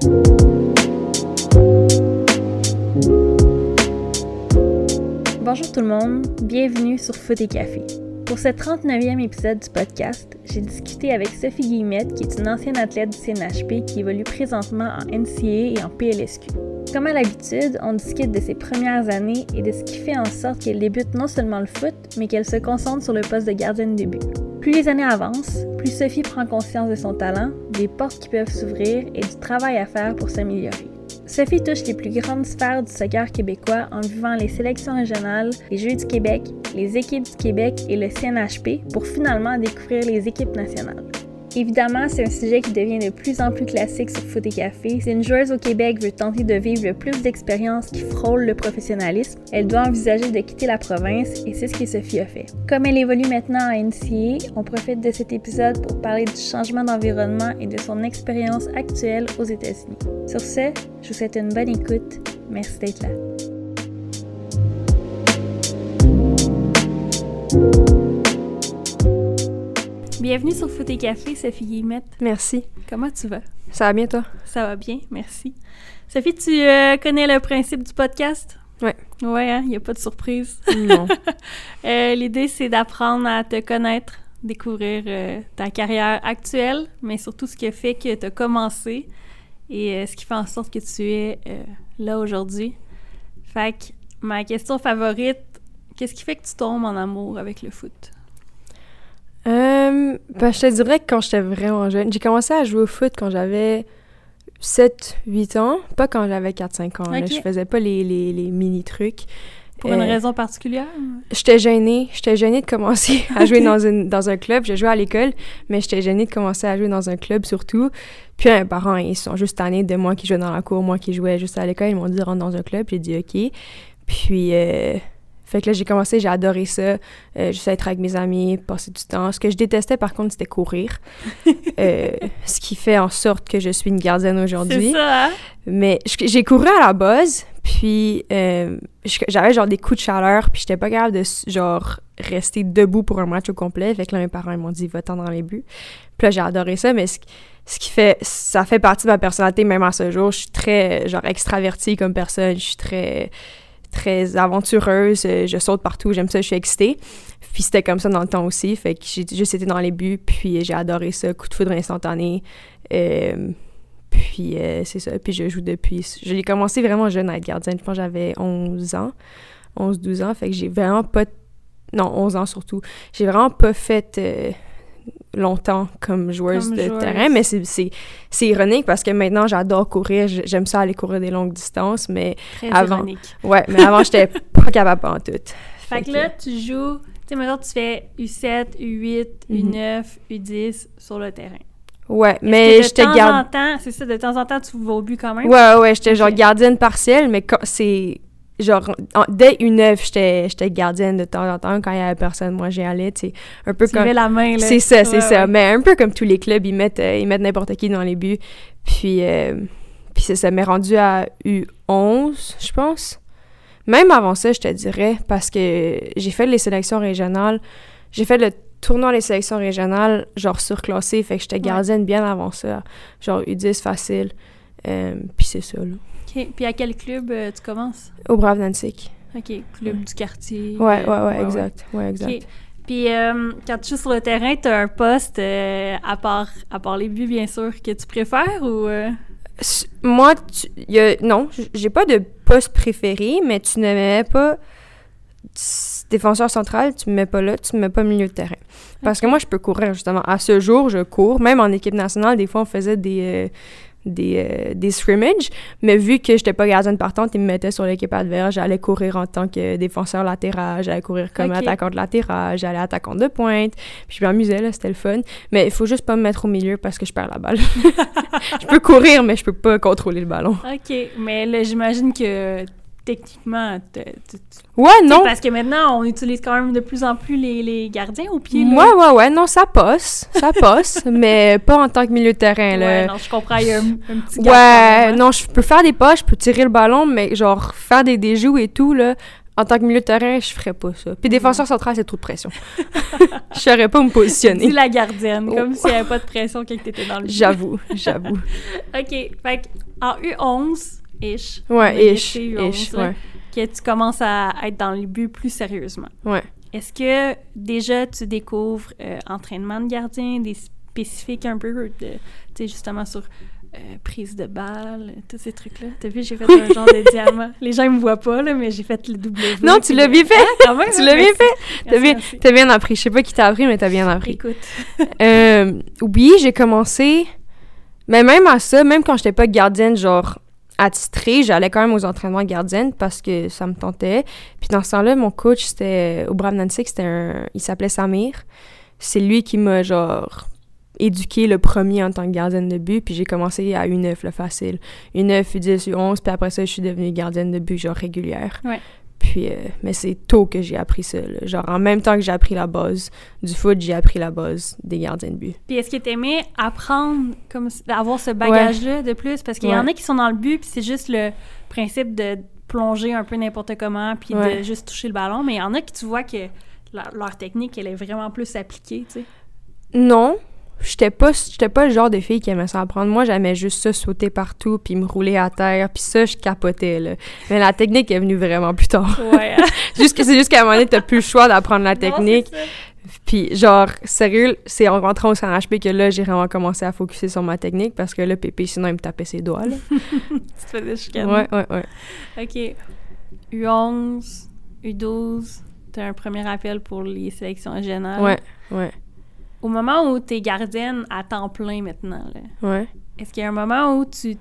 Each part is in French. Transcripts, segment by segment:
Bonjour tout le monde, bienvenue sur Foot et Café. Pour ce 39e épisode du podcast, j'ai discuté avec Sophie Guillemette, qui est une ancienne athlète du CNHP qui évolue présentement en NCA et en PLSQ. Comme à l'habitude, on discute de ses premières années et de ce qui fait en sorte qu'elle débute non seulement le foot, mais qu'elle se concentre sur le poste de gardienne de but. Plus les années avancent, plus Sophie prend conscience de son talent, des portes qui peuvent s'ouvrir et du travail à faire pour s'améliorer. Sophie touche les plus grandes sphères du soccer québécois en vivant les sélections régionales, les Jeux du Québec, les équipes du Québec et le CNHP pour finalement découvrir les équipes nationales. Évidemment, c'est un sujet qui devient de plus en plus classique sur Foot et Café. Si une joueuse au Québec veut tenter de vivre le plus d'expériences qui frôlent le professionnalisme, elle doit envisager de quitter la province et c'est ce que Sophie a fait. Comme elle évolue maintenant à NCA, on profite de cet épisode pour parler du changement d'environnement et de son expérience actuelle aux États-Unis. Sur ce, je vous souhaite une bonne écoute. Merci d'être là. Bienvenue sur Foot et Café, Sophie Guillemette. Merci. Comment tu vas? Ça va bien, toi? Ça va bien, merci. Sophie, tu euh, connais le principe du podcast? Ouais. Ouais, il n'y a pas de surprise. Non. Euh, L'idée, c'est d'apprendre à te connaître, découvrir euh, ta carrière actuelle, mais surtout ce qui a fait que tu as commencé et ce qui fait en sorte que tu es là aujourd'hui. Fait que ma question favorite, qu'est-ce qui fait que tu tombes en amour avec le foot? Euh, ben, je te dirais que quand j'étais vraiment jeune, j'ai commencé à jouer au foot quand j'avais 7-8 ans, pas quand j'avais 4-5 ans. là. Je faisais pas les, les, les mini-trucs. Pour une Euh, raison particulière? J'étais gênée. J'étais gênée de commencer à jouer dans, une, dans un club. J'ai joué à l'école, mais j'étais gênée de commencer à jouer dans un club surtout. Puis mes parents, ils sont juste tannés de moi qui jouais dans la cour, moi qui jouais juste à l'école. Ils m'ont dit rentre dans un club. J'ai dit OK. Puis, euh, fait que là, j'ai commencé, j'ai adoré ça. Euh, juste être avec mes amis, passer du temps. Ce que je détestais, par contre, c'était courir. Euh, ce qui fait en sorte que je suis une gardienne aujourd'hui. C'est ça, hein? Mais j'ai couru à la base, puis euh, j'avais genre des coups de chaleur, puis j'étais pas capable de genre rester debout pour un match au complet. Fait que là, mes parents ils m'ont dit va-t'en dans les buts. Puis là, j'ai adoré ça, mais ce, ce qui fait, ça fait partie de ma personnalité même à ce jour. Je suis très genre extravertie comme personne. Je suis très très aventureuse, euh, je saute partout, j'aime ça, je suis excitée. Puis c'était comme ça dans le temps aussi, fait que j'ai juste été dans les buts, puis j'ai adoré ça, coup de foudre instantané. Euh, puis euh, c'est ça, puis je joue depuis. J'ai commencé vraiment jeune à être gardienne, je pense j'avais 11 ans, 11-12 ans, fait que j'ai vraiment pas... Non, 11 ans surtout. J'ai vraiment pas fait euh, longtemps comme joueuse Comme de joueuse. terrain, mais c'est- c'est c'est ironique parce que maintenant j'adore courir, j'aime ça aller courir des longues distances, mais Très Avant. ironique. ouais, mais avant j'étais pas capable en tout. Fait que là, tu joues, tu sais, maintenant tu fais U7, U8, Mhm. U9, U10 sur le terrain. Ouais, mais que de j'étais temps gardienne. en temps, c'est ça, de temps en temps, tu vas au but quand même? Ouais, ouais, j'étais genre Ok. gardienne partielle, mais c'est. Genre, en- dès une neuf, j'étais j'étais gardienne de temps en temps. Quand il y avait personne, moi, j'y allais, tu sais. Un peu Tu comme. mets la main, là. C'est ça, c'est Ouais, ça. ouais. Mais un peu comme tous les clubs, ils mettent euh, ils mettent n'importe qui dans les buts. Puis, euh, puis c'est ça m'est rendu à U11, je pense. Même avant ça, je te dirais, parce que j'ai fait les sélections régionales. J'ai fait le tournoi des sélections régionales, genre surclassé, fait que j'étais gardienne bien avant ça. Genre U10 facile. Euh, puis c'est ça, là. OK. Puis à quel club euh, tu commences? Au Brave Nantic. OK, club du quartier. Ouais, ouais, ouais, exact. Ouais, exact. Puis euh, quand tu joues sur le terrain, tu as un poste, euh, à, part, à part les buts, bien sûr, que tu préfères ou... euh? Moi, tu, y a, non, j'ai pas de poste préféré, mais tu ne mets pas défenseur central, tu me mets pas là, tu me mets pas milieu de terrain. Parce que moi, je peux courir, justement. À ce jour, je cours. Même en équipe nationale, des fois, on faisait des, euh, des, euh, des scrimmages, mais vu que j'étais pas gardienne partante, ils me mettaient sur l'équipe adverse, j'allais courir en tant que défenseur latéral, j'allais courir comme Ok. attaquante latérale, j'allais attaquante de pointe, puis je m'amusais, là, c'était le fun. Mais il faut juste pas me mettre au milieu parce que je perds la balle. je peux courir, mais je peux pas contrôler le ballon. OK, mais là, j'imagine que techniquement. T ouais, non. Parce que maintenant, on utilise quand même de plus en plus les, gardiens au pied. Ouais, ouais, ouais. Non, ça passe. Ça passe, mais pas en tant que milieu de terrain. Ouais, non, je comprends. Il y a un, un petit Ouais, non, je peux faire des passes, je peux tirer le ballon, mais genre faire des déjoues et tout, là. En tant que milieu de terrain, je ferais pas ça. Puis défenseur mm. central, c'est trop de pression. Je saurais pas me positionner. C'est la gardienne, oh. comme s'il n'y avait pas de pression quand tu étais dans le J'avoue, j'avoue. OK, fait en U11, ish. Ouais, ish. ish ouais. Que tu commences à être dans le but plus sérieusement. Ouais. Est-ce que déjà tu découvres euh, entraînement de gardien, des spécifiques un peu, tu sais, justement sur euh, prise de balle, tous ces trucs-là? T'as vu, j'ai fait un genre de diamant. Les gens, ils me voient pas, là, mais j'ai fait le double. Non, tu l'as bien fait! Ah, tu hein, l'as bien fait! T'as bien, as bien appris. Je sais pas qui t'a appris, mais t'as bien appris. Écoute. euh, oui, j'ai commencé... Mais même à ça, même quand j'étais pas gardienne, genre attitrée, j'allais quand même aux entraînements gardiennes parce que ça me tentait. Puis dans ce temps-là, mon coach, c'était au Bram c'était un. Il s'appelait Samir. C'est lui qui m'a, genre, éduqué le premier en tant que gardienne de but. Puis j'ai commencé à U9, le facile. U9, U10, U11. Puis après ça, je suis devenue gardienne de but, genre régulière. Puis, euh, mais c'est tôt que j'ai appris ça. là. Genre, en même temps que j'ai appris la base du foot, j'ai appris la base des gardiens de but. Puis est-ce que t'aimais apprendre, comme avoir ce bagage-là de plus? Parce qu'il y en a qui sont dans le but, puis c'est juste le principe de plonger un peu n'importe comment, puis Ouais. de juste toucher le ballon. Mais il y en a qui tu vois que leur, leur technique, elle est vraiment plus appliquée, tu sais. Non, j'étais pas j'étais pas le genre de fille qui aimait ça apprendre. Moi, j'aimais juste ça sauter partout puis me rouler à terre, puis ça je capotais là. Mais la technique est venue vraiment plus tard. Ouais. juste que c'est juste qu'à un moment donné, t'as plus le choix d'apprendre la technique. Puis genre sérieux, c'est en rentrant au CNHP que là j'ai vraiment commencé à focuser sur ma technique parce que là Pépé sinon il me tapait ses doigts là. tu te faisais chicaner. ouais, ouais, ouais. OK. U11, U12, t'as un premier appel pour les sélections régionales. Ouais, ouais, Au moment où t'es gardienne à temps plein maintenant, là, ouais. Est-ce qu'il y a un moment où tu, tu-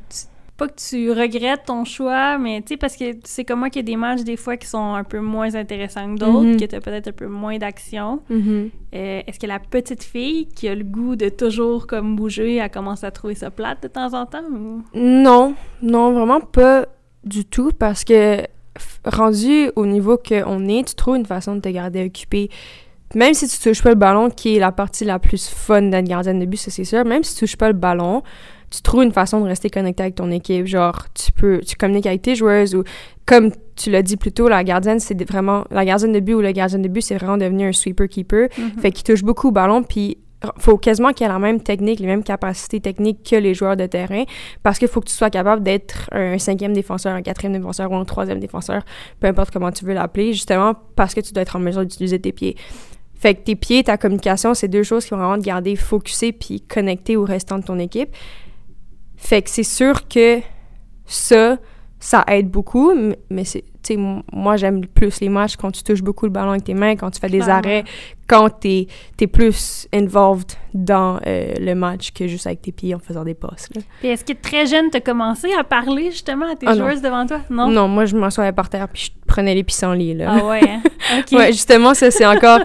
pas que tu regrettes ton choix, mais tu sais, parce que c'est comme moi qu'il y a des matchs des fois qui sont un peu moins intéressants que d'autres, Mhm. que tu as peut-être un peu moins d'action. Mhm. Euh, Est-ce que la petite fille qui a le goût de toujours comme bouger, elle commence à trouver ça plate de temps en temps? Ou... Non, non, vraiment pas du tout parce que rendu au niveau qu'on est, tu trouves une façon de te garder occupé. Même si tu touches pas le ballon, qui est la partie la plus fun d'être gardienne de but, ça c'est sûr, même si tu touches pas le ballon, tu trouves une façon de rester connecté avec ton équipe. Genre, tu peux, tu communiques avec tes joueuses ou, comme tu l'as dit plus tôt, la gardienne, c'est vraiment, la gardienne de but ou le gardien de but, c'est vraiment devenu un sweeper-keeper. Fait qu'il touche beaucoup au ballon, puis faut quasiment qu'il ait la même technique, les mêmes capacités techniques que les joueurs de terrain, parce qu'il faut que tu sois capable d'être un cinquième défenseur, un quatrième défenseur ou un troisième défenseur, peu importe comment tu veux l'appeler, justement parce que tu dois être en mesure d'utiliser tes pieds. Fait que tes pieds, ta communication, c'est deux choses qui vont vraiment te garder focusé puis connecté au restant de ton équipe. Fait que c'est sûr que ça, ça aide beaucoup, mais c'est, tu sais, moi j'aime plus les matchs quand tu touches beaucoup le ballon avec tes mains, quand tu fais des Clairement. arrêts, quand t'es es plus involved dans euh, le match que juste avec tes pieds en faisant des passes. là. Puis est-ce que très jeune, t'as commencé à parler justement à tes Ah joueuses devant toi? Non? Non, moi je m'assoyais par terre puis je prenais les pissenlits là. Ah ouais, hein? OK. Ouais, justement, ça c'est encore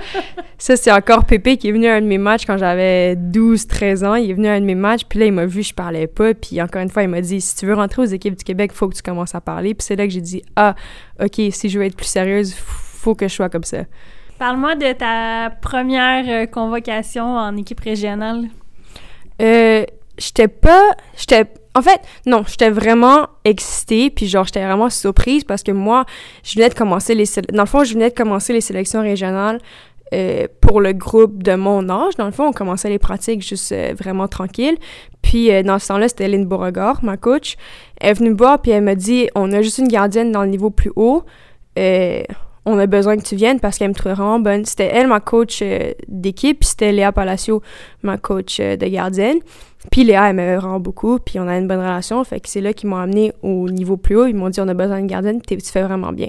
ça c'est encore Pépé qui est venu à un de mes matchs quand j'avais 12 13 ans, il est venu à un de mes matchs puis là il m'a vu, je parlais pas puis encore une fois, il m'a dit si tu veux rentrer aux équipes du Québec, faut que tu commences à parler. Puis c'est là que j'ai dit ah, OK, si je veux être plus sérieuse, faut que je sois comme ça. Parle-moi de ta première euh, convocation en équipe régionale. Euh, j'étais pas j'étais en fait, non, j'étais vraiment excitée, puis genre, j'étais vraiment surprise parce que moi, je venais de commencer les... Dans le fond, je venais de commencer les sélections régionales euh, pour le groupe de mon âge. Dans le fond, on commençait les pratiques juste euh, vraiment tranquille. Puis, euh, dans ce temps-là, c'était Lynn Beauregard, ma coach. Elle est venue me voir, puis elle m'a dit, on a juste une gardienne dans le niveau plus haut. On a besoin que tu viennes parce qu'elle me trouvait vraiment bonne. C'était elle, ma coach d'équipe, puis c'était Léa Palacio, ma coach de gardienne. Puis Léa, elle m'aimait vraiment beaucoup, puis on a une bonne relation. Fait que c'est là qu'ils m'ont amené au niveau plus haut. Ils m'ont dit, on a besoin d'une gardienne, tu fais vraiment bien.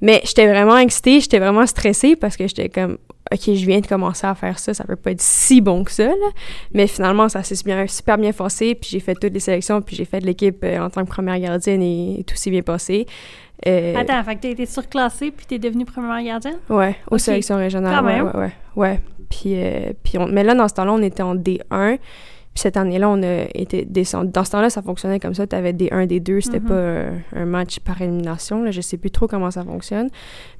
Mais j'étais vraiment excitée, j'étais vraiment stressée parce que j'étais comme, OK, je viens de commencer à faire ça, ça peut pas être si bon que ça, là. Mais finalement, ça s'est bien, super bien passé, puis j'ai fait toutes les sélections, puis j'ai fait de l'équipe euh, en tant que première gardienne et, tout s'est bien passé. Euh, Attends, fait que t'as été surclassée puis t'es devenue première gardienne? Ouais, aux sélections régionales. Quand ouais, même. ouais, ouais, ouais. Puis, euh, puis on- mais là, dans ce temps-là, on était en D1. Puis cette année-là, on a été descendu. Dans ce temps-là, ça fonctionnait comme ça. Tu avais D1, D2. C'était Mhm. pas euh, un match par élimination. Là. Je sais plus trop comment ça fonctionne.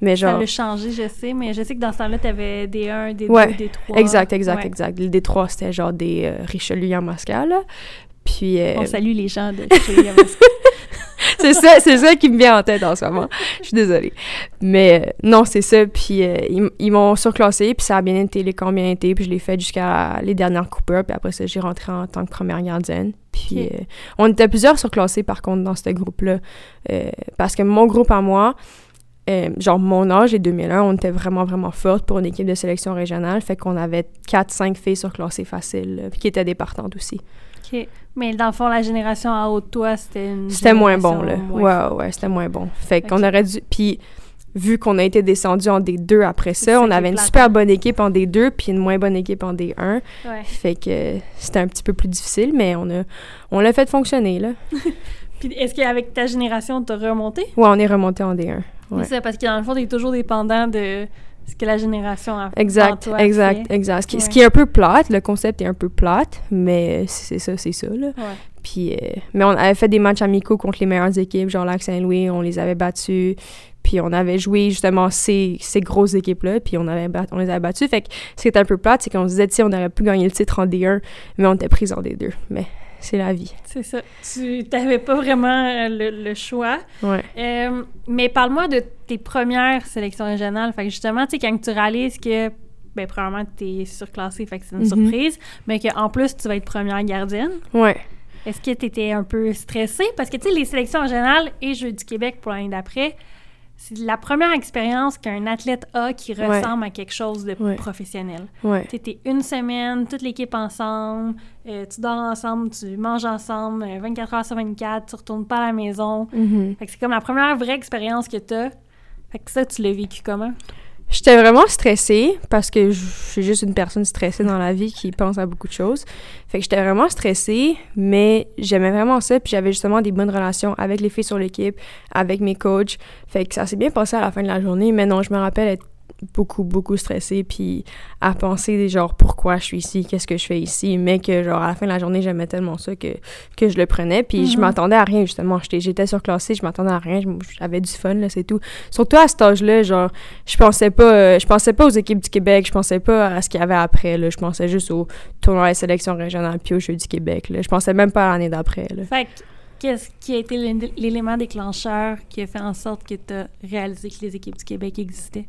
Mais Ça genre. l'a changé, je sais, mais je sais que dans ce temps-là, t'avais des 1, des 2, Ouais, des 3. Exact, exact, Ouais. exact. Le D3, c'était genre des euh, Richelieu en mascal. Puis. euh, On salue les gens de c'est ça, c'est ça qui me vient en tête en ce moment. Je suis désolée. Mais euh, non, c'est ça. Puis euh, ils, m'ont surclassé, puis ça a bien été, les camps bien été, puis je l'ai fait jusqu'à les dernières coupures, puis après ça, j'ai rentré en tant que première gardienne. Puis euh, on était plusieurs surclassés, par contre, dans ce groupe-là. parce que mon groupe à moi, genre mon âge, les 2001, on était vraiment, vraiment forte pour une équipe de sélection régionale. Fait qu'on avait 4-5 filles surclassées faciles, puis qui étaient départantes aussi. OK. Mais dans le fond, la génération en haut de toi, c'était une. C'était moins bon, là. ouais, ouais, c'était moins bon. Fait qu'on aurait dû. Puis, vu qu'on a été descendu en D2 après ça, on avait une super bonne équipe en D2 puis une moins bonne équipe en D1. Ouais. Fait que c'était un petit peu plus difficile, mais on a on l'a fait fonctionner, là. puis, est-ce qu'avec ta génération, t'as remonté? Ouais, on est remonté en D1. Ouais. C'est parce que dans le fond, t'es toujours dépendant de ce que la génération a Exact, toi exact, fait. exact. Ce qui, ce qui, est un peu plate, le concept est un peu plate, mais c'est ça, c'est ça, là. Ouais. Puis, euh, mais on avait fait des matchs amicaux contre les meilleures équipes, genre Lac Saint-Louis, on les avait battus. Puis on avait joué justement ces, ces grosses équipes-là, puis on, avait on les avait battus. Fait que ce qui était un peu plate, c'est qu'on se disait, si on aurait pu gagner le titre en D1, mais on était pris en D2. Mais c'est la vie. C'est ça. Tu n'avais pas vraiment euh, le, choix. Ouais. Euh, mais parle-moi de tes premières sélections régionales. Fait que justement, tu sais, quand tu réalises que, ben, probablement, tu es surclassée, fait que c'est une mm-hmm. surprise, mais qu'en plus, tu vas être première gardienne. Ouais. Est-ce que tu étais un peu stressée? Parce que, tu sais, les sélections régionales et Jeux du Québec pour l'année d'après, c'est la première expérience qu'un athlète a qui ressemble à quelque chose de professionnel. Ouais. Tu es une semaine, toute l'équipe ensemble, euh, tu dors ensemble, tu manges ensemble, 24 euh, heures sur 24, tu retournes pas à la maison. Fait que c'est comme la première vraie expérience que tu as. Fait que ça, tu l'as vécu comment? J'étais vraiment stressée parce que je suis juste une personne stressée dans la vie qui pense à beaucoup de choses. Fait que j'étais vraiment stressée, mais j'aimais vraiment ça. Puis j'avais justement des bonnes relations avec les filles sur l'équipe, avec mes coachs. Fait que ça s'est bien passé à la fin de la journée. Mais non, je me rappelle être beaucoup, beaucoup stressée, puis à penser, genre, pourquoi je suis ici, qu'est-ce que je fais ici, mais que, genre, à la fin de la journée, j'aimais tellement ça que, que je le prenais, puis je mhm. m'attendais à rien, justement. J'étais surclassée, je m'attendais à rien, j'avais du fun, là, c'est tout. Surtout à cet âge-là, genre, je pensais pas, euh, je pensais pas aux équipes du Québec, je pensais pas à ce qu'il y avait après, là, je pensais juste au tournoi de sélection régionale puis aux Jeux du Québec, là. Je pensais même pas à l'année d'après, là. Fait qu'est-ce qui a été l'élément déclencheur qui a fait en sorte que tu as réalisé que les équipes du Québec existaient?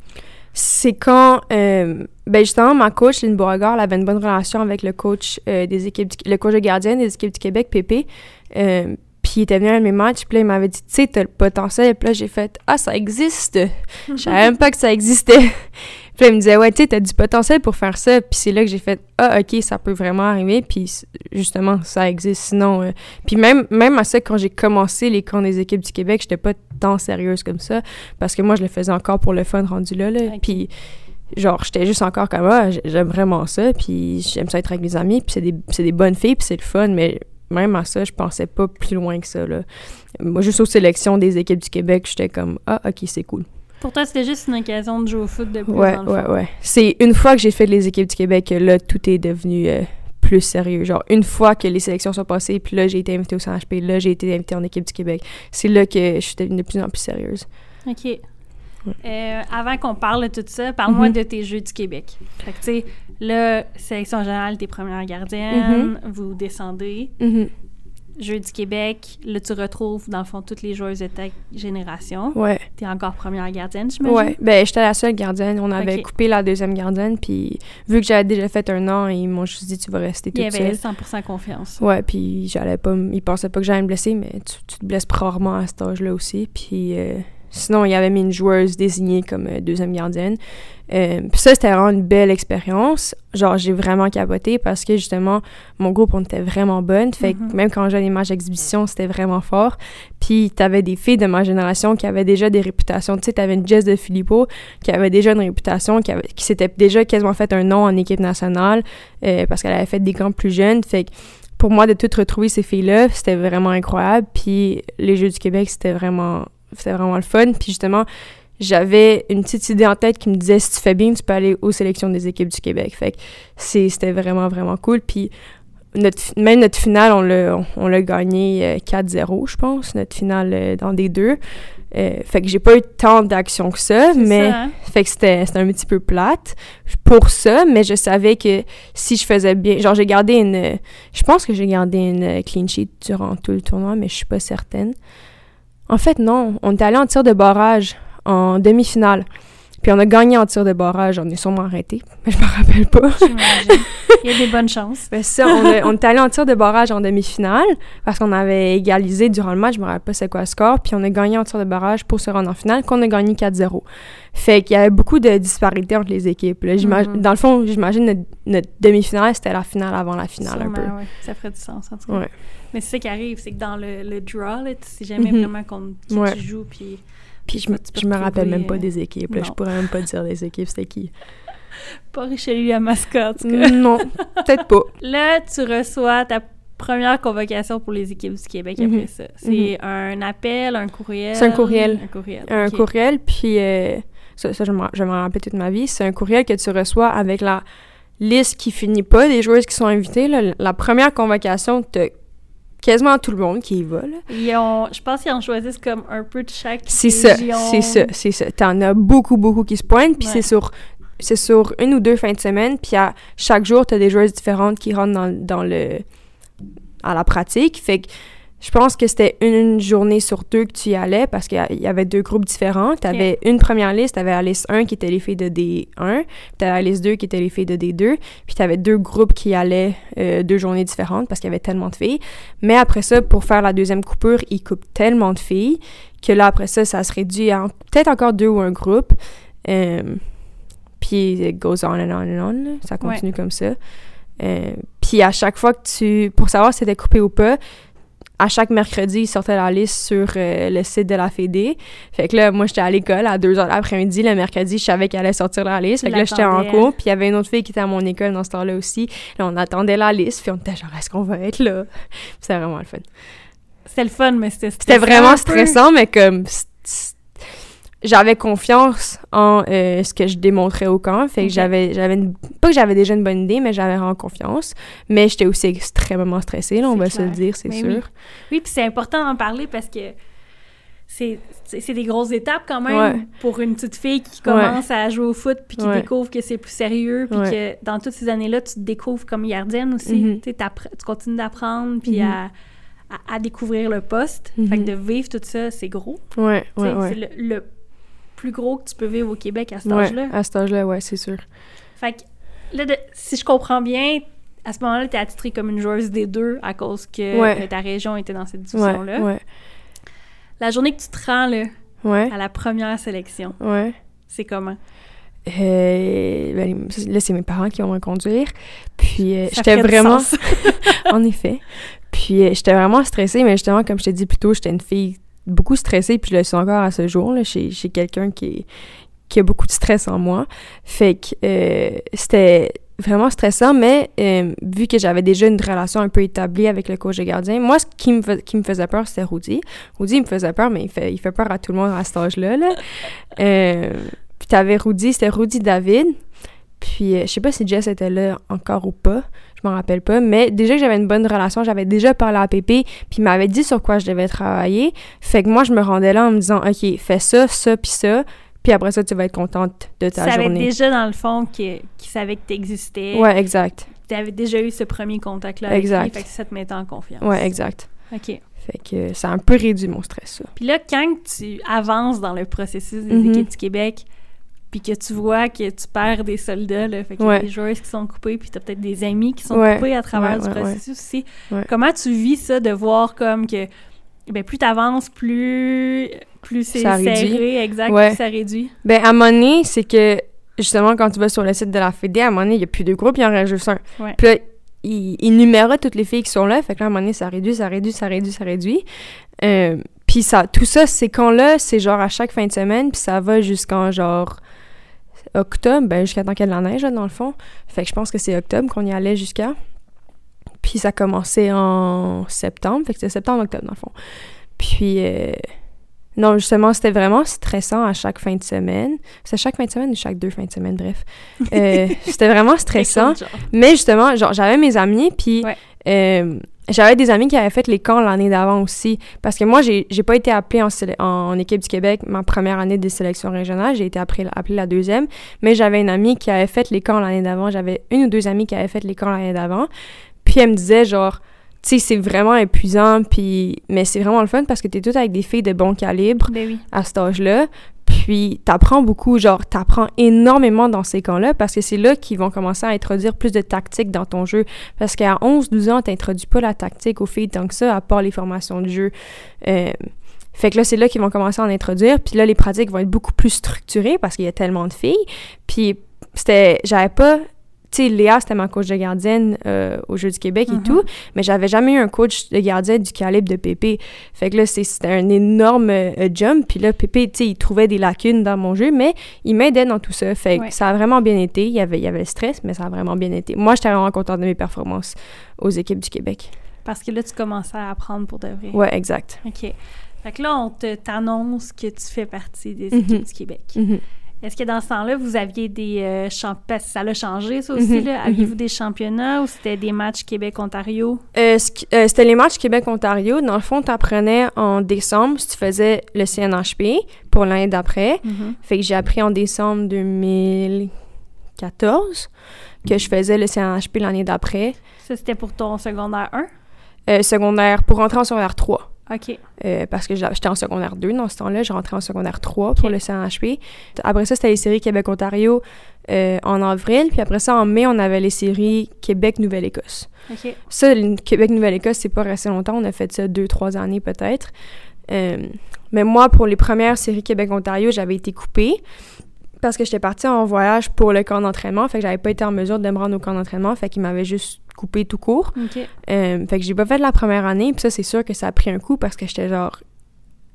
C'est quand, euh, ben justement, ma coach, Lynn Beauregard, elle avait une bonne relation avec le coach euh, des équipes, le coach de gardien des équipes du Québec, Pépé. Euh, puis il était venu à mes matchs, puis là, il m'avait dit, tu sais, t'as le potentiel. Puis là, j'ai fait, ah, ça existe. Je savais même pas que ça existait. Puis il me disait, ouais, tu sais, t'as du potentiel pour faire ça. Puis c'est là que j'ai fait, ah, ok, ça peut vraiment arriver. Puis justement, ça existe. Sinon, euh, puis même, même à ça, quand j'ai commencé les camps des équipes du Québec, j'étais pas tant sérieuse comme ça. Parce que moi, je le faisais encore pour le fun rendu là. là. Puis genre j'étais juste encore comme ah j'aime vraiment ça puis j'aime ça être avec mes amis puis c'est des, des bonnes filles puis c'est le fun mais même à ça, je pensais pas plus loin que ça. Là. Moi, juste aux sélections des équipes du Québec, j'étais comme Ah, ok, c'est cool. Pour toi, c'était juste une occasion de jouer au foot de plus. Ouais, ouais, ouais. C'est une fois que j'ai fait les équipes du Québec que là, tout est devenu euh, plus sérieux. Genre, une fois que les sélections sont passées, puis là, j'ai été invitée au CNHP, là, j'ai été invitée en équipe du Québec. C'est là que je suis devenue de plus en plus sérieuse. OK. Euh, avant qu'on parle de tout ça, parle-moi mm-hmm. de tes Jeux du Québec. Fait que, tu sais, là, sélection générale, t'es première gardienne, mm-hmm. vous descendez. Mm-hmm. Jeux du Québec, là, tu retrouves, dans le fond, toutes les joueuses de ta génération. Ouais. T'es encore première gardienne, j'imagine? Ouais. Ben, j'étais la seule gardienne. On avait coupé la deuxième gardienne, puis vu que j'avais déjà fait un an, ils m'ont juste dit, tu vas rester toute seule. Il y avait 100 confiance. Ouais, puis j'allais pas... Ils pensaient pas que j'allais me blesser, mais tu, te blesses rarement à cet âge-là aussi, puis... Euh, Sinon, il y avait mis une joueuse désignée comme euh, deuxième gardienne. Euh, puis ça, c'était vraiment une belle expérience. Genre, j'ai vraiment capoté parce que justement, mon groupe, on était vraiment bonne. Fait que mm-hmm. même quand j'ai des matchs d'exhibition, c'était vraiment fort. Puis t'avais des filles de ma génération qui avaient déjà des réputations. Tu sais, t'avais une Jess de Filippo qui avait déjà une réputation, qui, avait, qui s'était déjà quasiment fait un nom en équipe nationale euh, parce qu'elle avait fait des grands plus jeunes. Fait que pour moi, de tout retrouver ces filles-là, c'était vraiment incroyable. Puis les Jeux du Québec, c'était vraiment c'était vraiment le fun. Puis justement, j'avais une petite idée en tête qui me disait si tu fais bien, tu peux aller aux sélections des équipes du Québec. Fait que c'était vraiment, vraiment cool. Puis notre, même notre finale, on l'a, on l'a gagné 4-0, euh, je pense, notre finale euh, dans des deux. Euh, fait que j'ai pas eu tant d'action que ça, mais hein? fait que c'était, c'était un petit peu plate pour ça, mais je savais que si je faisais bien, genre j'ai gardé une, je pense que j'ai gardé une clean sheet durant tout le tournoi, mais je suis pas certaine. En fait, non. On est allé en tir de barrage en demi-finale. Puis on a gagné en tir de barrage. On est sûrement arrêté, mais je me rappelle pas. J'imagine. Il y a des bonnes chances. Ben ça, on, a- on est allé en tir de barrage en demi-finale parce qu'on avait égalisé durant le match. Je me rappelle pas c'est quoi le score. Puis on a gagné en tir de barrage pour se rendre en finale, qu'on a gagné 4-0. Fait qu'il y avait beaucoup de disparités entre les équipes. là. Mhm. Dans le fond, j'imagine notre, notre demi-finale, c'était la finale avant la finale un peu. Ouais. Ça ferait du sens, en tout cas. Ouais. Mais c'est ça qui arrive, c'est que dans le, le draw, là, tu sais jamais Mhm. vraiment qui Ouais. tu joues, puis Puis je me, je me rappelle même pas des équipes. là. Je pourrais même pas dire des équipes, c'était qui. pas Richelieu la mascotte. non, peut-être pas. Là, tu reçois ta première convocation pour les équipes du Québec Mhm. après ça. C'est un appel, un courriel? C'est un courriel. Un courriel, un courriel, puis euh, ça, ça, je m'en rappelle toute ma vie. C'est un courriel que tu reçois avec la liste qui finit pas des joueuses qui sont invitées. là. La première convocation, t'as quasiment tout le monde qui y va. là. Ils ont, je pense qu'ils en choisissent comme un peu de chaque C'est ça, c'est ça, c'est ça. T'en as beaucoup, beaucoup qui se pointent, puis Ouais. c'est sur c'est sur une ou deux fins de semaine, puis à chaque jour, t'as des joueuses différentes qui rentrent dans, dans le à la pratique. Fait que je pense que c'était une journée sur deux que tu y allais parce qu'il y avait deux groupes différents. Tu avais une première liste, tu avais la liste 1 qui était les filles de D1, puis tu avais la liste 2 qui était les filles de D2, puis tu avais deux groupes qui allaient euh, deux journées différentes parce qu'il y avait tellement de filles. Mais après ça, pour faire la deuxième coupure, ils coupent tellement de filles que là, après ça, ça se réduit à peut-être encore deux ou un groupe. Euh, puis it goes on and on and on. Ça continue comme ça. Euh, puis à chaque fois que tu... Pour savoir si c'était coupé ou pas, à chaque mercredi, ils sortaient la liste sur euh, le site de la Fédé. Fait que là, moi, j'étais à l'école à 2 h l'après-midi. Le mercredi, je savais qu'elle allait sortir la liste. Fait que là, j'étais en l'attendais. cours. Puis il y avait une autre fille qui était à mon école dans ce temps-là aussi. Là, on attendait la liste. Puis on était genre, est-ce qu'on va être là? C'était vraiment le fun. C'était le fun, mais c'était C'était vraiment stressant, mais comme... J'avais confiance en euh, ce que je démontrais au camp. Fait que j'avais... j'avais une- Pas que j'avais déjà une bonne idée, mais j'avais vraiment confiance. Mais j'étais aussi extrêmement stressée, là, on va se le dire, c'est sûr. oui. Oui, puis c'est important d'en parler parce que c'est c'est des grosses étapes quand même Ouais. pour une petite fille qui commence à jouer au foot puis qui Ouais. découvre que c'est plus sérieux puis que dans toutes ces années-là, tu te découvres comme gardienne aussi. Mhm. Tu continues d'apprendre puis Mhm. à, à, à découvrir le poste. Mhm. Fait que de vivre tout ça, c'est gros. Ouais, ouais, ouais. C'est le, le plus gros que tu peux vivre au Québec à cet Ouais, âge-là. à cet âge-là, ouais, c'est sûr. Fait que, là, de- si je comprends bien, à ce moment-là, tu es attitrée comme une joueuse des deux à cause que Ouais. euh, ta région était dans cette division-là. ouais, La journée que tu te rends là, à la première sélection, c'est comment? Euh, ben, là, c'est mes parents qui vont me conduire. Puis euh, j'étais vraiment... en effet. Puis euh, j'étais vraiment stressée, mais justement, comme je t'ai dit plus tôt, j'étais une fille beaucoup stressée, puis je le suis encore à ce jour. Là, chez, chez quelqu'un qui, est- qui a beaucoup de stress en moi. Fait que euh, c'était vraiment stressant, mais euh, vu que j'avais déjà une relation un peu établie avec le coach de gardien, moi, ce qui me, qui me faisait peur, c'était Rudy. Rudy, il me faisait peur, mais il fait, il fait peur à tout le monde à cet âge-là. Là. Euh, puis t'avais Rudy, c'était Rudy David. Puis je sais pas si Jess était là encore ou pas, je m'en rappelle pas, mais déjà que j'avais une bonne relation, j'avais déjà parlé à Pépé, puis il m'avait dit sur quoi je devais travailler. Fait que moi, je me rendais là en me disant, OK, fais ça, ça, puis ça, puis après ça, tu vas être contente de ta savais journée. déjà, dans le fond, qu'il savait que tu existais. Ouais, exact. Tu avais déjà eu ce premier contact-là avec Exact. lui, fait que ça te mettait en confiance. Ouais, exact. OK. Fait que ça a un peu réduit mon stress, ça. Puis là, quand tu avances dans le processus des Mhm. équipes du Québec, puis que tu vois que tu perds des soldats, là, fait qu'il y a Ouais. des joueuses qui sont coupées, puis t'as peut-être des amis qui sont Ouais. coupés à travers Ouais, du processus aussi. Comment tu vis ça de voir comme que ben, plus t'avances, plus, plus c'est serré, exact, plus ça réduit? Ben, à moment donné, c'est que, justement, quand tu vas sur le site de la Fédé, à un moment donné, il n'y a plus de groupe, il y en reste juste un. Puis là, il, il numérait toutes les filles qui sont là, fait que là, à un moment donné, ça réduit, ça réduit, ça réduit, ça réduit. Euh, puis ça, tout ça, ces camps-là, c'est genre à chaque fin de semaine, puis ça va jusqu'en genre octobre, ben jusqu'à temps qu'il y ait de la neige, là, dans le fond. Fait que je pense que c'est octobre qu'on y allait jusqu'à. Puis ça commençait en septembre, fait que c'était septembre-octobre, dans le fond. Puis, euh, non, justement, c'était vraiment stressant à chaque fin de semaine. C'était chaque fin de semaine ou chaque deux fins de semaine, bref. Euh, c'était vraiment stressant. Mais justement, genre, j'avais mes amis, puis Ouais. euh, j'avais des amis qui avaient fait les camps l'année d'avant aussi. Parce que moi, j'ai j'ai pas été appelée en, équipe du Québec ma première année des sélections régionales. J'ai été appelée, appelée la deuxième. Mais j'avais une amie qui avait fait les camps l'année d'avant. J'avais une ou deux amies qui avaient fait les camps l'année d'avant. Puis elle me disait, genre, tu sais, c'est vraiment épuisant, puis... Mais c'est vraiment le fun parce que t'es toute avec des filles de bon calibre Ben oui. à cet âge-là. Puis t'apprends beaucoup, genre t'apprends énormément dans ces camps-là parce que c'est là qu'ils vont commencer à introduire plus de tactique dans ton jeu. Parce qu'à 11-12 ans, t'introduis pas la tactique aux filles tant que ça, à part les formations de jeu. Euh, fait que là, c'est là qu'ils vont commencer à en introduire. Puis là, les pratiques vont être beaucoup plus structurées parce qu'il y a tellement de filles. Puis c'était... J'avais pas... Tu sais, Léa, c'était ma coach de gardienne euh, au Jeux du Québec et Mhm. tout, mais j'avais jamais eu un coach de gardien du calibre de Pépé. Fait que là, c'était un énorme euh, jump. Puis là, Pépé, tu sais, il trouvait des lacunes dans mon jeu, mais il m'aidait dans tout ça. Fait que Ouais. ça a vraiment bien été. Il y avait, il y avait le stress, mais ça a vraiment bien été. Moi, j'étais vraiment contente de mes performances aux équipes du Québec. Parce que là, tu commençais à apprendre pour de vrai. Ouais, exact. OK. Fait que là, on te t'annonce que tu fais partie des Mhm. équipes du Québec. Mhm. Est-ce que dans ce temps-là, vous aviez des euh, champ- parce que ça l'a changé, ça aussi, Mhm, là? Aviez-vous des championnats ou c'était des matchs Québec-Ontario? Euh, euh, c'était les matchs Québec-Ontario. Dans le fond, tu apprenais en décembre si tu faisais le CNHP pour l'année d'après. Fait que j'ai appris en décembre 2014 que je faisais le CNHP l'année d'après. Ça, c'était pour ton secondaire 1? Euh, secondaire, pour rentrer en secondaire 3. OK. Euh, parce que j'étais en secondaire 2 dans ce temps-là. Je rentrais en secondaire 3 pour le CNHP. Après ça, c'était les séries Québec-Ontario euh, en avril. Puis après ça, en mai, on avait les séries Québec-Nouvelle-Écosse. OK. Ça, le Québec-Nouvelle-Écosse, c'est pas resté longtemps. On a fait ça deux, trois années peut-être. Euh, mais moi, pour les premières séries Québec-Ontario, j'avais été coupée parce que j'étais partie en voyage pour le camp d'entraînement. Fait que j'avais pas été en mesure de me rendre au camp d'entraînement. Fait qu'ils m'avaient juste coupé tout court. Euh, fait que j'ai pas fait la première année. Puis ça, c'est sûr que ça a pris un coup parce que j'étais genre...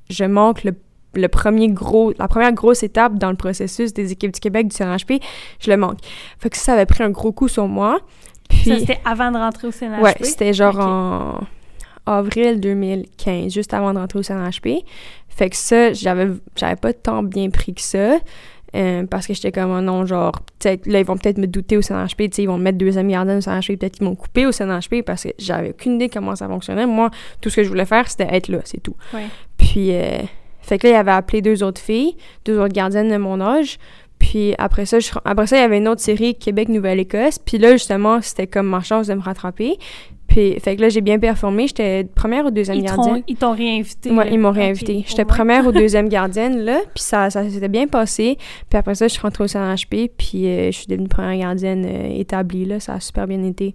Je manque le, le premier gros... La première grosse étape dans le processus des équipes du Québec du CNHP. Je le manque. Fait que ça, ça avait pris un gros coup sur moi. Puis... Ça, c'était avant de rentrer au CNHP? Ouais, c'était genre en avril 2015, juste avant de rentrer au CNHP. Fait que ça, j'avais j'avais pas tant bien pris que ça. Euh, parce que j'étais comme, oh non, genre, peut-être, là, ils vont peut-être me douter au CNHP, tu sais, ils vont me mettre deuxième gardien au CNHP, peut-être qu'ils m'ont coupé au CNHP parce que j'avais aucune idée comment ça fonctionnait. Moi, tout ce que je voulais faire, c'était être là, c'est tout. Ouais. Puis, euh, fait que là, il avait appelé deux autres filles, deux autres gardiennes de mon âge. Puis après ça, je- après ça, il y avait une autre série Québec-Nouvelle-Écosse. Puis là, justement, c'était comme ma chance de me rattraper. Puis, fait que là, j'ai bien performé. J'étais première ou deuxième Ils gardienne? ils t'ont réinvité? Là? ils m'ont réinvité. J'étais première ou deuxième gardienne, là. Puis ça, ça s'était bien passé. Puis après ça, je suis rentrée au CNHP. Puis euh, je suis devenue première gardienne euh, établie, là. Ça a super bien été.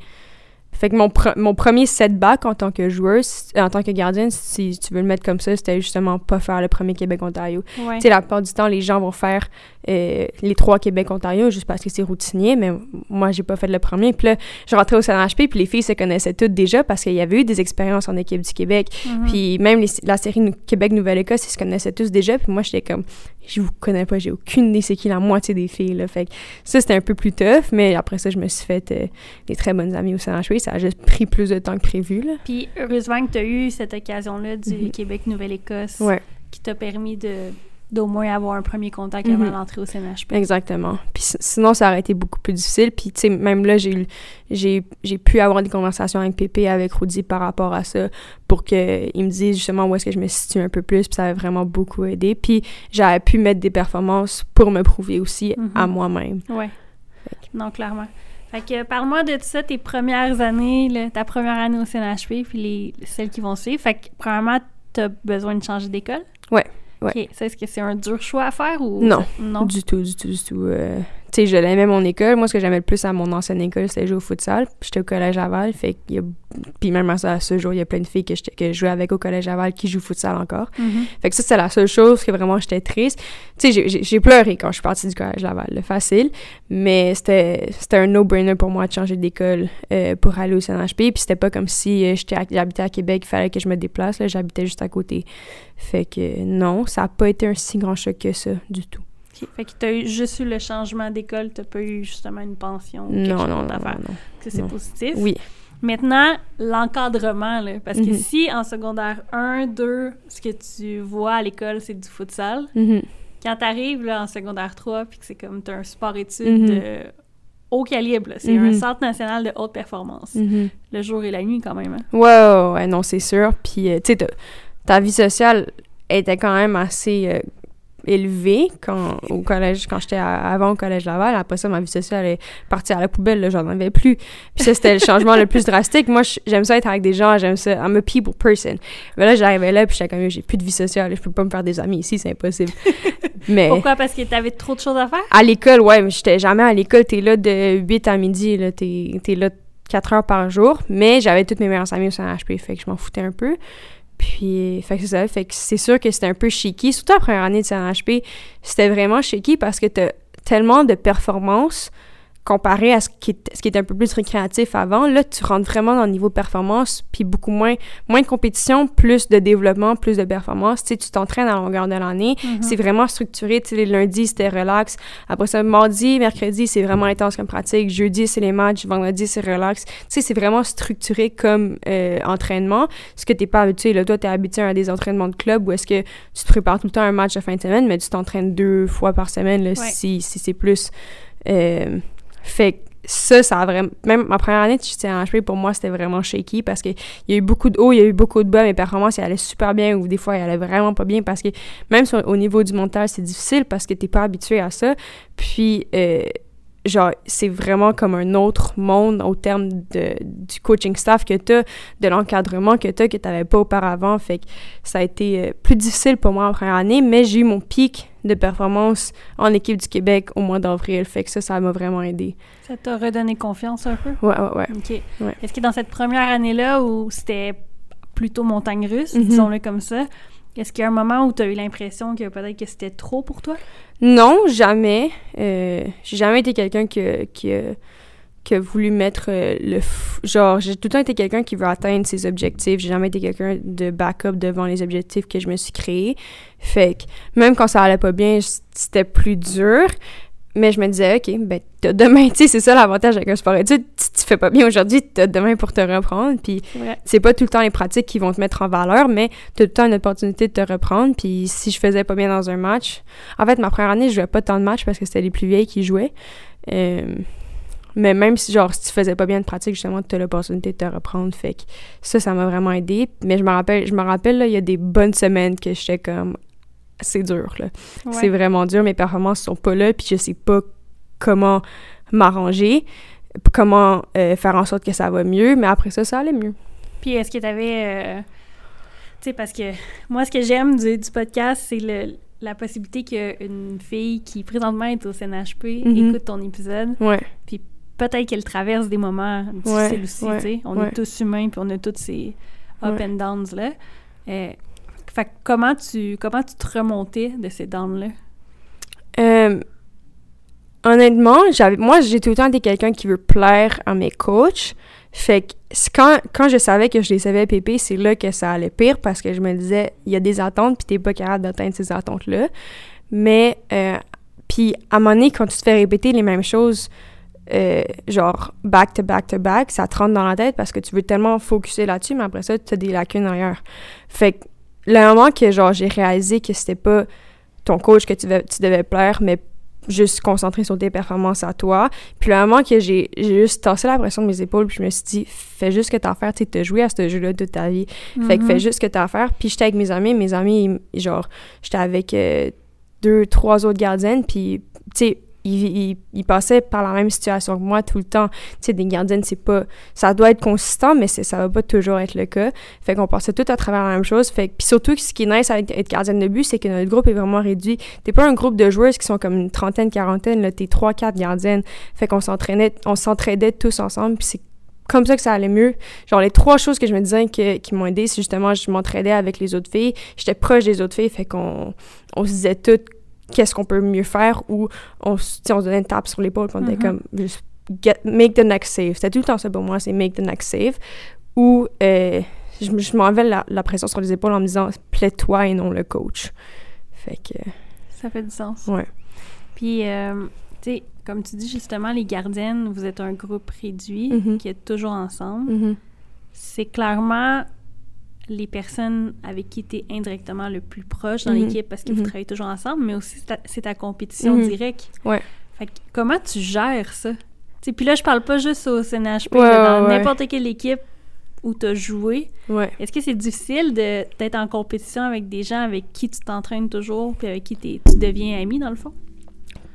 Fait que mon, pre- mon premier setback en tant que joueuse, euh, en tant que gardienne, si tu veux le mettre comme ça, c'était justement pas faire le premier Québec-Ontario. Ouais. Tu sais, la plupart du temps, les gens vont faire euh, les trois Québec-Ontario juste parce que c'est routinier, mais moi, j'ai pas fait le premier. Puis là, je rentrais au CNHP, puis les filles se connaissaient toutes déjà parce qu'il y avait eu des expériences en équipe du Québec. Mhm. Puis même les- la série Nou- Québec-Nouvelle-Écosse, ils se connaissaient tous déjà. Puis moi, j'étais comme, je vous connais pas, j'ai aucune idée c'est qui la moitié des filles. Là. Fait que ça, c'était un peu plus tough, mais après ça, je me suis fait euh, des très bonnes amies au CNHP. Ça a juste pris plus de temps que prévu. Là. Puis heureusement que tu as eu cette occasion-là du Mhm. Québec-Nouvelle-Écosse Ouais. qui t'a permis de d'au moins avoir un premier contact Mhm. avant l'entrée au CNHP. Exactement. Puis si- sinon, ça aurait été beaucoup plus difficile. Puis, tu sais, même là, j'ai, pu avoir des conversations avec Pépé, avec Rudy par rapport à ça, pour qu'il me dise justement où est-ce que je me situe un peu plus. Puis ça avait vraiment beaucoup aidé. Puis j'avais pu mettre des performances pour me prouver aussi Mhm. à moi-même. Ouais. Non, clairement. Fait que parle-moi de ça, tes premières années, là, ta première année au CNHP, puis les, celles qui vont suivre. Fait que, premièrement, t'as besoin de changer d'école? Ouais, ouais. OK. Ça, est-ce que c'est un dur choix à faire ou... Non. Non? Du tout, du tout, du tout. Euh, tu sais, je l'aimais mon école. Moi, ce que j'aimais le plus à mon ancienne école, c'était jouer au futsal. J'étais au collège Aval, fait qu'il y a... Puis même à, ce jour, il y a plein de filles que, que je jouais avec au collège Aval qui jouent au futsal encore. Mhm. Fait que ça, c'est la seule chose que vraiment j'étais triste. Tu sais, j'ai- pleuré quand je suis partie du collège Laval, là, facile. Mais c'était un no-brainer pour moi de changer d'école euh, pour aller au CNHP. Puis c'était pas comme si euh, j'habitais à Québec, il fallait que je me déplace. là, J'habitais juste à côté. Fait que non, ça a pas été un si grand choc que ça, du tout. OK. Fait que t'as eu juste eu le changement d'école, t'as pas eu justement une pension ou quelque Non, chose non, non, d'autre à non, faire. non. Ça, c'est positif. Oui. Maintenant, l'encadrement, là, parce que Mhm. si en secondaire 1, 2, ce que tu vois à l'école, c'est du futsal, Mhm. quand t'arrives là, en secondaire 3, puis que c'est comme t'as un sport-études Mhm. de haut calibre, c'est un centre national de haute performance, le jour et la nuit quand même. hein. Ouais, ouais, non, c'est sûr. Puis, euh, tu sais, ta- ta vie sociale était quand même assez euh, élevée quand, au collège, quand j'étais avant au collège Laval. Après ça, ma vie sociale est partie à la poubelle, là, j'en avais plus. Puis ça, c'était le changement le plus drastique. Moi, j'aime ça être avec des gens, j'aime ça. I'm a people person. Mais là, j'arrivais là, puis j'étais comme, j'ai plus de vie sociale, je peux pas me faire des amis ici, c'est impossible. Mais. Pourquoi? Parce que t'avais trop de choses à faire? À l'école, ouais, mais j'étais jamais à l'école. T'es là de 8 à midi, là. T'es es là 4 heures par jour. Mais j'avais toutes mes meilleures amies au CNHP, fait que je m'en foutais un peu. Puis, fait que c'est ça. Fait que c'est sûr que c'était un peu shaky. Surtout la première année de CNHP, c'était vraiment shaky parce que t'as tellement de performances comparé à ce qui, ce qui était un peu plus récréatif avant, là, tu rentres vraiment dans le niveau performance, puis beaucoup moins, moins de compétition, plus de développement, plus de performance. Tu sais, tu t'entraînes à la longueur de l'année. Mm-hmm. C'est vraiment structuré. Tu sais, les lundis, c'était relax. Après ça, mardi, mercredi, c'est vraiment intense comme pratique. Jeudi, c'est les matchs. Vendredi, c'est relax. Tu sais, c'est vraiment structuré comme euh, entraînement. Ce que t'es pas habitué. Là, toi, t'es habitué à des entraînements de club où est-ce que tu te prépares tout le temps un match de fin de semaine, mais tu t'entraînes deux fois par semaine, là, si, si c'est plus... Euh, fait que ça, ça a vraiment. Même ma première année de HP, pour moi, c'était vraiment shaky parce qu'il y a eu beaucoup de hauts, il y a eu beaucoup de bas. Mes performances, elles allaient super bien ou des fois, elles allaient vraiment pas bien parce que même au niveau du montage, c'est difficile parce que t'es pas habitué à ça. Puis, euh, genre, c'est vraiment comme un autre monde au terme de, du coaching staff que tu as, de l'encadrement que tu as, que tu n'avais pas auparavant. Fait que ça a été euh, plus difficile pour moi en première année, mais j'ai eu mon pic de performance en équipe du Québec au mois d'avril. Fait que ça, ça m'a vraiment aidé. Ça t'a redonné confiance un peu? Ouais, ouais, ouais. OK. Est-ce que dans cette première année-là où c'était plutôt montagne russe, mm-hmm. disons-le comme ça, est-ce qu'il y a un moment où tu as eu l'impression que peut-être que c'était trop pour toi? Non, jamais. Euh, j'ai jamais été quelqu'un qui, qui, qui, a voulu mettre euh, le... Genre, j'ai tout le temps été quelqu'un qui veut atteindre ses objectifs. J'ai jamais été quelqu'un de backup devant les objectifs que je me suis créés. Fait que même quand ça allait pas bien, c'était plus dur. Mais je me disais, OK, ben, t'as demain, tu sais, c'est ça l'avantage avec un sport étude. Tu, tu fais pas bien aujourd'hui, t'as demain pour te reprendre. Puis c'est pas tout le temps les pratiques qui vont te mettre en valeur, mais t'as tout le temps une opportunité de te reprendre. Puis si je faisais pas bien dans un match, en fait, ma première année, je jouais pas tant de matchs parce que c'était les plus vieilles qui jouaient. Euh, mais même si, genre, si tu faisais pas bien de pratique, justement, tu as l'opportunité de te reprendre. Fait que ça, ça m'a vraiment aidé. Mais je me rappelle, je me rappelle, là, il y a des bonnes semaines que j'étais comme, c'est dur, là. C'est vraiment dur. Mes performances sont pas là, puis je sais pas comment m'arranger, comment euh, faire en sorte que ça va mieux, mais après ça, ça allait mieux. Puis est-ce que tu avais... Euh, tu sais, parce que moi, ce que j'aime du, podcast, c'est le, la possibilité qu'une fille qui présentement est au CNHP mm-hmm. écoute ton épisode. Ouais. Puis peut-être qu'elle traverse des moments difficiles aussi, tu sais. On est tous humains, puis on a tous ces up and downs là. Euh, fait comment tu, comment tu te remontais de ces downs-là? Euh, honnêtement, moi, j'ai tout le temps été quelqu'un qui veut plaire à mes coachs. Fait que quand, quand je savais que je les savais pépé, c'est là que ça allait pire parce que je me disais, il y a des attentes, puis t'es pas capable d'atteindre ces attentes-là. Mais, euh, puis à un moment donné, quand tu te fais répéter les mêmes choses, euh, genre back to back to back, ça te rentre dans la tête parce que tu veux tellement focuser là-dessus, mais après ça, tu as des lacunes ailleurs. Fait que le moment que genre j'ai réalisé que c'était pas ton coach que tu, tu devais plaire, mais juste concentrer sur tes performances à toi. Puis le moment que j'ai juste tassé la pression de mes épaules, puis je me suis dit, fais juste ce que t'as à faire, tu sais, joué à ce jeu-là toute ta vie. Fait que fais mm-hmm. juste ce que t'as à faire. Puis j'étais avec mes amis, mes amis, genre, j'étais avec euh, deux, trois autres gardiennes, puis, tu sais, il, il, passait par la même situation que moi tout le temps. Tu sais, des gardiennes, c'est pas... Ça doit être consistant, mais ça va pas toujours être le cas. Fait qu'on passait tout à travers la même chose. Fait puis surtout, ce qui est nice avec être gardienne de but, c'est que notre groupe est vraiment réduit. T'es pas un groupe de joueurs qui sont comme une trentaine, quarantaine, là, t'es trois, quatre gardiennes. Fait qu'on s'entraînait, on s'entraidait tous ensemble, puis c'est comme ça que ça allait mieux. Genre, les trois choses que je me disais qui m'ont aidé, c'est justement, je m'entraidais avec les autres filles. J'étais proche des autres filles, fait qu'on on se disait toutes qu'est-ce qu'on peut mieux faire ou on, on se donnait une tape sur l'épaule on était mm-hmm. comme juste make the next save. C'était tout le temps ça pour moi, c'est make the next save. Ou euh, je, je m'enlevais la, la, pression sur les épaules en me disant plaît-toi et non le coach. Fait que. Ça fait du sens. Ouais. Puis, euh, tu sais, comme tu dis justement, les gardiennes, vous êtes un groupe réduit mm-hmm. qui est toujours ensemble. Mm-hmm. C'est clairement les personnes avec qui tu es indirectement le plus proche dans mhm. l'équipe parce que vous mhm. travaillez toujours ensemble, mais aussi c'est ta, compétition mhm. directe. Ouais. Fait que, comment tu gères ça? puis là, je parle pas juste au CNHP, dans n'importe quelle équipe, où tu as joué. Ouais. Est-ce que c'est difficile d'être en compétition avec des gens avec qui tu t'entraînes toujours puis avec qui tu deviens ami, dans le fond?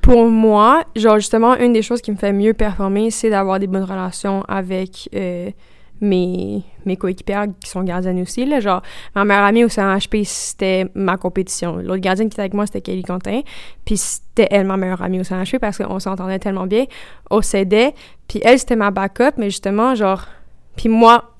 Pour moi, genre justement, une des choses qui me fait mieux performer, c'est d'avoir des bonnes relations avec euh, mes, mes coéquipières qui sont gardiennes aussi. Là. Genre, ma meilleure amie au CNHP, c'était ma compétition. L'autre gardienne qui était avec moi, c'était Kelly Quentin. Puis c'était elle, ma meilleure amie au CNHP, parce qu'on s'entendait tellement bien. On s'aidait. Puis elle, c'était ma backup, mais justement, genre... Puis moi,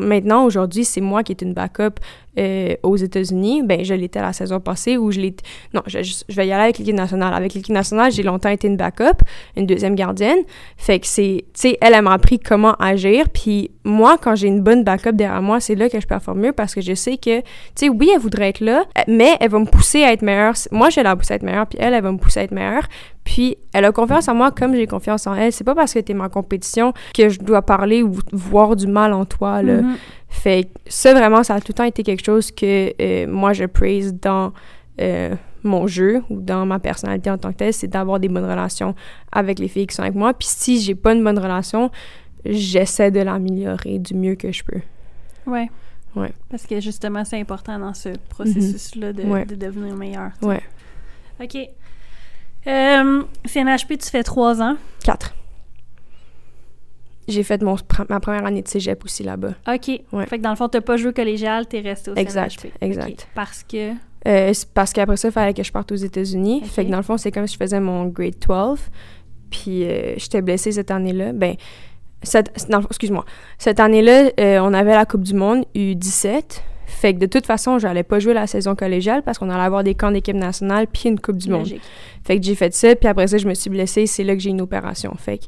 maintenant, aujourd'hui, c'est moi qui est une backup euh, aux États-Unis. Ben, je l'étais la saison passée où je l'étais... Non, je, vais y aller avec l'équipe nationale. Avec l'équipe nationale, j'ai longtemps été une backup, une deuxième gardienne. Fait que c'est... Tu sais, elle, elle m'a appris comment agir. Puis moi, quand j'ai une bonne backup derrière moi, c'est là que je performe mieux parce que je sais que... Tu sais, oui, elle voudrait être là, mais elle va me pousser à être meilleure. Moi, je vais la pousser à être meilleure, puis elle, elle va me pousser à être meilleure. Puis elle a confiance en moi comme j'ai confiance en elle. C'est pas parce que t'es ma compétition que je dois parler ou voir du mal en toi, là. Mhm. Fait que ça, vraiment, ça a tout le temps été quelque chose que euh, moi, je praise dans euh, mon jeu ou dans ma personnalité en tant que telle, c'est d'avoir des bonnes relations avec les filles qui sont avec moi. Puis si j'ai pas une bonne relation, j'essaie de l'améliorer du mieux que je peux. Ouais. Ouais. Parce que justement, c'est important dans ce processus-là de, Ouais. de devenir meilleur. tu sais. Ouais. OK. Euh, CNHP, tu fais trois ans. Quatre. J'ai fait mon, ma première année de cégep aussi là-bas. OK. Ouais. Fait que dans le fond, t'as pas joué collégial, t'es resté au Exact, CNHP. exact. Parce que... Euh, parce qu'après ça, il fallait que je parte aux États-Unis. Ok. Fait que dans le fond, c'est comme si je faisais mon grade 12. Puis euh, j'étais blessée cette année-là. Ben, cette, excuse-moi. Cette année-là, euh, on avait la Coupe du Monde U17. Fait que de toute façon, j'allais pas jouer la saison collégiale parce qu'on allait avoir des camps d'équipe nationale puis une Coupe du Monde. Fait que j'ai fait ça, puis après ça, je me suis blessée. C'est là que j'ai une opération. Fait que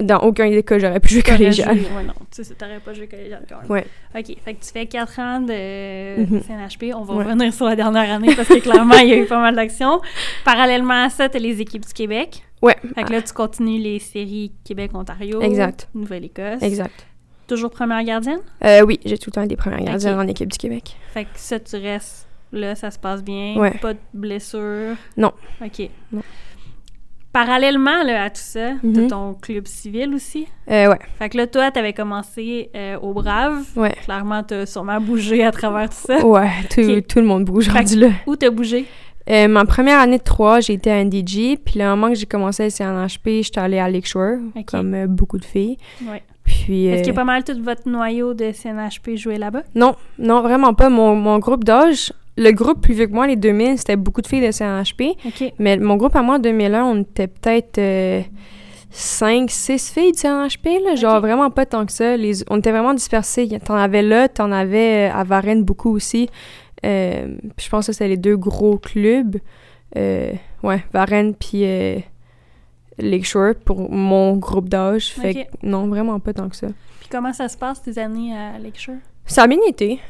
dans aucun des cas, j'aurais pu jouer collégial. Ouais, non. Tu sais, t'aurais pas joué collégial quand même. Ouais. OK. Fait que tu fais quatre ans de Mhm. CNHP. On va Ouais. revenir sur la dernière année parce que clairement, il y a eu pas mal d'actions. Parallèlement à ça, t'as les équipes du Québec. Ouais. Fait que là, tu continues les séries Québec-Ontario. Exact. Nouvelle-Écosse. Exact. Toujours première gardienne? Euh, oui, j'ai tout le temps été première gardienne Ok. en équipe du Québec. Fait que ça, tu restes là, ça se passe bien. Ouais. Pas de blessure? Non. OK. Non. Parallèlement là, à tout ça, t'as Mhm. ton club civil aussi? Euh, ouais. Fait que là, toi, t'avais commencé euh, au Brave. Ouais. Clairement, t'as sûrement bougé à travers tout ça. Ouais, tout, tout le monde bouge rendu là. Où t'as bougé? Euh, ma première année de 3, j'ai été à NDG. Puis le moment que j'ai commencé à CNHP, j'étais allée à Lakeshore, Ok. comme euh, beaucoup de filles. Ouais. Puis... Est-ce qu'il y a pas mal tout votre noyau de CNHP joué là-bas? Non, non, vraiment pas. Mon, mon groupe d'âge, le groupe plus vieux que moi, les 2000, c'était beaucoup de filles de CNHP. Mais mon groupe à moi, en 2001, on était peut-être 5, 6 filles de CNHP, là. Genre vraiment pas tant que ça. Les, on était vraiment dispersés. T'en avais là, t'en avais euh, à Varennes beaucoup aussi. Euh, puis je pense que c'était les deux gros clubs. Euh, ouais, Varennes puis euh, Lakeshore pour mon groupe d'âge. Fait que non, vraiment pas tant que ça. Puis comment ça se passe tes années à Lakeshore? Ça a bien été.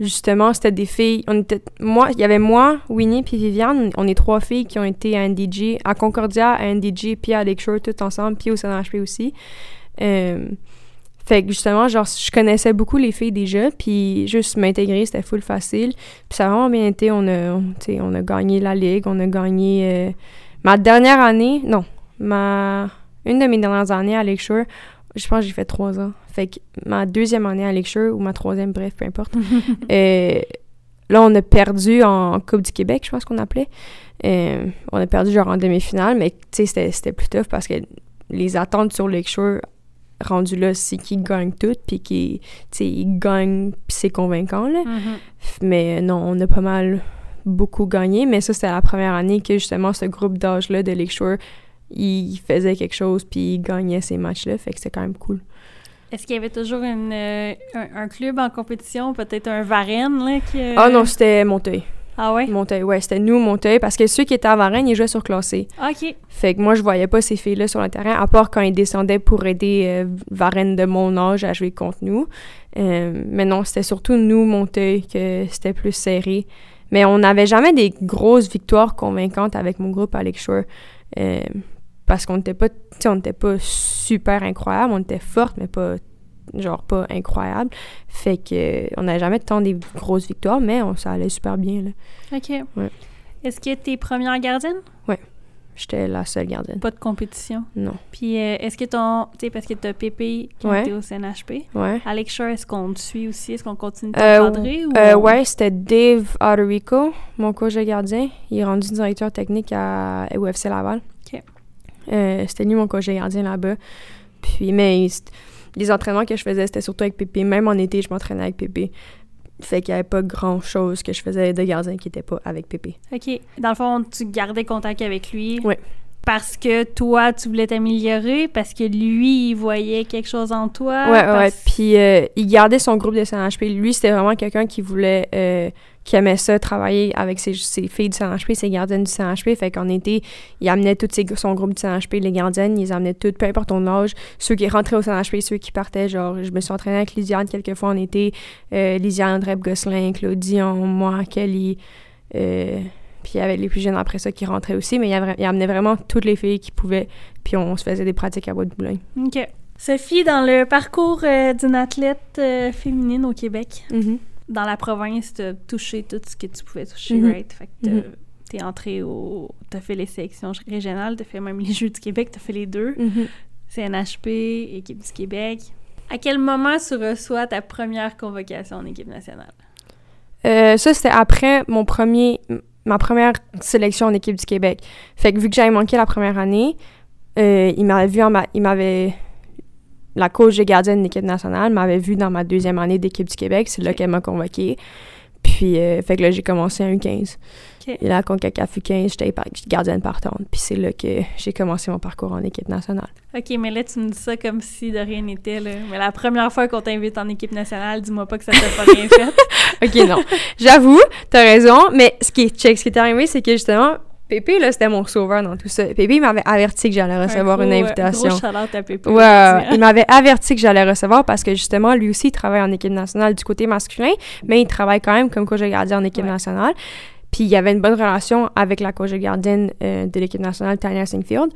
Justement, c'était des filles. On était, moi, il y avait moi, Winnie puis Viviane. On est trois filles qui ont été à NDG, à Concordia, à NDG, puis à Lakeshore, toutes ensemble, puis au CNHP aussi. Euh, fait que justement, genre, je connaissais beaucoup les filles déjà, puis juste m'intégrer, c'était full facile. Puis ça a vraiment bien été. On a, a gagné la ligue, on a gagné. euh, ma dernière année, non, ma. Une de mes dernières années à Lakeshore, je pense que j'ai fait trois ans. Fait que ma deuxième année à Lakeshore, ou ma troisième, bref, peu importe. euh, là, on a perdu en Coupe du Québec, je pense qu'on appelait. Euh, on a perdu genre en demi-finale, mais tu sais, c'était- plus tough parce que les attentes sur Lakeshore, rendu là, c'est qu'ils gagnent toutes, puis qu'ils, ils gagnent, puis c'est convaincant, là. Mhm. Mais non, on a pas mal beaucoup gagné, mais ça, c'était la première année que justement ce groupe d'âge-là de Lakeshore, il faisait quelque chose, puis il gagnait ces matchs-là, fait que c'était quand même cool. Est-ce qu'il y avait toujours une, euh, un, un club en compétition, peut-être un Varennes, là, qui... euh, Ah non, c'était Monteuil. Ah ouais? Monteuil, ouais, c'était nous, Monteuil, parce que ceux qui étaient à Varennes, ils jouaient sur classé. OK. Fait que moi, je voyais pas ces filles-là sur le terrain, à part quand ils descendaient pour aider euh, Varennes de mon âge à jouer contre nous. Euh, mais non, c'était surtout nous, Monteuil, que c'était plus serré. Mais on n'avait jamais des grosses victoires convaincantes avec mon groupe à. Euh, parce qu'on n'était pas, on n'était pas super incroyable, on était forte, mais pas, genre, pas incroyable. Fait que, on n'avait jamais tant des grosses victoires, mais on, ça allait super bien, là. OK. Ouais. Est-ce que t'es première gardienne? j'étais la seule gardienne. Pas de compétition? Non. Puis euh, est-ce que ton. Tu sais, parce que t'as Pépé qui Ouais. était au CNHP. Ouais. Alex Shaw, est-ce qu'on te suit aussi? Est-ce qu'on continue de Euh, t'encadrer? ou Euh, ouais, c'était Dave Autorico, mon coach de gardien. Il est rendu directeur technique à UFC Laval. Euh, c'était lui mon coach gardien là-bas. Puis, mais les entraînements que je faisais, c'était surtout avec Pépé. Même en été, je m'entraînais avec Pépé. Fait qu'il n'y avait pas grand-chose que je faisais de gardien qui n'était pas avec Pépé. OK. Dans le fond, tu gardais contact avec lui. Ouais. Parce que toi, tu voulais t'améliorer, parce que lui, il voyait quelque chose en toi. Ouais, ouais, parce- ouais. Puis euh, il gardait son groupe de CNHP. Lui, c'était vraiment quelqu'un qui voulait, euh, qui aimait ça, travailler avec ses, ses filles du CNHP, ses gardiennes du CNHP. Fait qu'en été, il amenait tout ses- son groupe du CNHP, les gardiennes, ils les amenaient toutes, peu importe ton âge. Ceux qui rentraient au CNHP, ceux qui partaient. Genre, je me suis entraînée avec Lisiane quelques fois en été. Euh, Lisiane, Reb Gosselin, Claudion, moi, Kelly. Puis il y avait les plus jeunes après ça qui rentraient aussi, mais il, il amenait vraiment toutes les filles qui pouvaient. Puis on se faisait des pratiques à Bois de Boulogne. OK. Sophie, dans le parcours euh, d'une athlète euh, féminine au Québec, dans la province, t'as touché tout ce que tu pouvais toucher, Mhm. right? Fait que Mhm. t'es entrée au... T'as fait les sélections régionales, t'as fait même les Jeux du Québec, t'as fait les deux. Mhm. CNHP, équipe du Québec. À quel moment tu reçois ta première convocation en équipe nationale? Euh, ça, c'était après mon premier, ma première sélection en équipe du Québec. Fait que vu que j'avais manqué la première année, euh, il m'avait vu en ma, il m'avait la coach de gardienne de l'équipe nationale m'avait vu dans ma deuxième année d'équipe du Québec. C'est là qu'elle m'a convoqué. Puis, euh, fait que là, j'ai commencé en U15. Ok. Et là, CONCACAF U15, j'étais gardienne partante. Puis c'est là que j'ai commencé mon parcours en équipe nationale. OK, mais là, tu me dis ça comme si de rien n'était. Mais la première fois qu'on t'invite en équipe nationale, dis-moi pas que ça t'a pas rien fait. OK, non. J'avoue, t'as raison, mais ce qui est, check, ce qui est arrivé, c'est que justement, Pépé, là, c'était mon sauveur dans tout ça. Pépé, il m'avait averti que j'allais recevoir Un une gros, invitation. Gros à Pépé. Ouais, il m'avait averti que j'allais recevoir parce que justement, lui aussi, il travaille en équipe nationale du côté masculin, mais il travaille quand même comme coach gardien en équipe Ouais. nationale. Puis il y avait une bonne relation avec la coach de gardienne euh, de l'équipe nationale, Tanya Singfield.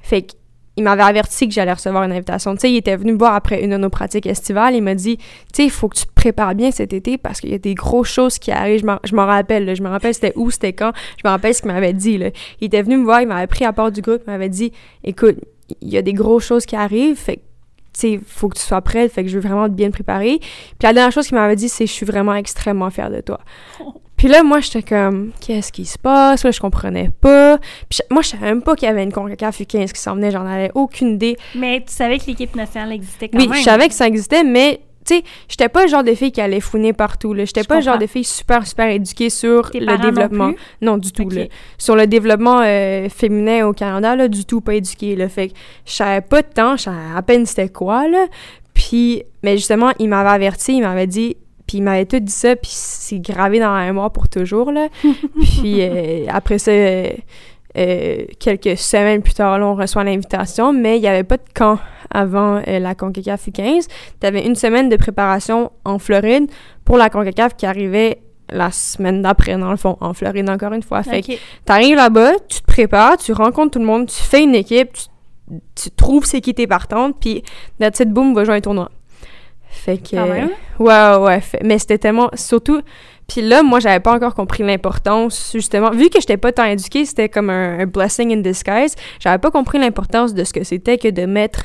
Fait qu'il m'avait averti que j'allais recevoir une invitation. Tu sais, il était venu me voir après une de nos pratiques estivales. Il m'a dit, tu sais, il faut que tu te prépares bien cet été parce qu'il y a des grosses choses qui arrivent. Je m'en- rappelle, je me rappelle c'était où, c'était quand. Je me rappelle ce qu'il m'avait dit. Il était venu me voir, il m'avait pris à part du groupe, il m'avait dit, écoute, il y a des grosses choses qui arrivent, fait que, sais, faut que tu sois prête, fait que je veux vraiment bien te préparer. Puis la dernière chose qu'il m'avait dit, c'est je suis vraiment extrêmement fière de toi. Puis là, moi, j'étais comme, qu'est-ce qui se passe? Là, je comprenais pas. Puis moi, je savais même pas qu'il y avait une CONCACAF U15 qui s'en venait, j'en avais aucune idée. Mais tu savais que l'équipe nationale existait quand Oui, même. je savais que ça existait, mais tu sais, j'étais pas le genre de fille qui allait fouiner partout. là. J'étais pas le genre de fille super, super éduquée sur Tes le non développement. Non, du tout. Là. Sur le développement euh, féminin au Canada, là, du tout pas éduquée. Là. Fait que je savais pas de temps, je savais à peine c'était quoi. Là. Puis, mais justement, il m'avait averti, il m'avait dit, puis il m'avait tout dit ça, puis c'est gravé dans la mémoire pour toujours. Là. puis euh, après ça, euh, euh, quelques semaines plus tard, là, on reçoit l'invitation, mais il n'y avait pas de camp avant euh, la CONCACAF U15. Tu avais une semaine de préparation en Floride pour la CONCACAF qui arrivait la semaine d'après, dans le fond, en Floride encore une fois. Fait que Ok. T'arrives là-bas, tu te prépares, tu rencontres tout le monde, tu fais une équipe, tu, tu trouves c'est qui tes partantes, puis that's it, boum, va jouer un tournoi. Fait que... Quand même? Ouais, ouais, fait- mais c'était tellement... Surtout... Puis là, moi, j'avais pas encore compris l'importance, justement. Vu que j'étais pas tant éduquée, c'était comme un, un blessing in disguise. J'avais pas compris l'importance de ce que c'était que de mettre...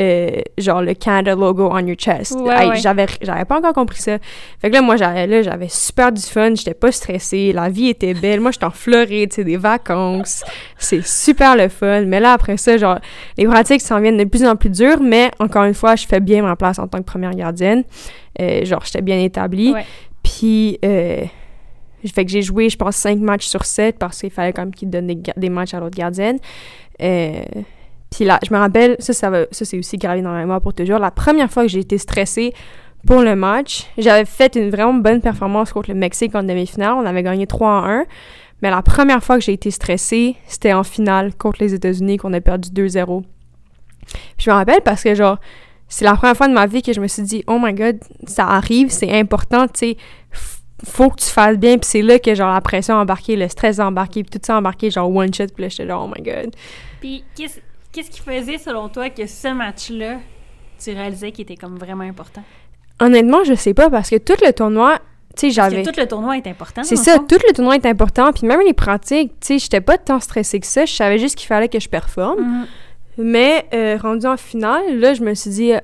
euh, genre le Canada logo on your chest. Ouais, Hey, ouais. J'avais, j'avais pas encore compris ça. Fait que là, moi, j'avais, là, j'avais super du fun, j'étais pas stressée, la vie était belle. Moi, j'étais en Floride, c'est des vacances. C'est super le fun. Mais là, après ça, genre, les pratiques s'en viennent de plus en plus dures, mais encore une fois, je fais bien ma place en tant que première gardienne. Euh, genre, j'étais bien établie. Ouais. Puis, euh, fait que j'ai joué, je pense, cinq matchs sur sept parce qu'il fallait quand même qu'ils donnent des, des matchs à l'autre gardienne. Euh, puis là, je me rappelle, ça, ça, ça c'est aussi gravé dans ma mémoire pour toujours. La première fois que j'ai été stressée pour le match, j'avais fait une vraiment bonne performance contre le Mexique en demi-finale. On avait gagné 3 à 1. Mais la première fois que j'ai été stressée, c'était en finale contre les États-Unis qu'on a perdu 2-0. Puis je me rappelle parce que, genre, c'est la première fois de ma vie que je me suis dit, oh my god, ça arrive, c'est important, tu sais, faut que tu fasses bien. Puis c'est là que, genre, la pression a embarqué, le stress embarqué, puis tout ça embarqué, genre, one shot, puis là, j'étais genre, oh my god. Puis qu'est-ce qu'est-ce qui faisait, selon toi, que ce match-là, tu réalisais qu'il était comme vraiment important? Honnêtement, je sais pas parce que tout le tournoi, tu sais, j'avais... tout le tournoi est important. C'est ça, tout le tournoi est important. Puis même les pratiques, tu sais, j'étais pas tant stressée que ça. Je savais juste qu'il fallait que je performe. Mhm. Mais euh, rendu en finale, là, je me suis dit, euh,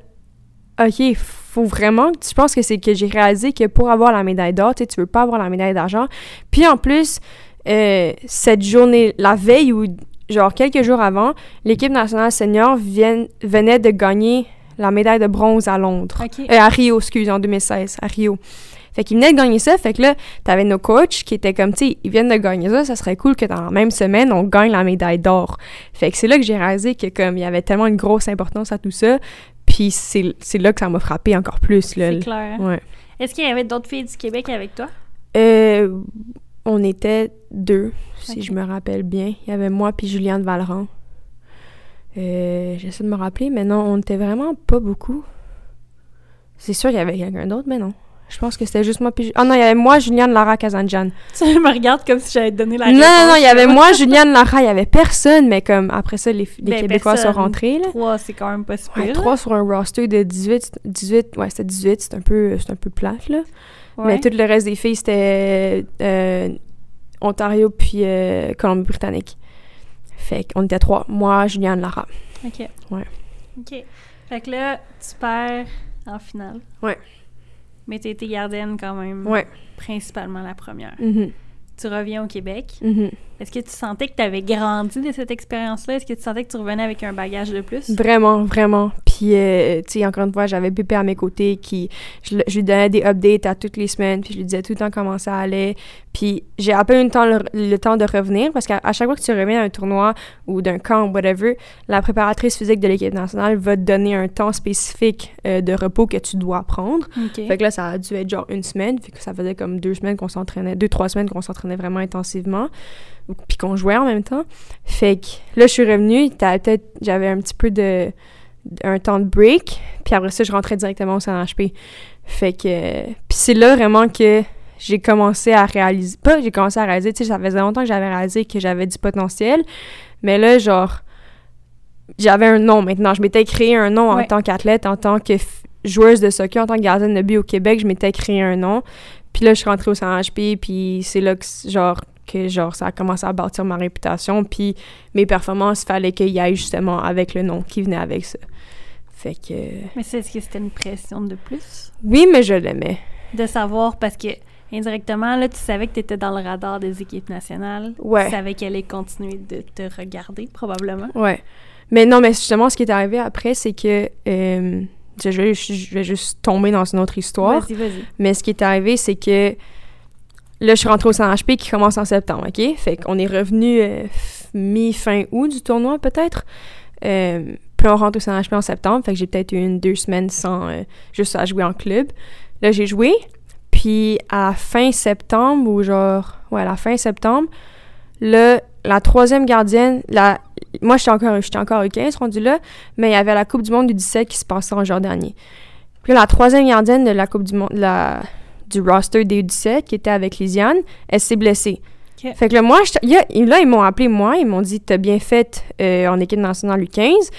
OK, faut vraiment. Je pense que c'est que j'ai réalisé que pour avoir la médaille d'or, tu sais, tu veux pas avoir la médaille d'argent. Puis en plus, euh, cette journée, la veille ou genre quelques jours avant, l'équipe nationale senior vient- venait de gagner la médaille de bronze à Londres. Euh, à Rio, excuse, en 2016, à Rio. Fait qu'ils venaient de gagner ça, fait que là, t'avais nos coachs qui étaient comme, tu sais, ils viennent de gagner ça, ça serait cool que dans la même semaine, on gagne la médaille d'or. Fait que c'est là que j'ai réalisé que comme, il y avait tellement une grosse importance à tout ça, puis c'est c'est là que ça m'a frappé encore plus, là. C'est clair. Ouais. Est-ce qu'il y avait d'autres filles du Québec avec toi? Euh, on était deux, si je me rappelle bien. Il y avait moi puis Juliane Valran. Euh, J'essaie de me rappeler, mais non, on était vraiment pas beaucoup. C'est sûr, il y avait quelqu'un d'autre, mais non. Je pense que c'était juste moi puis... Ah non, il y avait moi, Juliane, Lara, Kazanjan. Tu me regardes comme si j'allais te donner la Non, non, réponse, non, il y avait moi, Juliane, Lara, il y avait personne, mais comme après ça, les, les Ben, Québécois sont rentrés, là. Trois, c'est quand même pas si Ouais, trois sur un roster de 18, 18 ouais, c'était 18, c'est un peu, c'est un peu plate, là. Mais tout le reste des filles, c'était euh, Ontario puis euh, Colombie-Britannique. Fait qu'on était trois. Moi, Juliane, Lara. OK. Ouais. OK. Fait que là, tu perds en finale. Ouais. Mais tu été gardienne quand même. Ouais. Principalement la première. Mhm, Tu reviens au Québec. mhm. Est-ce que tu sentais que tu avais grandi de cette expérience-là? Est-ce que tu sentais que tu revenais avec un bagage de plus? Vraiment, vraiment. Puis, euh, tu sais, encore une fois, j'avais Pépé à mes côtés qui... Je, je lui donnais des updates à toutes les semaines, puis je lui disais tout le temps comment ça allait. Puis, j'ai à peine eu le temps, le, le temps de revenir, parce qu'à chaque fois que tu reviens d'un tournoi ou d'un camp, whatever, la préparatrice physique de l'équipe nationale va te donner un temps spécifique euh, de repos que tu dois prendre. OK. Fait que là, ça a dû être genre une semaine, fait que ça faisait comme deux semaines qu'on s'entraînait, deux, trois semaines qu'on s'entraînait vraiment intensivement, ou- puis qu'on jouait en même temps. Fait que là, je suis revenue, peut-être, j'avais un petit peu de, un temps de break, puis après ça, je rentrais directement au CNHP. Fait que, puis c'est là vraiment que j'ai commencé à réaliser, pas j'ai commencé à réaliser, tu sais, ça faisait longtemps que j'avais réalisé que j'avais du potentiel, mais là, genre, j'avais un nom maintenant. Je m'étais créé un nom en tant qu'athlète, en tant que joueuse de soccer, en tant que gardienne de but au Québec, je m'étais créé un nom. Puis là, je suis rentrée au CNHP, puis c'est là que, genre, que genre, ça a commencé à bâtir ma réputation. Puis mes performances, fallait qu'il y aille justement avec le nom qui venait avec ça. Fait que... Mais c'est- est-ce que c'était une pression de plus? Oui, mais je l'aimais. De savoir, parce que indirectement, là, tu savais que tu étais dans le radar des équipes nationales. Ouais. Tu savais qu'elle allait continuer de te regarder, probablement. Ouais. Mais non, mais justement, ce qui est arrivé après, c'est que... euh, je, vais, je vais juste tomber dans une autre histoire. Vas-y, vas-y. Mais ce qui est arrivé, c'est que là, je suis rentrée au CNHP qui commence en septembre, OK? Fait qu'on est revenu euh, mi-fin août du tournoi, peut-être. Euh, puis on rentre au CNHP en septembre, fait que j'ai peut-être eu une, deux semaines sans... euh, juste à jouer en club. Là, j'ai joué, puis à fin septembre, ou genre... Ouais, à la fin septembre, la troisième gardienne... La, moi, j'étais encore, j'étais encore au 15 rendu là, mais il y avait la Coupe du monde du 17 qui se passait en juin dernier. Puis là, la troisième gardienne de la Coupe du monde... La, du roster des U17 qui était avec Lisiane, elle s'est blessée. Fait que là, moi, là, ils m'ont appelé moi, ils m'ont dit T'as bien fait euh, en équipe nationale U15.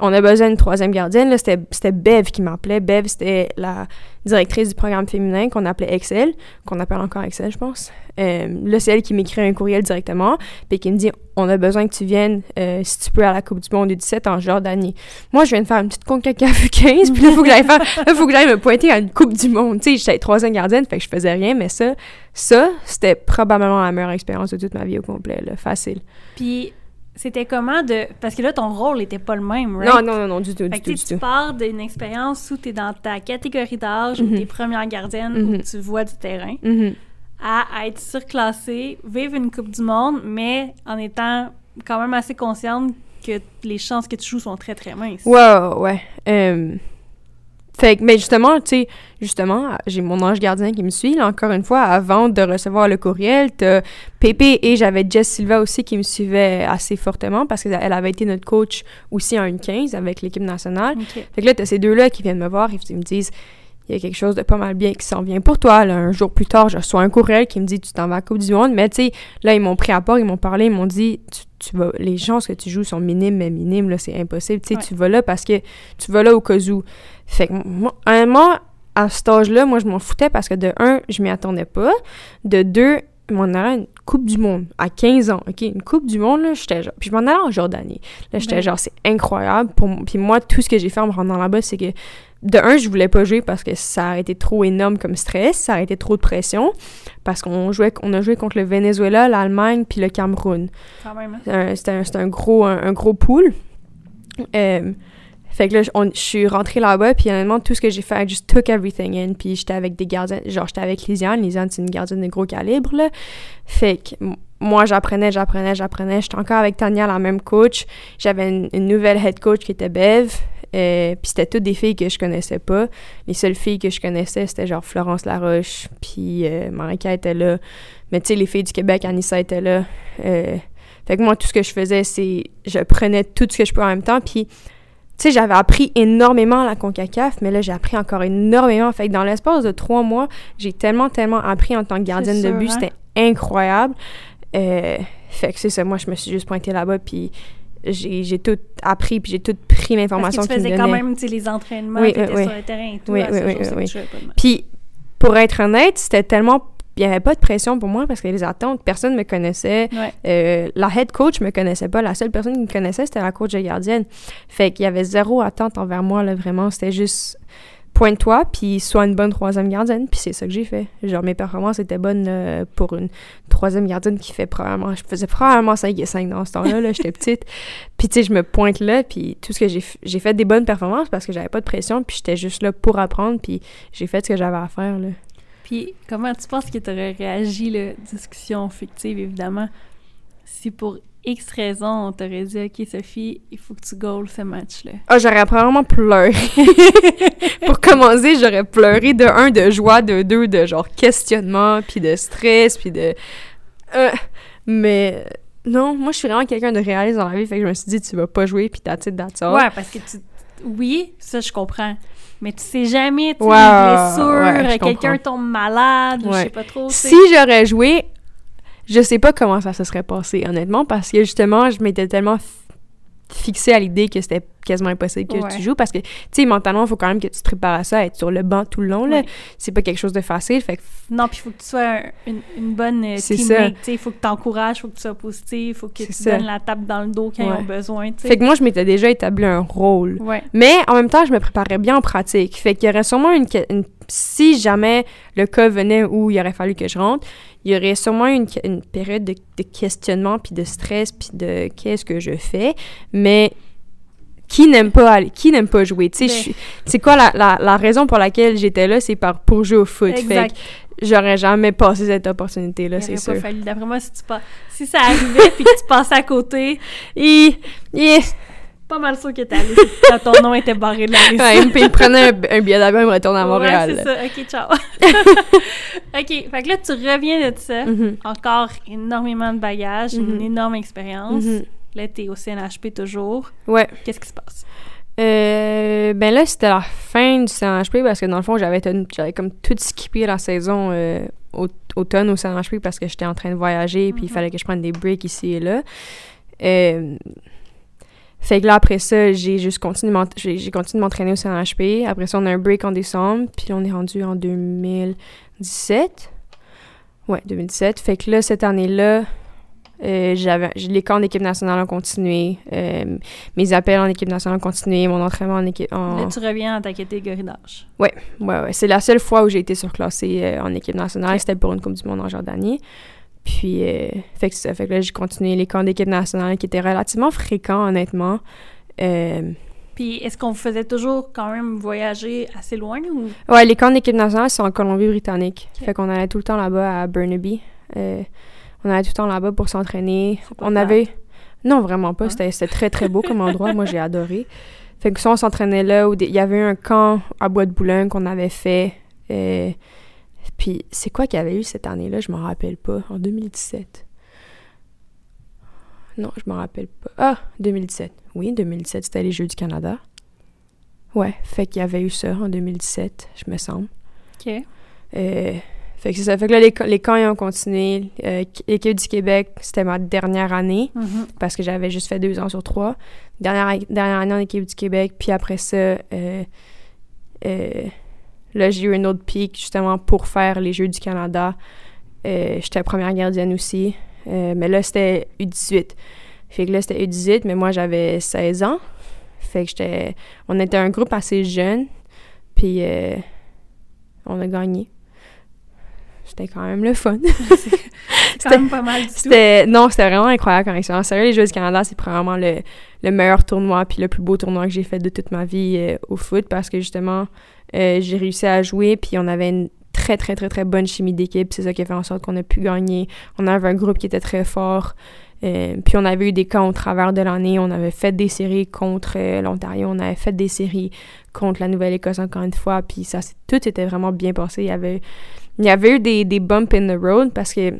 On a besoin d'une troisième gardienne. Là, c'était, c'était Bev qui m'appelait. Bev, c'était la directrice du programme féminin qu'on appelait Excel, qu'on appelle encore Excel, je pense. Euh, là, c'est elle qui m'écrit un courriel directement, puis qui me dit On a besoin que tu viennes, euh, si tu peux, à la Coupe du Monde U17 en Jordanie. Moi, je viens de faire une petite CONCACAF U15, puis là, il faut que j'aille faire Là, faut que j'aille me pointer à une Coupe du Monde. Tu sais, j'étais troisième gardienne, fait que je faisais rien, mais ça, ça, c'était probablement la meilleure expérience de toute ma vie au complet, là, facile. Puis, c'était comment de... Parce que là, ton rôle n'était pas le même, right? Non, non, non, non, du tout, Fait du que tout, tu tout. pars d'une expérience où tu es dans ta catégorie d'âge, Mhm. où tu es première gardienne, Mhm. où tu vois du terrain, Mhm. à être surclassée, vivre une Coupe du Monde, mais en étant quand même assez consciente que les chances que tu joues sont très, très minces. Ouais, ouais, ouais. Euh, fait que, mais justement, tu sais, justement, j'ai mon ange gardien qui me suit, là, encore une fois, avant de recevoir le courriel. T'as Pépé et j'avais Jess Silva aussi qui me suivait assez fortement parce qu'elle avait été notre coach aussi en 1-15 avec l'équipe nationale. Fait que là, t'as ces deux-là qui viennent me voir et ils me disent il y a quelque chose de pas mal bien qui s'en vient pour toi. Là, un jour plus tard, je reçois un courriel qui me dit tu t'en vas à Coupe du Monde. Mais tu sais, là, ils m'ont pris à part, ils m'ont parlé, ils m'ont dit tu, tu vas, les chances que tu joues sont minimes, mais minimes, là, c'est impossible. Tu sais, Ouais. tu vas là parce que tu vas là au cas où. Fait que moi, honnêtement, à cet âge-là, moi, je m'en foutais parce que de un, je m'y attendais pas. De deux, m'en allais à une Coupe du Monde à 15 ans, OK? Une Coupe du Monde, là, j'étais genre... Puis je m'en allais en Jordanie. Là, j'étais Ben. genre, c'est incroyable. Pour... Puis moi, tout ce que j'ai fait en me rendant là-bas, c'est que... De un, je voulais pas jouer parce que ça aurait été trop énorme comme stress, ça aurait été trop de pression, parce qu'on jouait, on a joué contre le Venezuela, l'Allemagne, puis le Cameroun. Quand même. hein? C'était un, gros, un, un gros pool. Euh, fait que là, je suis rentrée là-bas, puis honnêtement, tout ce que j'ai fait, I just took everything in, puis j'étais avec des gardiens, genre j'étais avec Lisiane, Lisiane c'est une gardienne de gros calibre, là. Fait que moi, j'apprenais, j'apprenais, j'apprenais. J'étais encore avec Tania, la même coach. J'avais une, une nouvelle head coach qui était Bev, euh, puis c'était toutes des filles que je connaissais pas. Les seules filles que je connaissais, c'était genre Florence Laroche, puis euh, Marika était là. Mais tu sais, les filles du Québec, Anissa était là. Euh, fait que moi, tout ce que je faisais, c'est je prenais tout ce que je peux en même temps. Puis, tu sais, j'avais appris énormément à la CONCACAF, mais là, j'ai appris encore énormément. Fait que dans l'espace de trois mois, j'ai tellement, tellement appris en tant que gardienne de but. hein? C'était incroyable. Euh, fait que c'est ça, moi, je me suis juste pointée là-bas, puis j'ai tout appris, puis j'ai tout pris Parce l'information que tu qu'ils me faisais quand même, tu les entraînements, Oui, oui, sur le terrain et tout. Oui, oui, oui. Puis, pour être honnête, c'était tellement... Il n'y avait pas de pression pour moi parce que les attentes, personne ne me connaissait. Ouais. Euh, la head coach me connaissait pas. La seule personne qui me connaissait, c'était la coach de gardienne. Fait qu'il y avait zéro attente envers moi, là, vraiment. C'était juste pointe-toi, puis sois une bonne troisième gardienne. Puis c'est ça que j'ai fait. Genre, mes performances étaient bonnes euh, pour une troisième gardienne qui fait probablement... Je faisais probablement 5 et 5 dans ce temps-là, là, j'étais petite. Puis tu sais, je me pointe là, puis tout ce que j'ai... J'ai fait des bonnes performances parce que j'avais pas de pression, puis j'étais juste là pour apprendre, puis j'ai fait ce que j'avais à faire, là. Puis, comment tu penses que tu aurais réagi, là, discussion fictive, évidemment, si pour X raison, on t'aurait dit, OK, Sophie, il faut que tu goals ce match-là. Ah, j'aurais probablement pleuré. Pour commencer, j'aurais pleuré de un, de joie, de deux, de genre questionnement, puis de stress, puis de... Euh, mais non, moi, je suis vraiment quelqu'un de réaliste dans la vie, fait que je me suis dit, tu vas pas jouer, puis that's it, that's all. Ouais, parce que tu. Oui, ça, je comprends. Mais tu sais jamais, tu sais, Ouais, ouais, je quelqu'un tombe malade, ou je Ouais. sais pas trop. Si j'aurais joué, je sais pas comment ça se serait passé, honnêtement, parce que justement, je m'étais tellement fixée à l'idée que c'était quasiment impossible que Ouais. tu joues, parce que, tu sais, mentalement, il faut quand même que tu te prépares à ça, à être sur le banc tout le long, là. Ouais. C'est pas quelque chose de facile, fait que Non, puis il faut que tu sois un- une, une bonne euh, teammate. Il faut que tu encourages, il faut que tu sois positif, il faut que tu ça. donnes la tape dans le dos quand ils ont besoin. Fait que moi, je m'étais déjà établi un rôle. Mais en même temps, je me préparais bien en pratique. Fait qu'il y aurait sûrement une, une- Si jamais le cas venait où il aurait fallu que je rentre, il y aurait sûrement une, une période de, de questionnement, puis de stress, puis de qu'est-ce que je fais. Mais qui n'aime pas aller, qui n'aime pas jouer? Tu sais, suis- c'est quoi la, la, la raison pour laquelle j'étais là? C'est par, pour jouer au foot. Exact. Fait j'aurais jamais passé cette opportunité-là, Il c'est sûr. pas fallu. D'après moi, si, tu pas... si ça arrivait puis que tu passais à côté, Et, et, pas mal sûr que t'allais. quand ton nom était barré de la liste. ouais, puis il prenait un, un billet d'avion et me retourne à Montréal. Ouais, c'est ça. OK, ciao. OK, fait que là, tu reviens de ça. Mhm. Encore énormément de bagages, une Mhm. énorme expérience. Mhm. Là, t'es au CNHP toujours. Ouais. Qu'est-ce qui se passe? Euh, ben là, c'était la fin du CNHP parce que dans le fond, j'avais comme tout skippé la saison euh, au- automne au CNHP parce que j'étais en train de voyager puis il Mhm. fallait que je prenne des breaks ici et là. Euh, fait que là, après ça, j'ai juste continué, j'ai continué de m'entraîner au CNHP. Après ça, on a un break en décembre puis là, on est rendu en 2017. Ouais, 2017. Fait que là, cette année-là, euh, les camps d'équipe nationale ont continué. euh, mes appels en équipe nationale ont continué, mon entraînement en équipe. En... Là, tu reviens dans ta catégorie d'âge. Ouais, ouais. C'est la seule fois où j'ai été surclassée euh, en équipe nationale. C'était pour une Coupe du Monde en Jordanie. Puis, fait que ça fait que là, j'ai continué les camps d'équipe nationale qui étaient relativement fréquents, honnêtement. Puis, est-ce qu'on faisait toujours quand même voyager assez loin ou... ouais, les camps d'équipe nationale sont en Colombie-Britannique. Ok. Fait qu'on allait tout le temps là-bas à Burnaby. On allait tout le temps là-bas pour s'entraîner. On plate. avait... Non, vraiment pas. Hein? C'était c'était très, très beau comme endroit. Moi, j'ai adoré. Fait que ça, on s'entraînait là. où des- Il y avait un camp à Bois de Boulogne qu'on avait fait. euh, Puis, c'est quoi qu'il y avait eu cette année-là? Je m'en rappelle pas. En 2017. Non, je m'en rappelle pas. Ah, 2017. Oui, 2017, c'était les Jeux du Canada. Ouais, fait qu'il y avait eu ça en 2017, je me semble. OK. Euh, fait que c'est ça. Fait que là, les, les camps, ils ont continué. Euh, L'équipe du Québec, c'était ma dernière année Mhm. parce que j'avais juste fait deux ans sur trois. Dernière, dernière année en équipe du Québec, puis après ça, euh, euh, Là, j'ai eu un autre pic, justement, pour faire les Jeux du Canada. J'étais première gardienne aussi. Mais là, c'était U18. Fait que là, c'était U18, mais moi, j'avais 16 ans. Fait que j'étais... On était un groupe assez jeune. Puis, on a gagné. C'était quand même le fun. C'est quand même pas mal du tout. C'était non, c'était vraiment incroyable comme expérience. Sérieux, les Jeux du Canada, c'est probablement le, le meilleur tournoi puis le plus beau tournoi que j'ai fait de toute ma vie euh, au foot parce que justement, euh, j'ai réussi à jouer puis on avait une très très très très bonne chimie d'équipe. C'est ça qui a fait en sorte qu'on a pu gagner. On avait un groupe qui était très fort. Euh, puis on avait eu des camps au travers de l'année. On avait fait des séries contre euh, l'Ontario. On avait fait des séries contre la Nouvelle-Écosse encore une fois. Puis ça, tout était vraiment bien passé. Il y avait, il y avait eu des, des bumps in the road parce que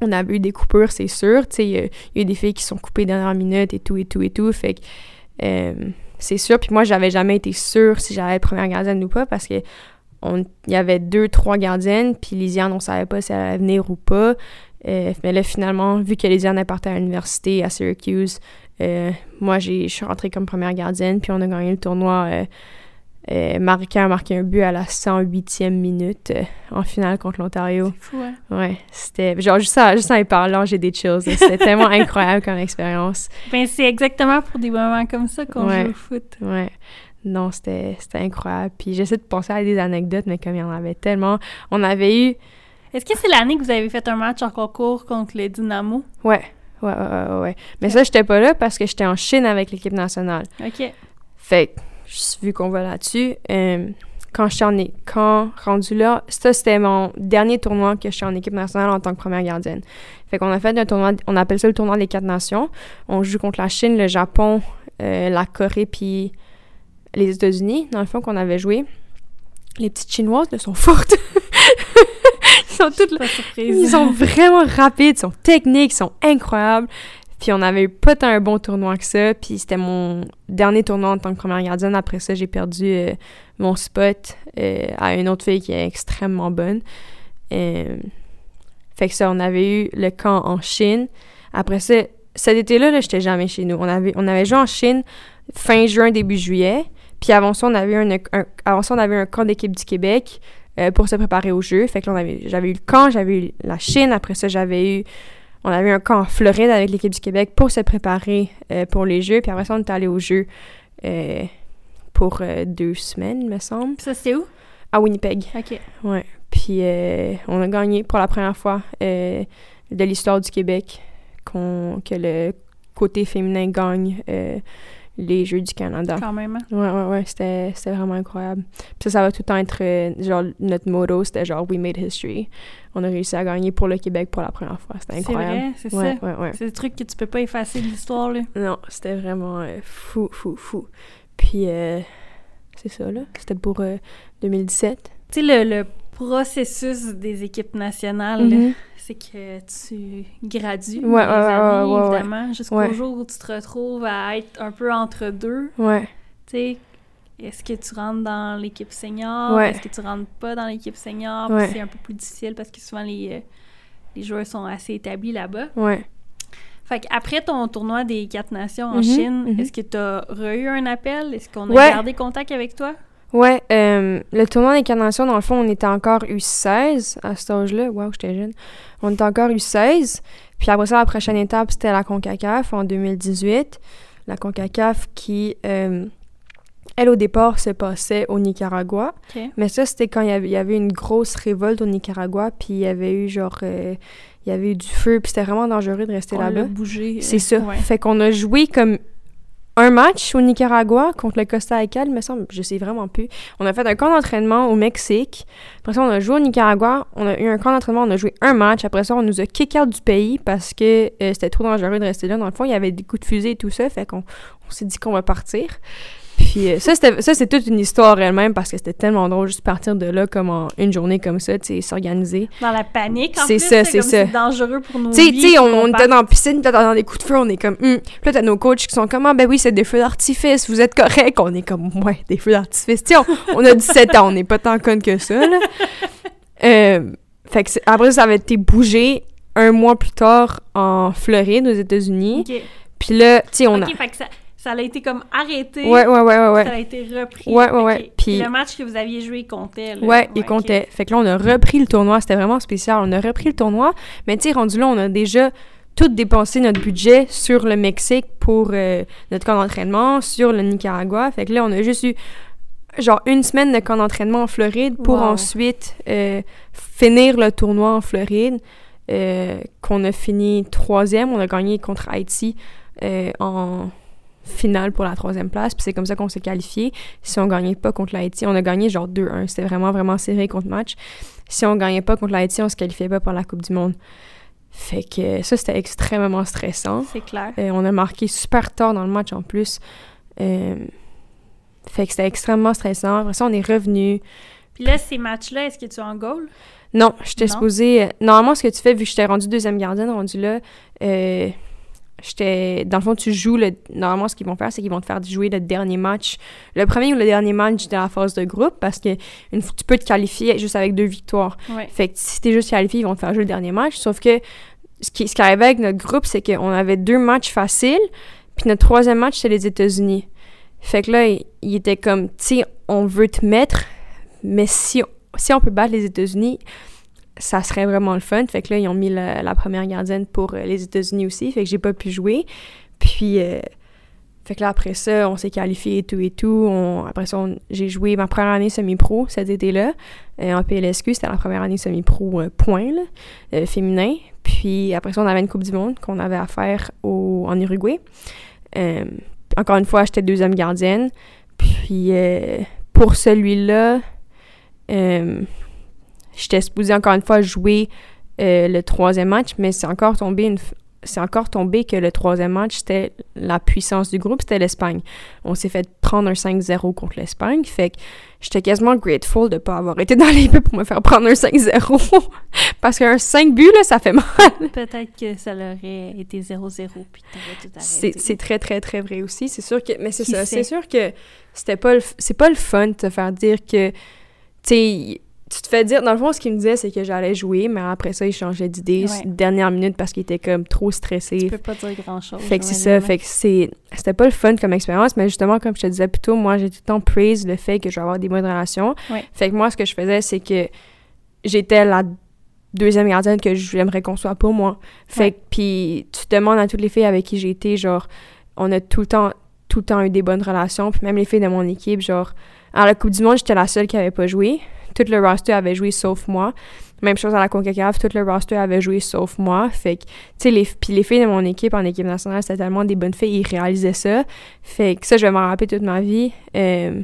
on avait eu des coupures, c'est sûr. Tu sais, il y, y a eu des filles qui sont coupées dernière minute et tout et tout et tout. Fait que euh, c'est sûr. Puis moi, j'avais jamais été sûre si être première gardienne ou pas parce que on- il y avait deux, trois gardiennes, puis Lisiane, on savait pas si elle allait venir ou pas. Euh, mais là, finalement, vu que Lisiane est partie à l'université à Syracuse, euh, moi, je suis rentrée comme première gardienne, puis on a gagné le tournoi. Euh, Marquin a marqué un but à la 108e minute euh, en finale contre l'Ontario. C'est fou, hein? Ouais, c'était... Genre, juste, en- juste en y parlant, j'ai des chills. C'était tellement incroyable comme expérience. Ben, c'est exactement pour des moments comme ça qu'on Ouais. joue au foot. Ouais. Non, c'était c'était incroyable. Puis j'essaie de penser à des anecdotes, mais comme il y en avait tellement... On avait eu... Est-ce que c'est l'année que vous avez fait un match en concours contre le Dynamo? Ouais, ouais, ouais, ouais. ouais. Mais ça, j'étais pas là parce que j'étais en Chine avec l'équipe nationale. OK. Fait vu qu'on va là-dessus, euh, quand j'étais en é- quand rendu là, ça c'était mon dernier tournoi que j'étais en équipe nationale en tant que première gardienne. Fait qu'on a fait un tournoi, on appelle ça le tournoi des quatre nations. On joue contre la Chine, le Japon, euh, la Corée puis les États-Unis. Dans le fond qu'on avait joué. Les petites chinoises là, sont fortes. Ils sont toutes surprise. ils sont vraiment rapides, ils sont techniques, ils sont incroyables. Puis on avait eu pas tant un bon tournoi que ça. Puis c'était mon dernier tournoi en tant que première gardienne. Après ça, j'ai perdu euh, mon spot euh, à une autre fille qui est extrêmement bonne. Euh, fait que ça, on avait eu le camp en Chine. Après ça, cet été-là, là, j'étais jamais chez nous. On avait, on avait joué en Chine fin juin, début juillet. Puis avant ça, on avait un, un- avant ça, on avait un camp d'équipe du Québec pour se préparer au jeu. Fait que j'avais eu le camp, j'avais eu la Chine. Après ça, j'avais eu... On avait un camp en Floride avec l'équipe du Québec pour se préparer euh, pour les Jeux. Puis après ça, on est allé aux Jeux euh, pour euh, deux semaines, me semble, Ça, c'est où? à Winnipeg. OK. Ouais. Puis on a gagné pour la première fois de l'histoire du Québec qu'on, que le côté féminin gagne les Jeux du Canada. Quand même. hein? Ouais, ouais, ouais, c'était, c'était vraiment incroyable. Puis ça, ça va tout le temps être, euh, genre, notre motto, c'était genre « We made history ». On a réussi à gagner pour le Québec pour la première fois. C'était C'est incroyable. vrai, c'est ouais, ça. ouais, ouais. C'est des trucs que tu peux pas effacer de l'histoire, là. Non, c'était vraiment euh, fou, fou, fou. Puis, euh, c'est ça, là. C'était pour euh, 2017. Tu sais, le, le processus des équipes nationales, là, Mhm. C'est que tu gradues Ouais, les ouais, années, ouais, ouais, évidemment, jusqu'au jour où tu te retrouves à être un peu entre deux. Ouais. Tu sais, est-ce que tu rentres dans l'équipe senior? Est-ce que tu rentres pas dans l'équipe senior? C'est un peu plus difficile parce que souvent les, euh, les joueurs sont assez établis là-bas. Ouais. Fait qu'après ton tournoi des quatre nations en Mhm, Chine, mhm. est-ce que tu as eu un appel? Est-ce qu'on a gardé contact avec toi? Ouais, euh, le tournoi nations, dans le fond, on était encore U16 à cet âge-là. Waouh, j'étais jeune. On était encore U16. Puis après ça, la prochaine étape, c'était la CONCACAF en 2018. La CONCACAF qui, euh, elle, au départ, se passait au Nicaragua. OK. Mais ça, c'était quand il y, avait, une grosse révolte au Nicaragua. Puis il y avait eu, genre, euh, il y avait eu du feu. Puis c'était vraiment dangereux de rester là-bas. bougé. euh, C'est ça. ouais. Fait qu'on a joué comme un match au Nicaragua contre le Costa Rica, me semble, je sais vraiment plus. On a fait un camp d'entraînement au Mexique. Après ça, on a joué au Nicaragua. On a eu un camp d'entraînement, on a joué un match. Après ça, on nous a kick out du pays parce que euh, c'était trop dangereux de rester là. Dans le fond, il y avait des coups de fusée et tout ça. Fait qu'on on s'est dit qu'on va partir. Puis euh, ça, c'était- ça, c'est toute une histoire elle-même parce que c'était tellement drôle juste partir de là comme en une journée comme ça, tu sais, s'organiser. Dans la panique, en C'est plus. ça, c'est ça. C'est dangereux pour nos Tu sais, vies. tu sais, on, on était dans la piscine, puis dans des coups de feu, on est comme, hum. Puis là, t'as nos coachs qui sont comme, ah, ben oui, c'est des feux d'artifice, vous êtes corrects. On est comme, ouais, des feux d'artifice. Tu sais, on, on a 17 ans, on n'est pas tant connes que ça, là. Euh, fait que après, ça avait été bougé un mois plus tard en Floride, aux États-Unis. Puis là, tu sais, on a. fait que ça, ça a été comme arrêté. Ouais, ouais, ouais, ouais. Ça a été repris. Ouais, ouais, ouais. Puis- le match que vous aviez joué, il comptait. Là. Ouais, il comptait. Fait que là, on a repris le tournoi. C'était vraiment spécial. On a repris le tournoi. Mais tu sais, rendu là, on a déjà tout dépensé notre budget sur le Mexique pour euh, notre camp d'entraînement, sur le Nicaragua. Fait que là, on a juste eu genre une semaine de camp d'entraînement en Floride pour Wow. ensuite euh, finir le tournoi en Floride. euh, qu'on a fini troisième. On a gagné contre Haïti en finale pour la troisième place. Puis c'est comme ça qu'on s'est qualifié. Si on gagnait pas contre l'Haïti, on a gagné genre 2-1. C'était vraiment, vraiment serré contre match. Si on gagnait pas contre l'Haïti, on se qualifiait pas pour la Coupe du Monde. Fait que ça, c'était extrêmement stressant. C'est clair. Euh, on a marqué super tard dans le match en plus. Euh, fait que c'était extrêmement stressant. Après ça, on est revenu. Puis là, ces matchs-là, est-ce que tu es en goal? Non, j'étais Non. supposée. euh, Normalement, ce que tu fais, vu que j'étais rendue deuxième gardienne, rendu là, euh, j'étais. Dans le fond, tu joues le. Normalement, ce qu'ils vont faire, c'est qu'ils vont te faire jouer le dernier match. Le premier ou le dernier match de la phase de groupe, parce que une tu peux te qualifier juste avec deux victoires. Ouais. Fait que si t'es juste qualifié, ils vont te faire jouer le dernier match. Sauf que ce qui, ce qui arrivait avec notre groupe, c'est qu'on avait deux matchs faciles, puis notre troisième match, c'était les États-Unis. Fait que là, il, il était comme, tu sais, on veut te mettre, mais si, si on peut battre les États-Unis, ça serait vraiment le fun. Fait que là, ils ont mis la, première gardienne pour euh, les États-Unis aussi. Fait que j'ai pas pu jouer. Puis, euh, fait que là, après ça, on s'est qualifié et tout et tout. Après ça, j'ai joué ma première année semi-pro cet été-là. euh, en PLSQ, c'était la première année semi-pro point, là, féminin. Puis après ça, on avait une Coupe du Monde qu'on avait à faire au, en Uruguay. Encore une fois, j'étais deuxième gardienne. Puis pour celui-là, j'étais supposée encore une fois jouer euh, le troisième match, mais c'est encore tombé une f- c'est encore tombé que le troisième match, c'était la puissance du groupe, c'était l'Espagne. On s'est fait prendre un 5-0 contre l'Espagne, fait que j'étais quasiment grateful de ne pas avoir été dans les buts pour me faire prendre un 5-0. Parce qu'un 5 buts, là, ça fait mal. Peut-être que ça aurait été 0-0 puis t'aurais tout C'est arrêté. c'est très, très, très vrai aussi. C'est sûr que. Mais c'est ça. C'est sûr que c'était pas le. C'est pas le fun de te faire dire que. Tu sais, tu te fais dire. Dans le fond, ce qu'il me disait, c'est que j'allais jouer, mais après ça, il changeait d'idée Ouais. dernière minute parce qu'il était comme trop stressé. Tu peux pas dire grand-chose. Fait que c'est ça, fait que c'est... C'était pas le fun comme expérience, mais justement, comme je te disais plus tôt, moi, j'ai tout le temps praise le fait que je vais avoir des bonnes relations. Ouais. Fait que moi, ce que je faisais, c'est que j'étais la deuxième gardienne que j'aimerais qu'on soit pour moi. Fait Ouais. que, puis tu demandes à toutes les filles avec qui j'ai été, genre, on a tout le temps, tout le temps eu des bonnes relations, puis même les filles de mon équipe, genre, à la Coupe du Monde, j'étais la seule qui avait pas joué. Tout le roster avait joué sauf moi. Même chose à la CONCACAF, tout le roster avait joué sauf moi. Fait que tu sais, les, les filles de mon équipe en équipe nationale, c'était tellement des bonnes filles, ils réalisaient ça. Fait que ça, je vais m'en rappeler toute ma vie. Euh,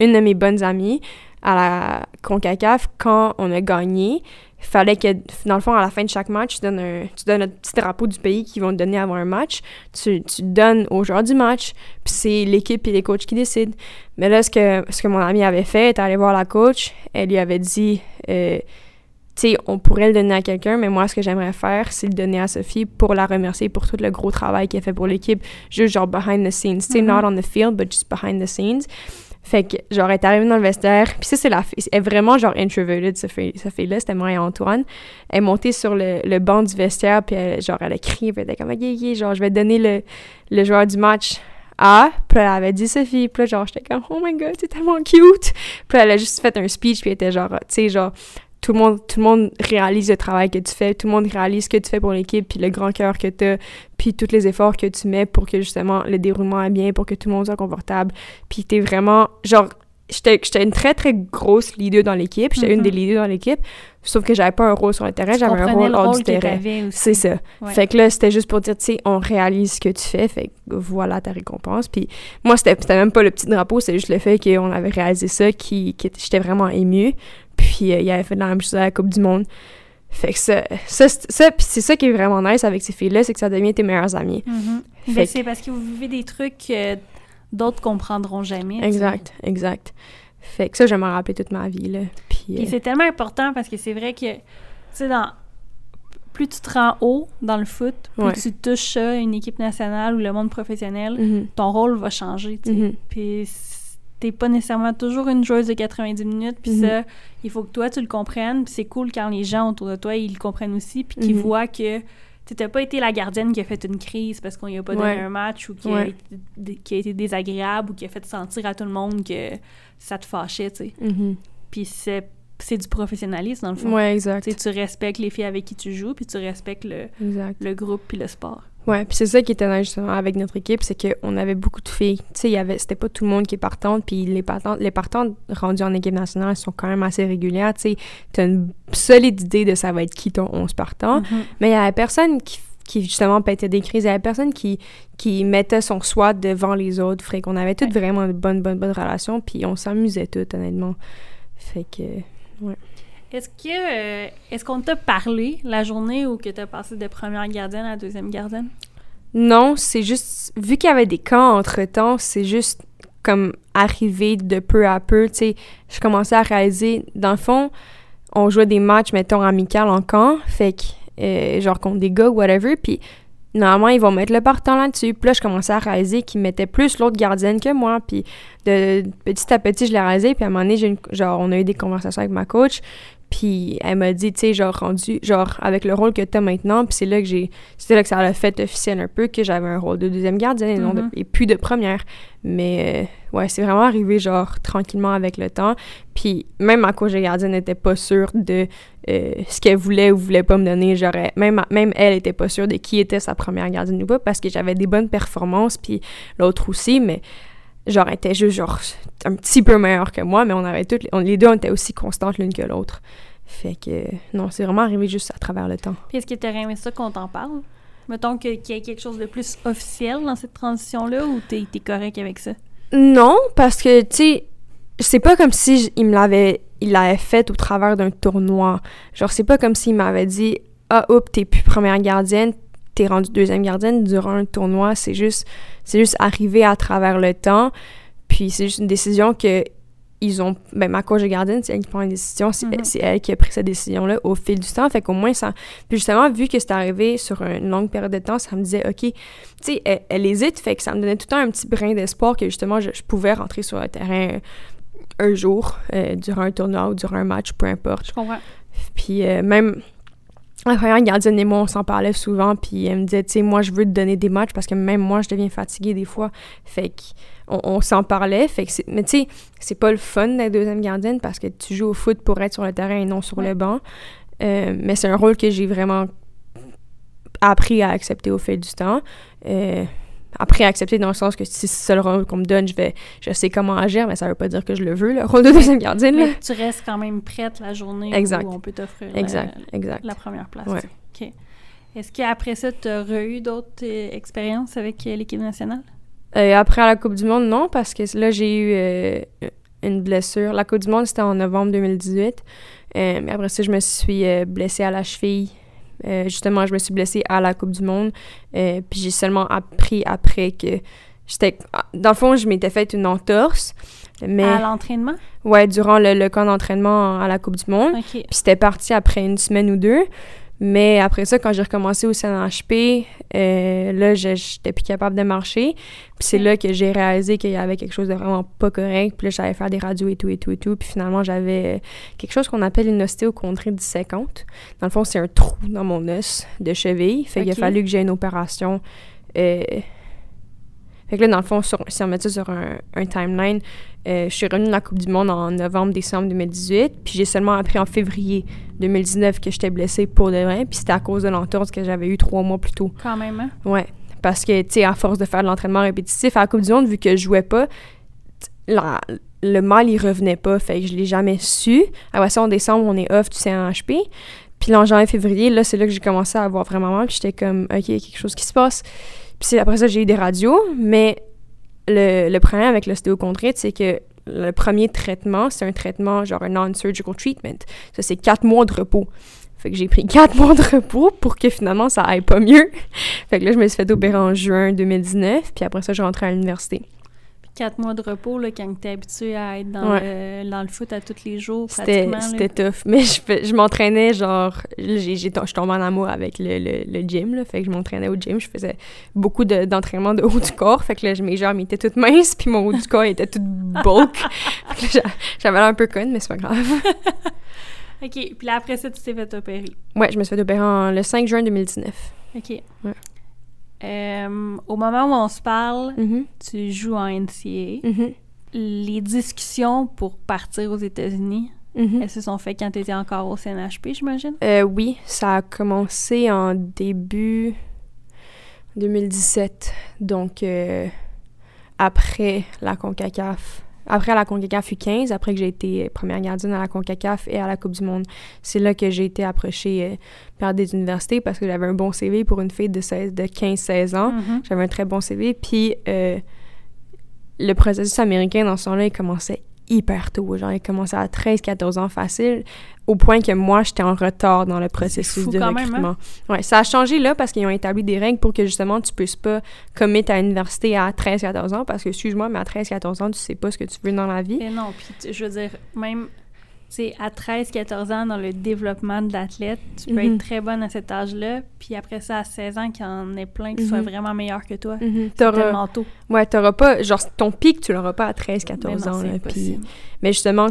une de mes bonnes amies à la CONCACAF, quand on a gagné, fallait que, dans le fond, à la fin de chaque match, tu donnes un, tu donnes un petit drapeau du pays qu'ils vont te donner avant un match. Tu, tu donnes au joueur du match, puis c'est l'équipe et les coachs qui décident. Mais là, ce que, ce que mon amie avait fait, est allée voir la coach, elle lui avait dit... euh, tu sais, on pourrait le donner à quelqu'un, mais moi, ce que j'aimerais faire, c'est le donner à Sophie pour la remercier pour tout le gros travail qu'elle fait pour l'équipe, juste genre behind the scenes. Tu sais, Mhm. not on the field, but just behind the scenes. Fait que, genre, elle est arrivée dans le vestiaire, puis ça, c'est la fille, elle est vraiment, genre, introverted, cette fille- fille-là, c'était moi et Antoine. Elle est montée sur le, le banc du vestiaire, puis elle, genre, elle a crié, puis elle était comme, ok, ok, genre, je vais donner le, le joueur du match à, puis elle avait dit Sophie, puis là, genre, j'étais comme, oh my god, c'est tellement cute. Puis elle a juste fait un speech, puis elle était genre, tu sais, genre, tout le monde tout le monde réalise le travail que tu fais, tout le monde réalise ce que tu fais pour l'équipe, puis le grand cœur que tu as, puis tous les efforts que tu mets pour que justement le déroulement est bien, pour que tout le monde soit confortable. Puis t'es vraiment genre j'étais une très très grosse leader dans l'équipe, j'étais une Mhm. des leaders dans l'équipe, sauf que j'avais pas un rôle sur le terrain, Tu j'avais un rôle le hors du terrain. C'est ça. Ouais. Fait que là, c'était juste pour dire, tu sais, on réalise ce que tu fais, fait que voilà ta récompense. Puis moi, c'était même pas le petit drapeau, c'est juste le fait qu'on avait réalisé ça, qui, qui j'étais vraiment émue. Puis euh, il avait fait la même chose à la Coupe du Monde. Fait que ça, ça, c'est- ça puis c'est ça qui est vraiment nice avec ces filles-là, c'est que ça devient tes. Mhm. Fait Ben, que- c'est parce que vous vivez des trucs que d'autres comprendront jamais. sais. Exact, exact. Fait que ça, je m'en rappeler toute ma vie, là. Puis, euh, c'est tellement important parce que c'est vrai que, tu sais, dans... plus tu te rends haut dans le foot, plus Ouais. tu touches une équipe nationale ou le monde professionnel, mhm, ton rôle va changer, tu sais. mhm. Puis t'es pas nécessairement toujours une joueuse de 90 minutes, puis Mhm. ça, il faut que toi, tu le comprennes. Puis c'est cool quand les gens autour de toi, ils le comprennent aussi, puis qu'ils Mhm. voient que t'as pas été la gardienne qui a fait une crise parce qu'on y a pas donné Ouais. un match ou qui, a été, qui a été désagréable ou qui a fait sentir à tout le monde que ça te fâchait, tu sais. Mhm. Puis c'est c'est du professionnalisme, dans le fond. Ouais, exact. Tu tu respectes les filles avec qui tu joues, puis tu respectes le, Exact. le groupe puis le sport. Ouais, puis c'est ça qui était justement avec notre équipe, c'est qu'on avait beaucoup de filles. Tu sais, il y avait, c'était pas tout le monde qui est partante, puis les partantes, les partantes rendues en équipe nationale elles sont quand même assez régulières. Tu sais, t'as une solide idée de ça va être qui ton 11 partant, Mhm. mais il y avait personne qui, qui justement pétait des crises, il y avait personne qui, qui mettait son SWAT devant les autres. Fait qu'on avait toutes Ouais. vraiment de bonnes, bonnes, bonnes relations, puis on s'amusait toutes, honnêtement. Fait que. Est-ce que euh, est-ce qu'on t'a parlé la journée où que t'as passé de première gardienne à deuxième gardienne? Non, c'est juste, vu qu'il y avait des camps entre-temps, c'est juste comme arrivé de peu à peu, tu sais, je commençais à réaliser, dans le fond, on jouait des matchs, mettons, amicales en camp, fait que, euh, genre contre des gars, whatever, puis normalement, ils vont mettre le partant là-dessus, puis là, je commençais à réaliser qu'ils mettaient plus l'autre gardienne que moi, puis de petit à petit, je l'ai réalisé, puis à un moment donné, genre, on a eu des conversations avec ma coach, puis elle m'a dit, tu sais, genre, rendu, genre, avec le rôle que t'as maintenant, puis c'est là que j'ai, c'était là que ça l'a fait officiel un peu, que j'avais un rôle de deuxième gardienne et, non de- Mhm. et plus de première. Mais, euh, ouais, c'est vraiment arrivé, genre, tranquillement avec le temps. Puis même ma coach de gardienne n'était pas sûre de euh, ce qu'elle voulait ou voulait pas me donner. J'aurais, même, même elle était pas sûre de qui était sa première gardienne ou pas, parce que j'avais des bonnes performances, puis l'autre aussi, mais genre, elle était juste, genre, un petit peu meilleure que moi, mais on avait toutes, on- les deux, on était aussi constantes l'une que l'autre. Fait que, non, c'est vraiment arrivé juste à travers le temps. Puis est-ce que t'aurais aimé ça qu'on t'en parle? Mettons que- qu'il y ait quelque chose de plus officiel dans cette transition-là ou t'es t'es correct avec ça? Non, parce que, tu sais, c'est pas comme si il me l'avait il l'avait fait au travers d'un tournoi. Genre, c'est pas comme s'il m'avait dit « Ah, oups, t'es plus première gardienne, t'es rendue deuxième gardienne durant un tournoi. » C'est juste, c'est juste arrivé à travers le temps. Puis c'est juste une décision que ils ont... Ben, ma coach de gardienne, c'est elle qui prend une décision. C'est Mhm. c'est elle qui a pris cette décision-là au fil du temps. Fait qu'au moins, ça... Puis justement, vu que c'est arrivé sur une longue période de temps, ça me disait « OK, tu sais, elle, elle hésite, fait que ça me donnait tout le temps un petit brin d'espoir que justement, je, je pouvais rentrer sur le terrain un jour, euh, durant un tournoi ou durant un match, peu importe. Je comprends. Puis euh, même la première gardienne et moi, on s'en parlait souvent, puis elle me disait, tu sais, moi, je veux te donner des matchs parce que même moi, je deviens fatiguée des fois. Fait qu'on on, s'en parlait, fait que. Mais tu sais, c'est pas le fun d'être deuxième gardienne parce que tu joues au foot pour être sur le terrain et non sur Ouais. le banc. Euh, mais c'est un rôle que j'ai vraiment appris à accepter au fil du temps. Euh, appris à accepter dans le sens que si c'est le rôle qu'on me donne, je vais je sais comment agir, mais ça veut pas dire que je le veux, le rôle de deuxième gardienne. Mais tu restes quand même prête la journée Exact. où on peut t'offrir la- Exact, exact. la, première place. Ouais. OK. Est-ce qu'après ça, tu as eu d'autres euh, expériences avec euh, l'équipe nationale? Euh, après à la Coupe du Monde, non, parce que là, j'ai eu une blessure. La Coupe du Monde, c'était en novembre 2018. Euh, mais après ça, je me suis blessée à la cheville. Euh, justement, je me suis blessée à la Coupe du Monde. Euh, puis j'ai seulement appris après que j'étais... Dans le fond, je m'étais fait une entorse. Mais, À l'entraînement? ouais, durant le, le camp d'entraînement à la Coupe du Monde. Puis c'était parti après une semaine ou deux. Mais après ça, quand j'ai recommencé au CNHP, euh, là, j'étais plus capable de marcher. Puis c'est là que j'ai réalisé qu'il y avait quelque chose de vraiment pas correct. Puis là, j'allais faire des radios et tout, et tout, et tout. Puis finalement, j'avais quelque chose qu'on appelle une ostéochondrite disséquante. Dans le fond, c'est un trou dans mon os de cheville. Fait qu'il a fallu que j'ai une opération. euh, Fait que là, dans le fond, sur- si on met ça sur un, un timeline, euh, je suis revenue de la Coupe du Monde en novembre-décembre 2018, puis j'ai seulement appris en février 2019 que j'étais blessée pour de vrai, puis c'était à cause de l'entorse que j'avais eu trois mois plus tôt. Quand même, hein? Ouais, parce que, tu sais, à force de faire de l'entraînement répétitif, à la Coupe du Monde, vu que je jouais pas, la- le mal, il revenait pas, fait que je l'ai jamais su. Après ça, en décembre, on est off du CNHP, puis là, en janvier-février, là, c'est là que j'ai commencé à avoir vraiment mal, puis j'étais comme, OK, il y a quelque chose qui se passe. Puis après ça, j'ai eu des radios, mais le, le problème avec l'ostéochondrite, c'est que le premier traitement, c'est un traitement genre un non-surgical treatment. Ça, c'est quatre mois de repos. Fait que j'ai pris quatre mois de repos pour que finalement ça aille pas mieux. fait que là, je me suis fait opérer en juin 2019, puis après ça, je rentrais à l'université. Quatre mois de repos, là, quand t'es habitué à être dans, le, dans le foot à tous les jours, C'était tough. Mais je, je m'entraînais, genre, j'ai, j'ai, je suis tombée en amour avec le, le, le gym, là. Fait que je m'entraînais au gym. Je faisais beaucoup de- d'entraînement de haut du corps. Fait que là, mes jambes étaient toutes minces, puis mon haut du corps était tout bulk. Fait que là, j'a- j'avais l'air un peu conne, mais c'est pas grave. OK. Puis là, après ça, tu t'es fait opérer. Ouais, je me suis fait opérer en- le 5 juin 2019. OK. Ouais. Euh, au moment où on se parle, Mhm, tu joues en NCAA. mhm, Les discussions pour partir aux États-Unis, mhm. elles se sont faites quand tu étais encore au CNHP, j'imagine? Euh, oui, ça a commencé en début 2017. Donc, euh, après la CONCACAF. Après la CONCACAF U15, après que j'ai été première gardienne à la CONCACAF et à la Coupe du Monde, c'est là que j'ai été approchée euh, par des universités parce que j'avais un bon CV pour une fille de, 16 de 15-16 ans. Mhm. J'avais un très bon CV. Puis euh, le processus américain dans ce temps-là, il commençait hyper tôt. Genre, il commençait à 13-14 ans facile, au point que moi, j'étais en retard dans le processus fou de quand même, hein? recrutement. Ouais, ça a changé là parce qu'ils ont établi des règles pour que justement, tu puisses pas commit à l'université à 13-14 ans parce que, excuse-moi, mais à 13-14 ans, tu sais pas ce que tu veux dans la vie. Et non, puis je veux dire, même sais, à 13-14 ans, dans le développement de l'athlète, tu peux Mhm. être très bonne à cet âge-là, puis après ça, à 16 ans, qu'il y en ait plein qui soient Mhm. vraiment meilleurs que toi. C'est tellement tôt. Ouais, t'auras pas... Genre, ton pic, tu l'auras pas à Mais 13-14 non, ans. là. Mais justement,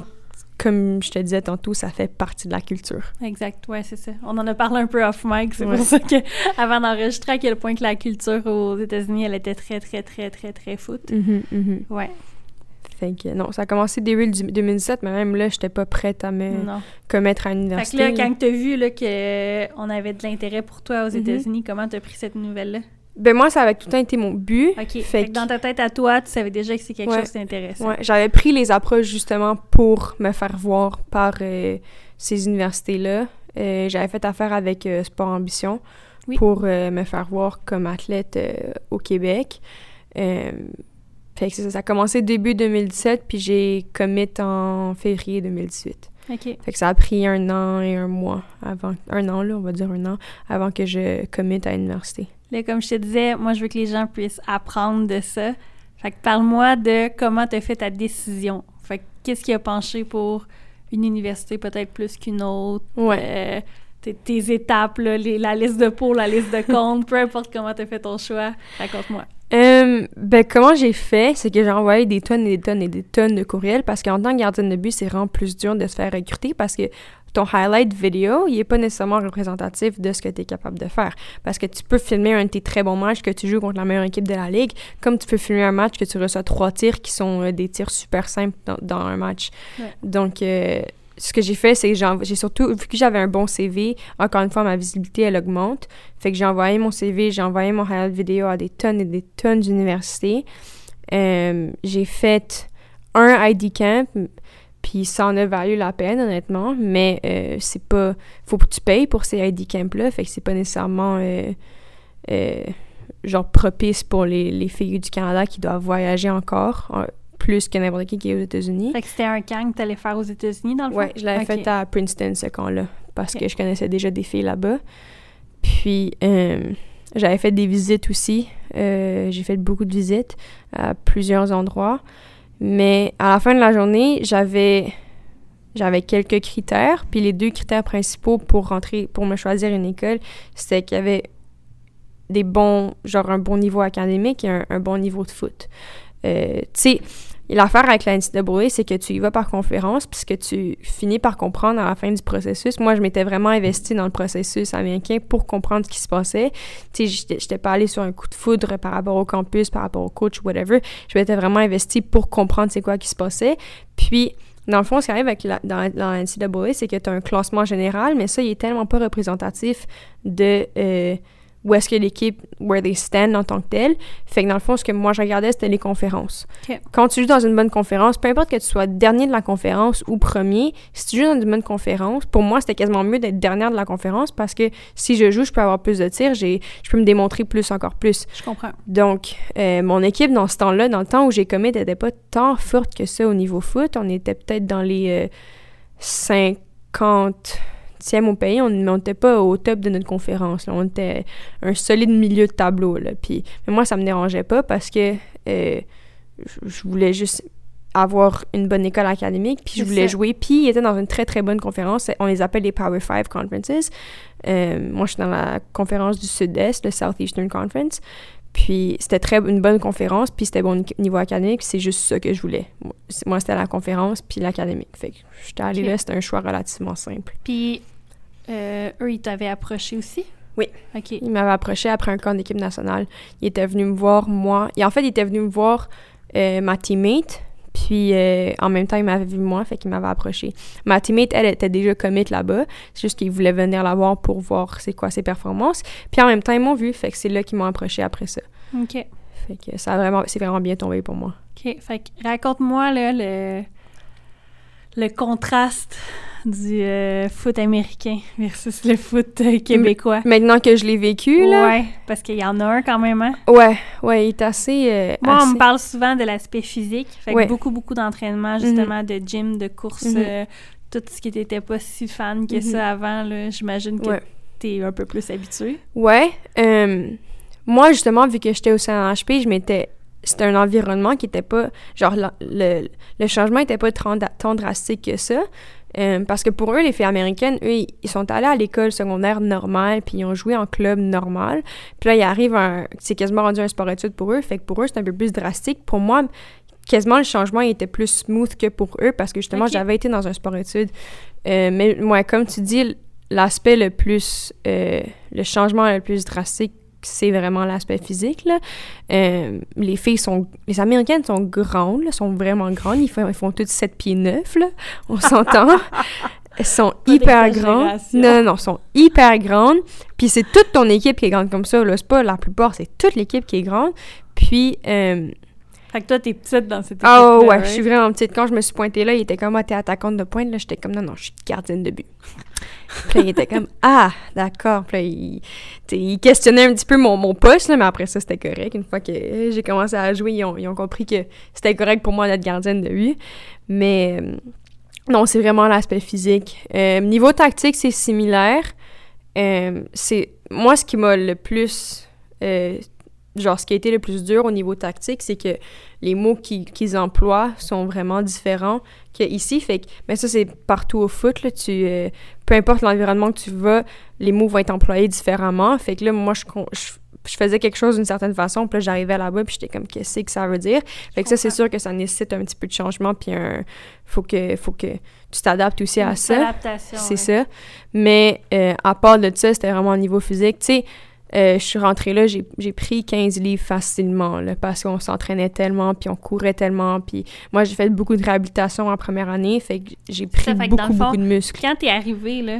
comme je te disais tantôt, ça fait partie de la culture. Exact, ouais, c'est ça. On en a parlé un peu off mic, c'est Ouais. pour ça que avant d'enregistrer à quel point que la culture aux États-Unis, elle était très, très, très, très, très foot. Mhm. Ouais, Fait que non, ça a commencé début du- 2017, mais même là, j'étais pas prête à me non. commettre à Fait l'université. que là, quand t'as vu là, qu'on avait de l'intérêt pour toi aux Mhm. États-Unis, comment t'as pris cette nouvelle-là? Ben moi, ça avait tout le temps été mon but. OK, Fait fait que que- dans ta tête à toi, tu savais déjà que c'est quelque Ouais. chose d'intéressant. Ouais, j'avais pris les approches justement pour me faire voir par euh, ces universités-là. Euh, j'avais fait affaire avec euh, Sport Ambition Oui. pour euh, me faire voir comme athlète euh, au Québec. Fait que ça, ça a commencé début 2017, puis j'ai commit en février 2018. OK. Fait que ça a pris un an et un mois avant, un an là, on va dire un an, avant que je commit à l'université. Là, comme je te disais, moi, je veux que les gens puissent apprendre de ça. Fait que parle-moi de comment tu as fait ta décision. Fait que qu'est-ce qui a penché pour une université peut-être plus qu'une autre? Ouais. Euh, tes, tes étapes, là, les- la liste de pour, la liste de contre, peu importe comment tu as fait ton choix, raconte-moi. Euh, ben, comment j'ai fait, c'est que j'ai envoyé des tonnes et des tonnes et des tonnes de courriels parce qu'en tant que gardienne de but, c'est vraiment plus dur de se faire recruter parce que ton highlight vidéo, il est pas nécessairement représentatif de ce que tu es capable de faire. Parce que tu peux filmer un de tes très bons matchs que tu joues contre la meilleure équipe de la ligue, comme tu peux filmer un match que tu reçois trois tirs qui sont euh, des tirs super simples dans, dans un match. Ouais. Donc, euh, ce que j'ai fait, c'est que j'ai surtout, vu que j'avais un bon CV, encore une fois, ma visibilité, elle augmente. Fait que j'ai envoyé mon CV, j'ai envoyé mon highlight vidéo à des tonnes et des tonnes d'universités. Euh, j'ai fait un ID camp, puis ça en a valu la peine, honnêtement, mais euh, c'est pas... Faut que tu payes pour ces ID camps-là, fait que c'est pas nécessairement... euh, genre propice pour les, les filles du Canada qui doivent voyager encore, plus que n'importe qui qui est aux États-Unis. Fait que c'était un camp que tu allais faire aux États-Unis, dans le fond? Ouais, je l'avais fait à Princeton ce camp-là parce que je connaissais déjà des filles là-bas. Puis euh, j'avais fait des visites aussi. Euh, j'ai fait beaucoup de visites à plusieurs endroits. Mais à la fin de la journée, j'avais j'avais quelques critères. Puis les deux critères principaux pour rentrer, pour me choisir une école, c'était qu'il y avait des bons, genre un bon niveau académique et un, un bon niveau de foot. Euh, tu sais, l'affaire avec la NCAA, c'est que tu y vas par conférence, puisque tu finis par comprendre à la fin du processus. Moi, je m'étais vraiment investie dans le processus américain pour comprendre ce qui se passait. Tu sais, j'étais- pas allée sur un coup de foudre par rapport au campus, par rapport au coach, whatever. Je m'étais vraiment investie pour comprendre c'est quoi qui se passait. Puis, dans le fond, ce qui arrive avec la, dans la NCAA, c'est que tu as un classement général, mais ça, il est tellement pas représentatif de euh, où est-ce que l'équipe, where they stand en tant que tel. Fait que dans le fond, ce que moi je regardais, c'était les conférences. Quand tu joues dans une bonne conférence, peu importe que tu sois dernier de la conférence ou premier, si tu joues dans une bonne conférence, pour moi, c'était quasiment mieux d'être dernière de la conférence parce que si je joue, je peux avoir plus de tirs, j'ai, je peux me démontrer plus, encore plus. Je comprends. Donc, euh, mon équipe, dans ce temps-là, dans le temps où j'ai commis, n'était pas tant forte que ça au niveau foot. On était peut-être dans les euh, 50e au pays. On n'était pas au top de notre conférence. là. On était un solide milieu de tableau. Là. Puis, mais moi, ça me dérangeait pas parce que euh, je- voulais juste avoir une bonne école académique, puis je voulais ça. jouer. Puis, il était dans une très, très bonne conférence. On les appelle les Power Five Conferences. Euh, moi, je suis dans la conférence du Sud-Est, le Southeastern Conference. Puis c'était très une bonne conférence, puis c'était bon ni- niveau académique, c'est juste ça que je voulais. Moi, c'était la conférence, puis l'académique. Fait que j'étais allée là, c'était un choix relativement simple. Puis, euh, eux, ils t'avaient approché aussi? Oui. OK. Il m'avait approché après un camp d'équipe nationale. Il était venu me voir, moi. Et en fait, il était venu me voir euh, ma teammate. Puis euh, en même temps, il m'avait vu moi, fait qu'il m'avait approché. Ma teammate, elle était déjà commit là-bas. C'est juste qu'il voulait venir la voir pour voir c'est quoi ses performances. Puis en même temps, ils m'ont vu, fait que c'est là qu'ils m'ont approché après ça. OK. Fait que ça a vraiment, c'est vraiment bien tombé pour moi. OK. Fait que raconte-moi, là, le, le contraste du euh, foot américain versus le foot euh, québécois. Maintenant que je l'ai vécu, là. Ouais, parce qu'il y en a un quand même, hein? Ouais, ouais, il est assez. euh, Moi, on me parle souvent de l'aspect physique. Fait que beaucoup, beaucoup d'entraînement, justement, de gym, de course, Mhm. euh, tout ce qui n'était pas si fan que Mhm. ça avant, là. J'imagine que Ouais. t'es un peu plus habitué. Ouais. moi, justement, vu que j'étais au CNHP, je m'étais. C'était un environnement qui était pas. Genre, le, le changement était pas tant, tant drastique que ça. Euh, parce que pour eux, les filles américaines, eux, ils- ils sont allés à l'école secondaire normale, puis ils ont joué en club normal. Puis là, il arrive un. C'est quasiment rendu un sport-études pour eux. Fait que pour eux, c'est un peu plus drastique. Pour moi, quasiment le changement il était plus smooth que pour eux parce que justement, j'avais été dans un sport-études. Euh, mais moi, comme tu dis, l'aspect le plus. euh, le changement le plus drastique, c'est vraiment l'aspect physique. Là. Euh, les filles sont. Les Américaines sont grandes, là, sont vraiment grandes. Ils font, ils font toutes 7 pieds 9, là. On s'entend. Elles sont Pas hyper grandes. Non, non, non, elles sont hyper grandes. Puis c'est toute ton équipe qui est grande comme ça. Là. C'est pas la plupart, c'est toute l'équipe qui est grande. Puis. euh, Fait que toi, t'es petite dans cette ah équipe-là, ouais, right? je suis vraiment petite. Quand je me suis pointée là, il était comme, ah, t'es attaquante de pointe. Là, j'étais comme, non, non, je suis gardienne de but. puis là, il était comme, ah, d'accord. Puis là, il, questionnait un petit peu mon, mon poste, là, mais après ça, c'était correct. Une fois que j'ai commencé à jouer, ils ont, ils ont compris que c'était correct pour moi d'être gardienne de but. Mais euh, non, c'est vraiment l'aspect physique. Euh, niveau tactique, c'est similaire. Euh, c'est moi, ce qui m'a le plus... euh, genre, ce qui a été le plus dur au niveau tactique, c'est que les mots qu'ils qu'ils emploient sont vraiment différents qu'ici. Fait que, mais ça, c'est partout au foot. Là, tu, euh, peu importe l'environnement que tu vas, les mots vont être employés différemment. Fait que là, moi, je, je, je faisais quelque chose d'une certaine façon, puis là, j'arrivais là-bas, puis j'étais comme, qu'est-ce que ça veut dire? Fait que ça, c'est sûr que ça nécessite un petit peu de changement, puis un, faut, que, faut que tu t'adaptes aussi à ça. C'est ouais. ça. Mais euh, à part de ça, c'était vraiment au niveau physique. Tu sais, euh, je suis rentrée là, j'ai pris 15 livres facilement, là, parce qu'on s'entraînait tellement, puis on courait tellement. Puis moi, j'ai fait beaucoup de réhabilitation en première année, fait que j'ai pris Ça fait beaucoup, fond, beaucoup de muscles. Quand t'es arrivé, là,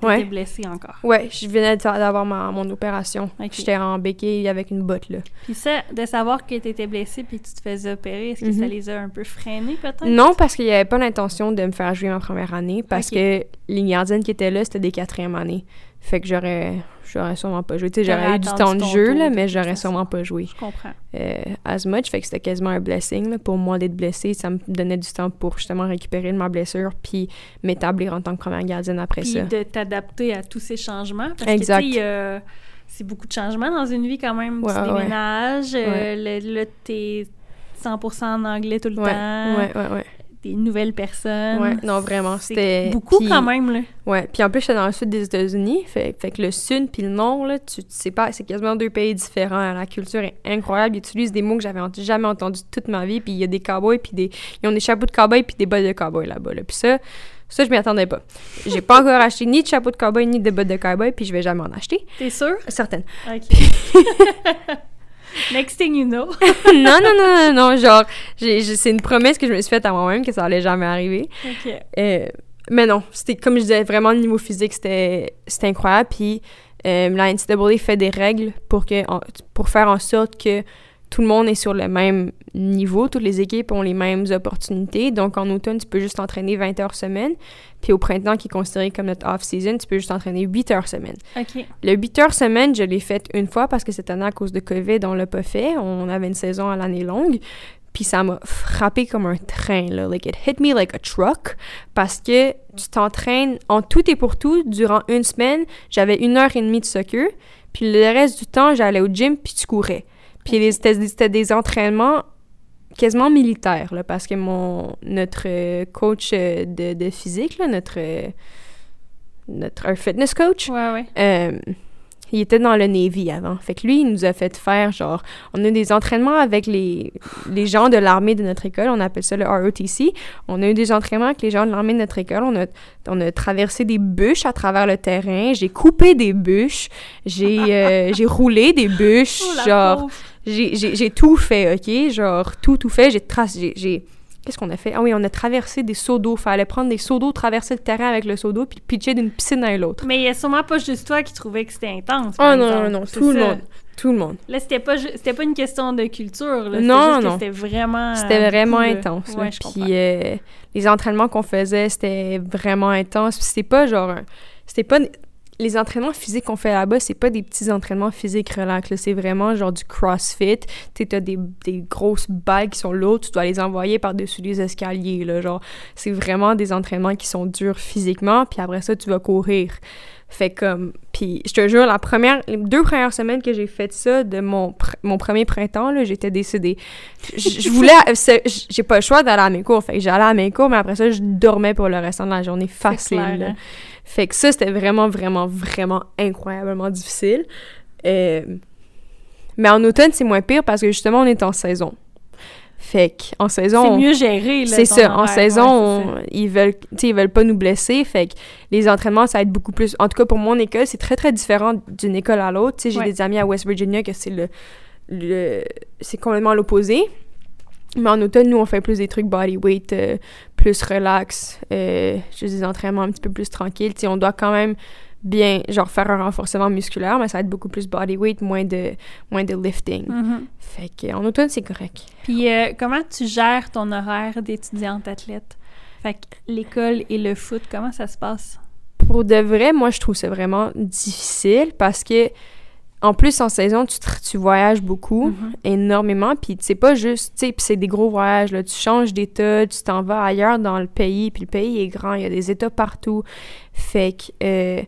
t'étais Ouais. blessé encore. Ouais, je venais d'avoir mon opération. J'étais en béquille avec une botte, là. Puis ça, de savoir que t'étais blessé puis que tu te faisais opérer, est-ce que ça Mhm. les a un peu freinés, peut-être? Non, parce qu'il n'y avait pas l'intention de me faire jouer ma première année, parce que les gardiennes qui étaient là, c'était des quatrièmes années. Fait que j'aurais j'aurais sûrement pas joué. Tu sais, T'aurais j'aurais eu du temps de jeu, là, mais j'aurais sûrement pas joué. Je comprends. euh, as much. Fait que c'était quasiment un blessing là, pour moi d'être blessée. Ça me donnait du temps pour justement récupérer de ma blessure puis m'établir en tant que première gardienne après Puis ça. de t'adapter à tous ces changements. Parce Exact. que, c'est beaucoup de changements dans une vie quand même. Ouais, tu ouais. déménages, euh, le- là, t'es 100% en anglais tout le Ouais, temps. ouais, ouais, ouais. Des nouvelles personnes. Ouais, non, vraiment, c'était- beaucoup quand même, là. Ouais, puis en plus, j'étais dans le sud des États-Unis, fait, fait que le sud puis le nord, là, tu, tu sais pas, c'est quasiment deux pays différents. La culture est incroyable. Ils utilisent des mots que j'avais jamais entendus toute ma vie, puis il y a des cowboys, puis des... Ils ont des chapeaux de cowboy puis des bottes de cowboy là-bas, là. Puis ça, ça, je m'y attendais pas. J'ai pas encore acheté ni de chapeau de cowboy, ni de bottes de cowboy, puis je vais jamais en acheter. T'es sûr? Certaine. OK. Next thing you know. non, non, non, non, non, genre, c'est une promesse que je me suis faite à moi-même que ça allait jamais arriver. OK. Euh, mais non, c'était comme je disais, vraiment le niveau physique, c'était c'était incroyable. Puis euh, la NCAA fait des règles pour, que, en- pour faire en sorte que tout le monde est sur le même niveau, toutes les équipes ont les mêmes opportunités. Donc en automne, tu peux juste t'entraîner 20 heures semaine. Puis au printemps, qui est considéré comme notre off-season, tu peux juste t'entraîner 8 heures semaine. OK. Le 8 heures semaine, je l'ai fait une fois parce que cette année, à cause de COVID, on l'a pas fait. On avait une saison à l'année longue. Puis ça m'a frappé comme un train, là. Like, it hit me like a truck. Parce que tu t'entraînes en tout et pour tout durant une semaine. J'avais une heure et demie de soccer. Puis le reste du temps, j'allais au gym puis tu courais. Puis c'était des entraînements quasiment militaires, là, parce que mon, notre euh, coach euh, de, de physique, là, notre, euh, notre un fitness coach, Ouais, ouais. euh, il était dans le Navy avant. Fait que lui, il nous a fait faire, genre, on a eu des entraînements avec les, les gens de l'armée de notre école, on appelle ça le ROTC. On a eu des entraînements avec les gens de l'armée de notre école, on a, on a traversé des bûches à travers le terrain, j'ai coupé des bûches, j'ai euh, j'ai roulé des bûches, Oh, genre, pauvre. J'ai- tout fait, OK? Genre, tout, tout fait, j'ai tracé, j'ai... Qu'est-ce qu'on a fait? Ah oui, on a traversé des seaux d'eau. Fallait prendre des seaux d'eau, traverser le terrain avec le seau d'eau, puis pitcher d'une piscine à l'autre. Mais il y a sûrement pas juste toi qui trouvais que c'était intense. Par non, non, non, tout le monde. Tout le monde. Là, c'était pas, c'était pas une question de culture. Là. Non, juste non. C'était vraiment. C'était vraiment intense. là. Je. Puis euh, les entraînements qu'on faisait, c'était vraiment intense. Puis c'était pas genre... C'était pas... Les entraînements physiques qu'on fait là-bas, c'est pas des petits entraînements physiques relax. C'est vraiment genre du crossfit. Tu t'as des, des grosses balles qui sont lourdes, tu dois les envoyer par-dessus les escaliers. Là, genre, c'est vraiment des entraînements qui sont durs physiquement. Puis après ça, tu vas courir. Fait comme... Puis je te jure, la première... Les deux premières semaines que j'ai fait ça, de mon, pr- mon premier printemps, là, j'étais décédée. Je voulais... c'est- J'ai pas le choix d'aller à mes cours. Fait que j'allais à mes cours, mais après ça, je dormais pour le restant de la journée facile. Fait que ça, c'était vraiment, vraiment, vraiment incroyablement difficile. Euh, Mais en automne, c'est moins pire parce que justement, on est en saison. Fait qu'en saison... C'est on- mieux géré. là, c'est ça. En saison, Ouais, c'est on- ils veulent, ils veulent pas nous blesser. Fait que les entraînements, ça va être beaucoup plus. En tout cas, pour mon école, c'est très, très différent d'une école à l'autre. Tu sais, j'ai Ouais. des amis à West Virginia que c'est le, le c'est complètement l'opposé. Mais en automne, nous, on fait plus des trucs bodyweight, euh, plus relax, euh, juste des entraînements un petit peu plus tranquilles. Tu sais, on doit quand même bien, genre, faire un renforcement musculaire, mais ça va être beaucoup plus bodyweight, moins de, moins de lifting. Mhm. Fait qu'en automne, c'est correct. Puis euh, comment tu gères ton horaire d'étudiante athlète? Fait que l'école et le foot, comment ça se passe? Pour de vrai, moi, je trouve ça vraiment difficile parce que, en plus, en saison, tu, tu voyages beaucoup, Mhm. énormément, puis c'est pas juste, tu sais, puis c'est des gros voyages, là. Tu changes d'état, tu t'en vas ailleurs dans le pays, puis le pays est grand, il y a des états partout. Fait que, euh,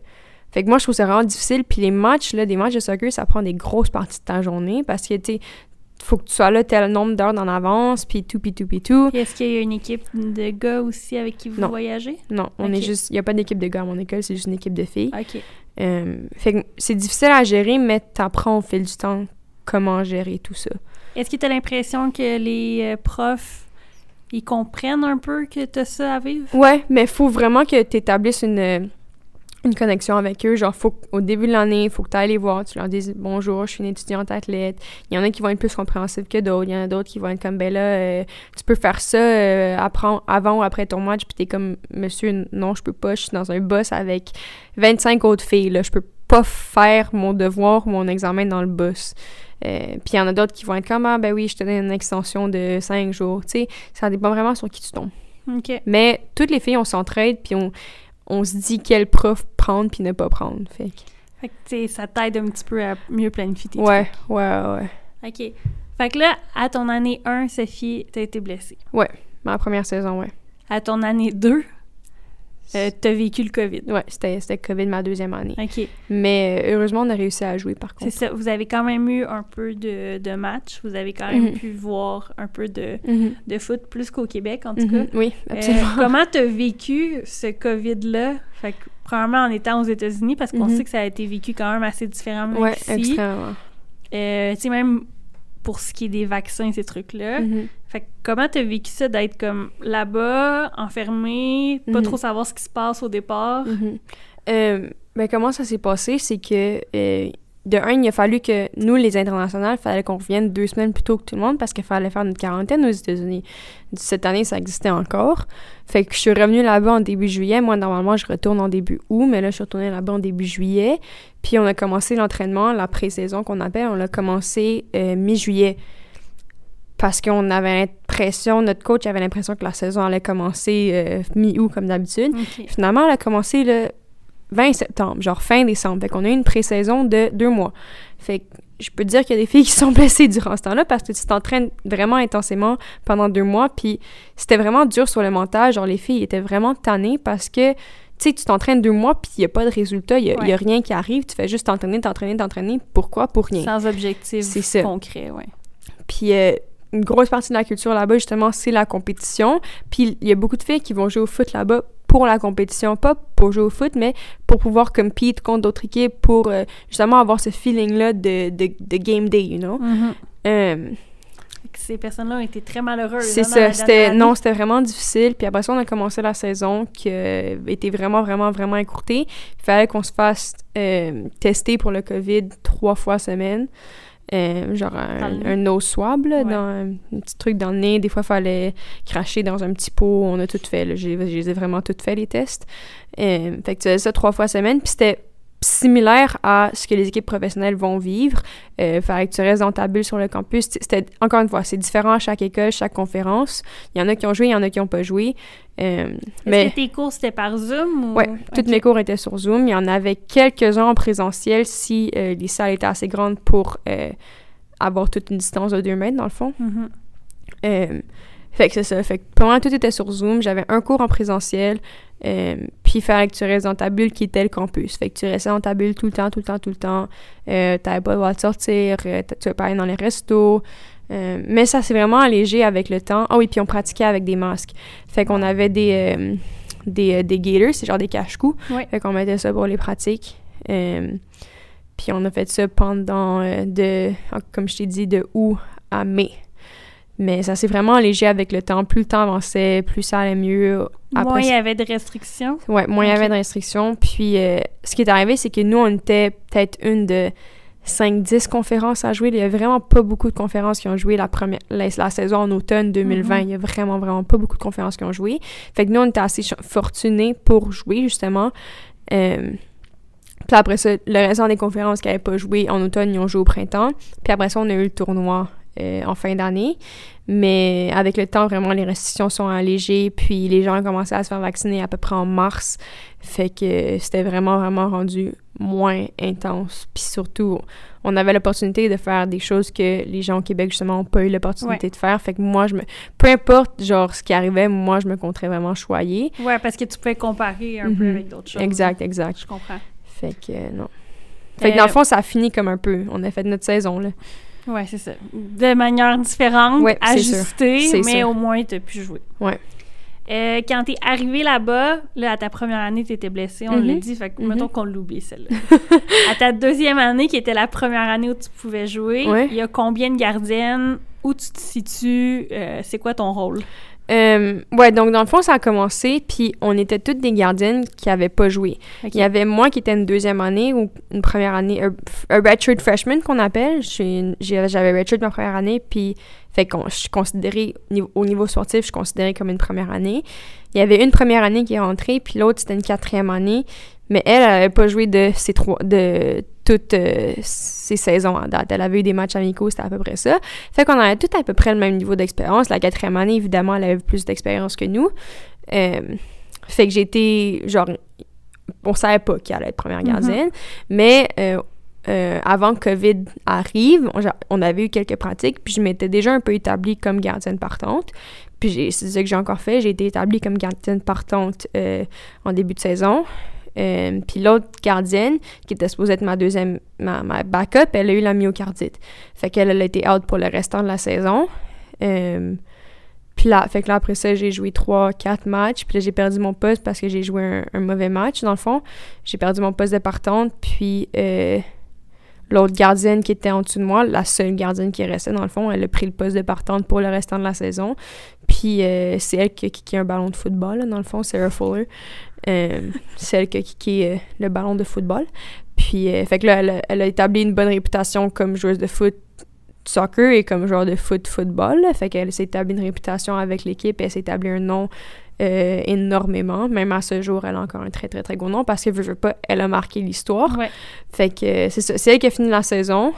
fait que moi, je trouve ça vraiment difficile. Puis les matchs, là, des matchs de soccer, ça prend des grosses parties de ta journée parce que, tu faut que tu sois là tel nombre d'heures en avance, puis tout, puis tout, puis tout. Est-ce qu'il y a une équipe de gars aussi avec qui vous Non. voyagez? Non, on est juste, il y a pas d'équipe de gars à mon école, c'est juste une équipe de filles. OK. Euh, fait que c'est difficile à gérer, mais t'apprends au fil du temps comment gérer tout ça. Est-ce que tu as l'impression que les euh, profs, ils comprennent un peu que tu as ça à vivre? Ouais, mais faut vraiment que tu établisses une, une connexion avec eux. Genre, faut, au début de l'année, il faut que tu ailles les voir, tu leur dises bonjour, je suis une étudiante athlète. Il y en a qui vont être plus compréhensifs que d'autres. Il y en a d'autres qui vont être comme ben là, euh, tu peux faire ça euh, avant ou après ton match, puis t'es comme monsieur, non, je peux pas, je suis dans un bus avec 25 autres filles, là, je peux pas faire mon devoir ou mon examen dans le bus. Euh, puis il y en a d'autres qui vont être comme ah ben oui, je te donne une extension de 5 jours. Tu sais, ça dépend vraiment sur qui tu tombes. OK. Mais toutes les filles, on s'entraide, puis on, on se dit quel prof prendre puis ne pas prendre. Fait que- Fait que, tu sais, ça t'aide un petit peu à mieux planifier tes ouais, ouais, ouais. trucs. OK. Fait que là, à ton année 1, Sophie, t'as été blessée. Ma première saison, ouais. À ton année 2, euh, t'as vécu le COVID. Ouais, c'était c'était COVID ma deuxième année. OK. Mais euh, heureusement, on a réussi à jouer par C'est contre. ça. Vous avez quand même eu un peu de, de match. Vous avez quand même Mhm. pu voir un peu de, Mhm, de foot, plus qu'au Québec, en tout mhm, cas. Oui, Euh, absolument. comment t'as vécu ce COVID-là? Fait que, premièrement, en étant aux États-Unis, parce qu'on sait que ça a été vécu quand même assez différemment ouais, ici. extrêmement. Euh, tu sais, même pour ce qui est des vaccins, ces trucs-là. Fait que comment t'as vécu ça d'être comme là-bas, enfermé, pas Mhm. trop savoir ce qui se passe au départ? Mhm. Euh, ben, comment ça s'est passé? C'est que, euh, de un, il a fallu que nous, les internationales, il fallait qu'on revienne deux semaines plus tôt que tout le monde parce qu'il fallait faire notre quarantaine aux États-Unis. Cette année, ça existait encore. Fait que je suis revenue là-bas en début juillet. Moi, normalement, je retourne en début août, mais là, je suis retournée là-bas en début juillet. Puis on a commencé l'entraînement, la pré-saison qu'on appelle, on l'a commencé euh, mi-juillet. Parce qu'on avait l'impression, notre coach avait l'impression que la saison allait commencer euh, mi-août comme d'habitude. Finalement, elle a commencé le 20 septembre, genre fin décembre. Fait qu'on a eu une pré-saison de deux mois. Fait que je peux te dire qu'il y a des filles qui sont blessées durant ce temps-là parce que tu t'entraînes vraiment intensément pendant deux mois. Puis c'était vraiment dur sur le mental. Genre, les filles étaient vraiment tannées parce que, tu sais, tu t'entraînes deux mois puis il n'y a pas de résultat. Il n'y a, rien qui arrive. Tu fais juste t'entraîner, t'entraîner, t'entraîner. Pourquoi? Pour rien. Sans objectif concret, ouais. Puis euh, une grosse partie de la culture là-bas, justement, c'est la compétition. Puis il y a beaucoup de filles qui vont jouer au foot là-bas pour la compétition, pas pour jouer au foot, mais pour pouvoir compete contre d'autres équipes, pour euh, justement avoir ce feeling-là de, de, de, game day, you know? Mhm. Euh, Ces personnes-là ont été très malheureuses. c'est hein, ça, c'était non, c'était vraiment difficile. Puis après ça, on a commencé la saison qui euh, était vraiment, vraiment, vraiment écourtée. Il fallait qu'on se fasse euh, tester pour le COVID trois fois semaine. Euh, genre un, un nose swab, là, Ouais. dans un, un petit truc dans le nez. Des fois, il fallait cracher dans un petit pot. On a tout fait. J'ai, je les ai vraiment tout fait, les tests. Euh, fait que tu faisais ça trois fois semaine. Puis c'était similaire à ce que les équipes professionnelles vont vivre. Euh, fallait que tu restes dans ta bulle sur le campus. C'était, encore une fois, c'est différent à chaque école, chaque conférence. Il y en a qui ont joué, il y en a qui n'ont pas joué. Euh, Est-ce mais que tes cours, c'était par Zoom ou... ouais, toutes mes cours étaient sur Zoom. Il y en avait quelques-uns en présentiel si euh, les salles étaient assez grandes pour euh, avoir toute une distance de 2 mètres, dans le fond. Mhm. Euh, fait que c'est ça. Fait que moi, tout était sur Zoom. J'avais un cours en présentiel. euh, puis il fallait que tu restes dans ta bulle qui était le campus. Fait que tu restais dans ta bulle tout le temps, tout le temps, tout le temps. Euh, T'avais pas le droit de sortir. euh, tu vas pas aller dans les restos. Euh, mais ça s'est vraiment allégé avec le temps. Ah oui, puis on pratiquait avec des masques. Fait qu'on avait des, des, des gaiters, c'est genre des cache-coups. Ouais. Fait qu'on mettait ça pour les pratiques. Puis on a fait ça pendant, de, comme je t'ai dit, de août à mai. Mais ça s'est vraiment allégé avec le temps. Plus le temps avançait, plus ça allait mieux. Après, Moins il y avait de restrictions? Ouais, moins il y avait de restrictions. Puis euh, ce qui est arrivé, c'est que nous, on était peut-être une de 5-10 conférences à jouer. Il y a vraiment pas beaucoup de conférences qui ont joué la, première, la, la saison en automne 2020. Mhm. Il y a vraiment, vraiment pas beaucoup de conférences qui ont joué. Fait que nous, on était assez fortunés pour jouer, justement. Euh, puis après ça, le restant des conférences qui n'avaient pas joué en automne, ils ont joué au printemps. Puis après ça, on a eu le tournoi euh, en fin d'année. Mais avec le temps, vraiment, les restrictions sont allégées. Puis les gens ont commencé à se faire vacciner à peu près en mars. Fait que c'était vraiment, vraiment rendu moins intense. Puis surtout, on avait l'opportunité de faire des choses que les gens au Québec, justement, n'ont pas eu l'opportunité de faire. Fait que moi, je me... Peu importe, genre, ce qui arrivait, moi, je me compterais vraiment choyée. Ouais, parce que tu pouvais comparer un peu Mhm. avec d'autres choses. Exact, exact. Je comprends. Fait que euh, non. Fait que dans Euh, le fond, ça a fini comme un peu. On a fait notre saison, là. Ouais, c'est ça. De manière différente, Ouais, ajustée, mais sûr. au moins, tu as pu jouer. Ouais. Euh, quand t'es arrivé là-bas, là, à ta première année, t'étais blessé, on Mhm. l'a dit, fait que Mhm. mettons qu'on l'oublie, celle-là. à ta deuxième année, qui était la première année où tu pouvais jouer, Ouais. il y a combien de gardiennes? Où tu te situes? Euh, c'est quoi ton rôle? Euh, ouais, donc dans le fond, ça a commencé, puis on était toutes des gardiennes qui avaient pas joué. Il y avait moi qui était une deuxième année ou une première année, un, un redshirt freshman qu'on appelle. J'avais redshirt ma première année, puis fait qu'on je suis considérée au niveau- au niveau sportif, je suis considérée comme une première année. Il y avait une première année qui est rentrée, puis l'autre c'était une quatrième année, mais elle, elle avait pas joué de ces trois, de toutes euh, ces saisons en date. Elle avait eu des matchs amicaux, c'était à peu près ça. Fait qu'on avait tout à peu près le même niveau d'expérience. La quatrième année, évidemment, elle avait plus d'expérience que nous. Euh, fait que j'étais, genre, on savait pas qui allait être première Mhm. gardienne, mais euh, euh, avant que COVID arrive, on, avait eu quelques pratiques, puis je m'étais déjà un peu établie comme gardienne partante. Puis j'ai- c'est ça que j'ai encore fait, j'ai été établie comme gardienne partante en début de saison. Euh, puis l'autre gardienne, qui était supposée être ma deuxième, ma, backup, elle a eu la myocardite. Fait qu'elle elle a été out pour le restant de la saison. Euh, puis là, fait que là, après ça, j'ai joué 3-4 matchs. Puis là, j'ai perdu mon poste parce que j'ai joué un, un mauvais match, dans le fond. J'ai perdu mon poste de partante. Puis euh, l'autre gardienne qui était en dessous de moi, la seule gardienne qui restait, dans le fond, elle a pris le poste de partante pour le restant de la saison. Puis euh, c'est elle qui a kické un ballon de football, là, dans le fond, Sarah Fuller. Euh, c'est elle qui a kické euh, le ballon de football. Puis, fait que là, elle a, elle a établi une bonne réputation comme joueuse de foot soccer et comme joueur de foot football. là. Fait qu'elle s'est établie une réputation avec l'équipe et elle s'est établi un nom euh, énormément. Même à ce jour, elle a encore un très, très, très gros nom parce que, veux pas, elle a marqué l'histoire. Ouais. Fait que euh, c'est ça. C'est elle qui a fini la saison.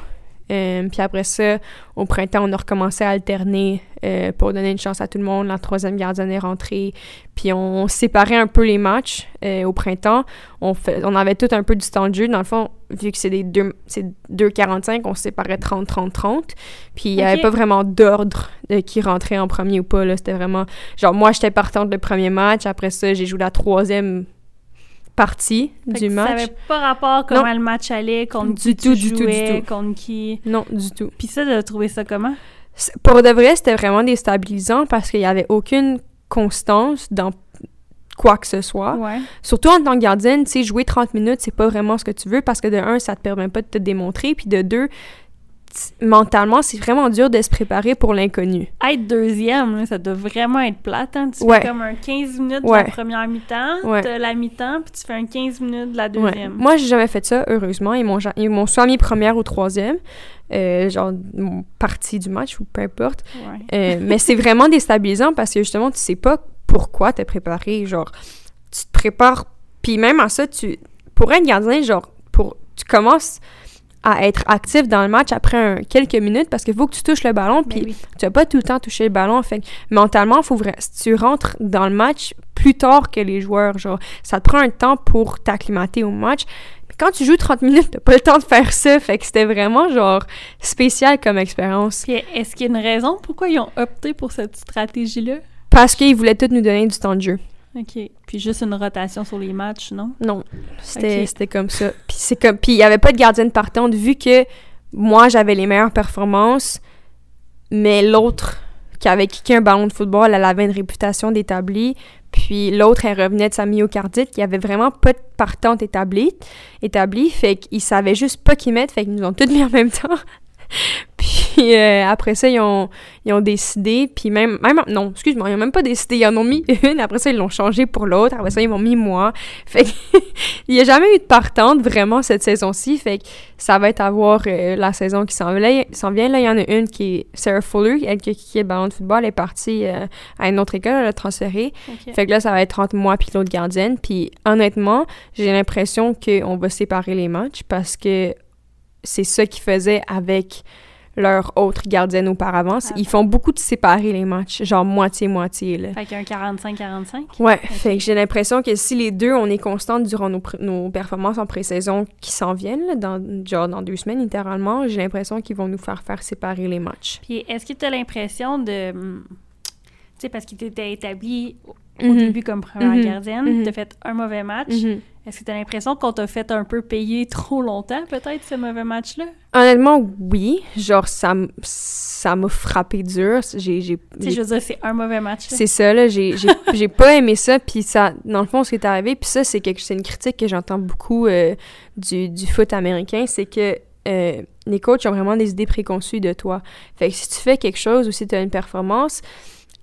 Euh, puis après ça, au printemps, on a recommencé à alterner euh, pour donner une chance à tout le monde. La troisième gardienne est rentrée. Puis on séparait un peu les matchs euh, au printemps. On, fait, on avait tout un peu du temps de jeu. Dans le fond, vu que c'est des deux, c'est 2,45, on séparait 30-30-30. Puis il n'y avait pas vraiment d'ordre de qui rentrait en premier ou pas. C'était vraiment... Genre, moi, j'étais partante le premier match. Après ça, j'ai joué la troisième partie Fait du match. savais pas rapport comment le match allait, contre Du qui tout, tu du tout, du tout. contre qui... Non, du tout. Puis ça, de trouver ça comment? Pour de vrai, c'était vraiment déstabilisant parce qu'il n'y avait aucune constance dans quoi que ce soit. Ouais. Surtout en tant que gardienne, tu sais, jouer 30 minutes, c'est pas vraiment ce que tu veux parce que de un, ça te permet pas de te démontrer, puis de deux, mentalement, c'est vraiment dur de se préparer pour l'inconnu. Être deuxième, là, ça doit vraiment être plate. Hein? Tu Ouais. fais comme un 15 minutes de la première mi-temps, Ouais. la mi-temps, puis tu fais un 15 minutes de la deuxième. Moi, j'ai jamais fait ça, heureusement. Ils m'ont ja- ils m'ont soit mis première ou troisième, euh, genre partie du match ou peu importe. Euh, mais c'est vraiment déstabilisant parce que justement, tu sais pas pourquoi t'es préparé. Genre, tu te prépares. Puis même à ça, tu. Pour être gardien, genre, pour, tu commences à être actif dans le match après un- quelques minutes parce qu'il faut que tu touches le ballon. Ben Puis oui. tu vas pas tout le temps toucher le ballon. Fait que mentalement, faut si tu rentres dans le match plus tard que les joueurs, genre, ça te prend un temps pour t'acclimater au match. Mais quand tu joues 30 minutes, t'as pas le temps de faire ça. Fait que c'était vraiment, genre, spécial comme expérience. Puis est-ce qu'il y a une raison pourquoi ils ont opté pour cette stratégie-là? Parce qu'ils voulaient tous nous donner du temps de jeu. OK. Puis juste une rotation sur les matchs, non? Non, c'était comme ça. Puis c'est comme puis il y avait pas de gardienne partante vu que moi j'avais les meilleures performances, mais l'autre qui avait kické un ballon de football, elle avait une réputation d'établie. Puis l'autre, elle revenait de sa myocardite. Il y avait vraiment pas de partante établie. établie fait qu'ils savaient juste pas qui mettre. Fait qu'ils nous ont toutes mis en même temps. puis euh, après ça, ils ont, ils ont décidé. Puis même, même, non, excuse-moi, ils ont même pas décidé. Ils en ont mis une. Après ça, ils l'ont changé pour l'autre. Après ça, ils m'ont mis moi. Fait que il y a jamais eu de partante vraiment cette saison-ci. Fait que ça va être à voir euh, la saison qui s'en vient. Là, il y en a une qui est Sarah Fuller, elle qui a kické le ballon de football. Elle est partie euh, à une autre école, elle a transféré. Fait que là, ça va être entre moi puis l'autre gardienne. Puis honnêtement, j'ai l'impression qu'on va séparer les matchs parce que c'est ça qu'ils faisaient avec leur autre gardienne auparavant. Ils font beaucoup de séparer les matchs, genre moitié-moitié. là. Fait qu'un 45-45? Ouais, fait que j'ai l'impression que si les deux, on est constante durant nos, pr- nos performances en pré-saison qui s'en viennent, là, dans, genre dans deux semaines littéralement, j'ai l'impression qu'ils vont nous faire faire séparer les matchs. Puis est-ce que tu as l'impression de... hum, Tu sais, parce qu'il t'était établi au Mhm. début comme première Mhm. gardienne, Mhm. tu as fait un mauvais match. Est-ce que tu as l'impression qu'on t'a fait un peu payer trop longtemps, peut-être, ce mauvais match-là? Honnêtement, oui. Genre, ça m'a frappé dur. J'ai, j'ai, Tu sais, je veux dire, c'est un mauvais match. là. C'est ça, là. J'ai, j'ai, j'ai pas aimé ça. Puis ça, dans le fond, ce qui est arrivé, puis ça, c'est, quelque, c'est une critique que j'entends beaucoup euh, du, du foot américain, c'est que euh, les coachs ont vraiment des idées préconçues de toi. Fait que si tu fais quelque chose ou si tu as une performance,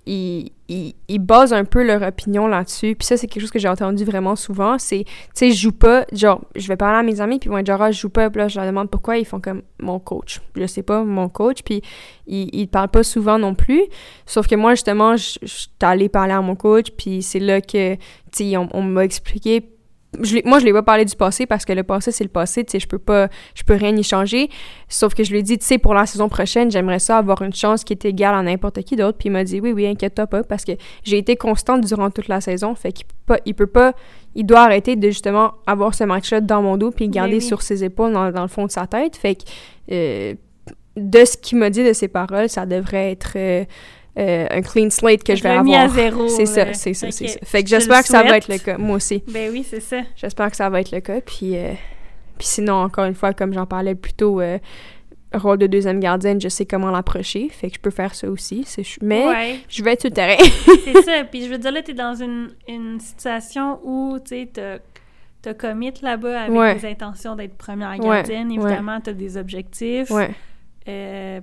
ils, ils, basent un peu leur opinion là-dessus. Puis ça, c'est quelque chose que j'ai entendu vraiment souvent. C'est, tu sais, je joue pas, genre, je vais parler à mes amis, puis ils vont être genre, Ah, je joue pas, puis là, je leur demande pourquoi, ils font comme mon coach. Je sais pas, mon coach, puis ils, ils parlent pas souvent non plus. Sauf que moi, justement, je suis allée parler à mon coach, puis c'est là que, tu sais, on m'a expliqué. Je moi, je l'ai pas parlé du passé parce que le passé, c'est le passé, tu sais, je peux pas, je peux rien y changer. Sauf que je lui ai dit, tu sais, pour la saison prochaine, j'aimerais ça avoir une chance qui est égale à n'importe qui d'autre. Puis il m'a dit, oui, oui, inquiète-toi pas, parce que j'ai été constante durant toute la saison. Fait qu'il peut pas, il peut pas, il doit arrêter de justement avoir ce match-là dans mon dos, puis garder oui. sur ses épaules, dans, dans le fond de sa tête. Fait que, euh, de ce qu'il m'a dit de ses paroles, ça devrait être euh, euh, un clean slate que je vais Remis avoir. à zéro. C'est ça, c'est ça, c'est ça. Fait que j'espère que ça va être le cas. Moi aussi. Ben oui, c'est ça. J'espère que ça va être le cas. Puis, euh, puis sinon, encore une fois, comme j'en parlais plus tôt, euh, rôle de deuxième gardienne, je sais comment l'approcher. Fait que je peux faire ça aussi. Mais Ouais, je vais être sur le terrain. c'est ça. Puis je veux dire, là, t'es dans une, une situation où, tu sais, t'as t'as commit là-bas avec Ouais. des intentions d'être première gardienne. ouais. Évidemment, t'as des objectifs. ouais. Euh,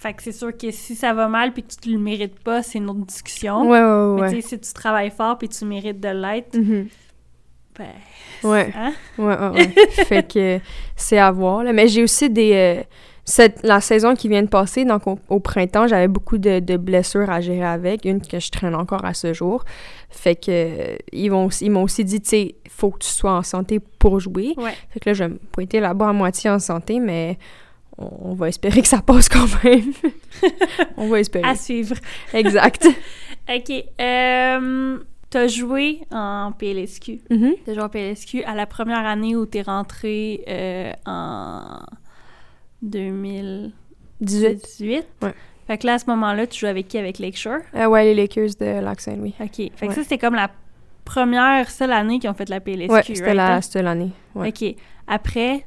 fait que c'est sûr que si ça va mal puis que tu te le mérites pas, c'est une autre discussion. Ouais, ouais, Mais ouais. tu sais, si tu travailles fort puis tu mérites de l'être, Mhm. ben... Ouais. Hein? Ouais, ouais, ouais. fait que c'est à voir. Là. Mais j'ai aussi des. euh, cette, la saison qui vient de passer, donc au, au printemps, j'avais beaucoup de, de blessures à gérer avec, une que je traîne encore à ce jour. Fait que euh, ils m'ont aussi dit, tu sais, faut que tu sois en santé pour jouer. Ouais. Fait que là, je vais me pointer là-bas à moitié en santé, mais on, va espérer que ça passe quand même. on va espérer. À suivre. Exact. OK. Euh, T'as joué en PLSQ. Mhm. T'as joué en PLSQ à la première année où t'es rentré euh, en 2018. 18. Ouais. Fait que là, à ce moment-là, tu joues avec qui? Avec Lakeshore? Euh, ouais, les Lakers de Lac Saint-Louis. OK. Fait que Ouais. ça, c'était comme la première seule année qu'ils ont fait la PLSQ, Ouais, c'était right? la- c'était l'année. Ouais. OK. Après,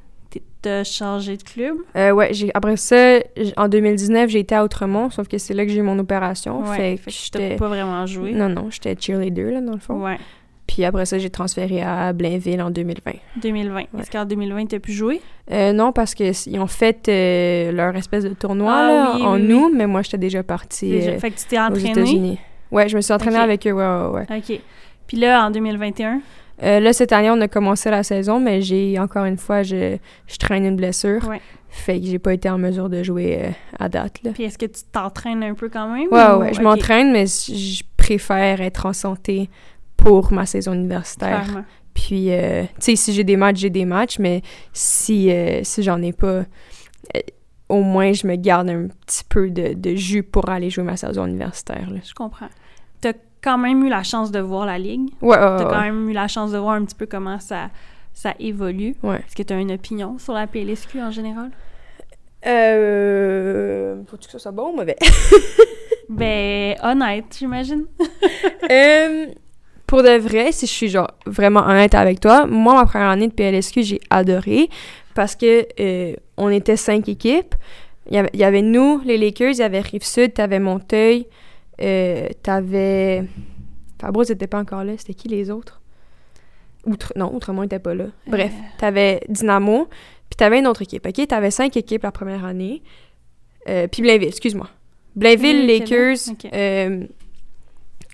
t'as changé de club? Euh, ouais, j'ai, après ça, en 2019, j'ai été à Outremont, sauf que c'est là que j'ai eu mon opération. Ouais. fait Fait que t'as j'étais... pas vraiment joué. Non, non, j'étais cheerleader, là, dans le fond. Ouais. Puis après ça, j'ai transféré à Blainville en 2020. 2020. Est-ce qu'en 2020, tu as pu jouer? Euh, non, parce qu'ils ont fait euh, leur espèce de tournoi Ah là, oui, en oui, nous, mais moi, j'étais déjà partie Déjà. euh, fait que tu t'es aux entraîné. États-Unis. Ouais, je me suis entraînée avec eux, ouais, ouais, ouais. OK. Puis là, en 2021, Euh, là, cette année, on a commencé la saison, mais j'ai, encore une fois, je, je traîne une blessure. Ouais. Fait que j'ai pas été en mesure de jouer euh, à date, là. puis est-ce que tu t'entraînes un peu quand même? Ouais, ou- ouais, je m'entraîne, mais je préfère être en santé pour ma saison universitaire. Clairement. Puis, euh, tu sais, si j'ai des matchs, j'ai des matchs, mais si, euh, si j'en ai pas, au moins, je me garde un petit peu de, de jus pour aller jouer ma saison universitaire. Là. Je comprends. Tu quand même eu la chance de voir la ligue. Ouais, ouais, Tu as ouais. quand même eu la chance de voir un petit peu comment ça, ça évolue. ouais. Est-ce que tu as une opinion sur la PLSQ en général? Euh... Faut-tu que ça soit bon ou mauvais? Ben, honnête, j'imagine. Euh, pour de vrai, si je suis genre vraiment honnête avec toi, moi, ma première année de PLSQ, j'ai adoré parce que euh, on était cinq équipes. Il y, avait, il y avait nous, les Lakers, il y avait Rive-Sud, t'avais Monteuil, euh, t'avais... Fabreau n'était pas encore là, c'était qui les autres? Outre... Non, Outremont n'était pas là. Bref, Euh. t'avais Dynamo, puis t'avais une autre équipe, OK? T'avais cinq équipes la première année. Euh, puis Blainville, excuse-moi. Blainville, Lakers, euh,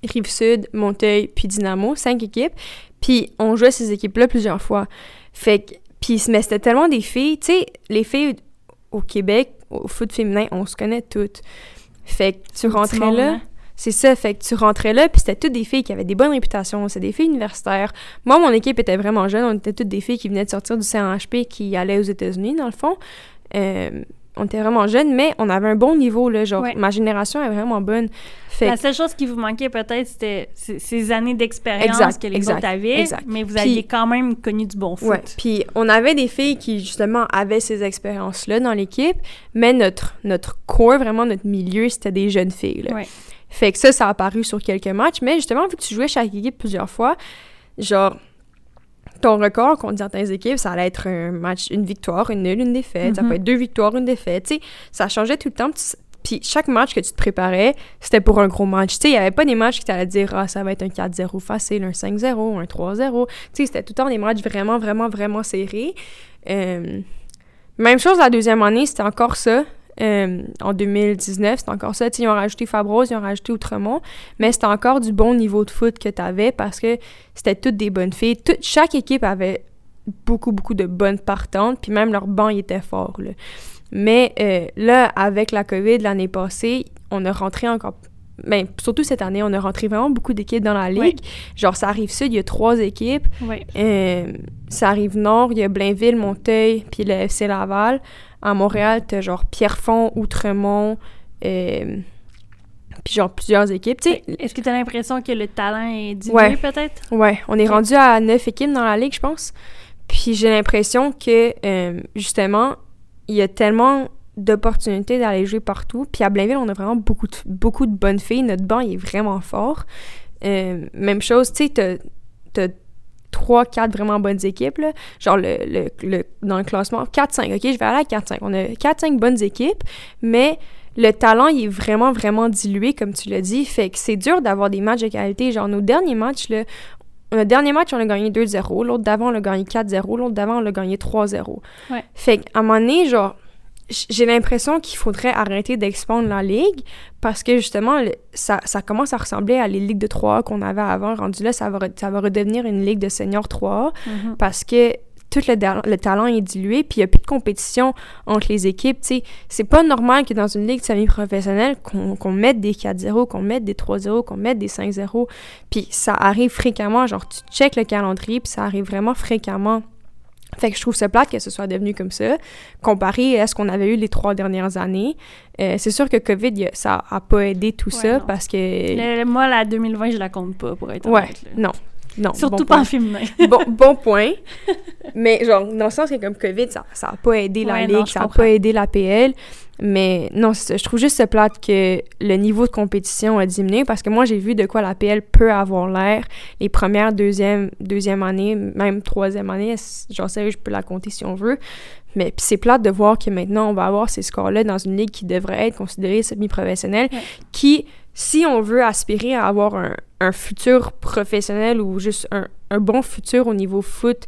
Rive-Sud, Monteuil, puis Dynamo, cinq équipes. Puis on jouait ces équipes-là plusieurs fois. Fait que, puis, mais c'était tellement des filles, tu sais, les filles au Québec, au foot féminin, on se connaît toutes. Fait que tu rentrais là, hein? C'est ça, fait que tu rentrais là, puis c'était toutes des filles qui avaient des bonnes réputations, c'est des filles universitaires. Moi, mon équipe était vraiment jeune, on était toutes des filles qui venaient de sortir du CNHP, qui allaient aux États-Unis, dans le fond. Euh, on était vraiment jeunes, mais on avait un bon niveau, là, genre, Ouais. ma génération est vraiment bonne. Fait La seule chose qui vous manquait peut-être, c'était ces années d'expérience que les exact, autres avaient, exact. mais vous aviez quand même connu du bon foot. Ouais. Puis on avait des filles qui justement avaient ces expériences-là dans l'équipe, mais notre notre core, vraiment notre milieu, c'était des jeunes filles. Là. Ouais. Fait que ça, ça a apparu sur quelques matchs, mais justement vu que tu jouais chaque équipe plusieurs fois, genre ton record contre certaines équipes, ça allait être un match, une victoire, une nulle, une défaite. Ça Mhm. peut être deux victoires, une défaite. Tu sais, ça changeait tout le temps. Puis puis chaque match que tu te préparais, c'était pour un gros match. Tu sais, il n'y avait pas des matchs qui t'allaient dire « Ah, ça va être un 4-0 facile, un 5-0, un 3-0. » Tu sais, c'était tout le temps des matchs vraiment, vraiment, vraiment serrés. Euh, même chose la deuxième année, c'était encore ça. Euh, en 2019, c'était encore ça. Ils ont rajouté Fabros, ils ont rajouté Outremont, mais c'était encore du bon niveau de foot que tu avais parce que c'était toutes des bonnes filles. Chaque équipe avait beaucoup, beaucoup de bonnes partantes, puis même leur banc, il était fort, là. Mais euh, là, avec la COVID l'année passée, on a rentré encore... Ben, surtout cette année, on a rentré vraiment beaucoup d'équipes dans la ligue. Ouais. Genre, ça arrive sud, il y a trois équipes. Ouais. Euh, ça arrive nord, il y a Blainville, Monteuil, puis le FC Laval. À Montréal, t'as genre Pierrefonds, Outremont, euh, puis genre plusieurs équipes. Tu sais, Est-ce que tu as l'impression que le talent est Ouais. peut-être? Ouais, on est rendu à neuf équipes dans la ligue, je pense. Puis j'ai l'impression que, euh, justement, il y a tellement d'opportunités d'aller jouer partout. Puis à Blainville, on a vraiment beaucoup de, beaucoup de bonnes filles. Notre banc, il est vraiment fort. Euh, même chose, tu sais, t'as- t'as trois, quatre vraiment bonnes équipes, là. Genre, le, le, le- dans le classement, 4-5, OK? Je vais aller à 4-5. On a 4-5 bonnes équipes, mais le talent, il est vraiment, vraiment dilué, comme tu l'as dit. Fait que c'est dur d'avoir des matchs de qualité. Genre, nos derniers matchs, là, notre dernier match, on a gagné 2-0. L'autre d'avant, on a gagné 4-0. L'autre d'avant, on a gagné 3-0. Ouais. Fait qu'à un moment donné, genre, j'ai l'impression qu'il faudrait arrêter d'expandre la ligue parce que justement, ça, ça commence à ressembler à les ligues de 3A qu'on avait avant. Rendu là, ça va, ça va redevenir une ligue de seniors 3A Mhm. parce que tout le, talent est dilué, puis il n'y a plus de compétition entre les équipes. C'est pas normal que dans une ligue semi-professionnelle, qu'on qu'on mette des 4-0, qu'on mette des 3-0, qu'on mette des 5-0. Puis ça arrive fréquemment, genre tu checkes le calendrier, puis ça arrive vraiment fréquemment. Fait que je trouve ça plate que ce soit devenu comme ça, comparé à ce qu'on avait eu les trois dernières années. Euh, c'est sûr que COVID, a- ça a pas aidé tout Ouais, ça, non. parce que... Le- moi, la 2020, je la compte pas, pour être Ouais, honnête. là. non, non. Surtout bon pas point en féminin. bon, bon point. Mais genre, dans le sens que comme COVID, ça n'a pas aidé la Ouais, Ligue, non, ça n'a pas aidé la PL. Mais non, ça. je trouve juste ça plate que le niveau de compétition a diminué parce que moi, j'ai vu de quoi la PL peut avoir l'air les premières, deuxième, deuxième année, même troisième année. Genre, sérieux, je peux la compter si on veut. Mais c'est plate de voir que maintenant, on va avoir ces scores-là dans une ligue qui devrait être considérée semi-professionnelle, Ouais. qui, si on veut aspirer à avoir un, un futur professionnel ou juste un, un, bon futur au niveau foot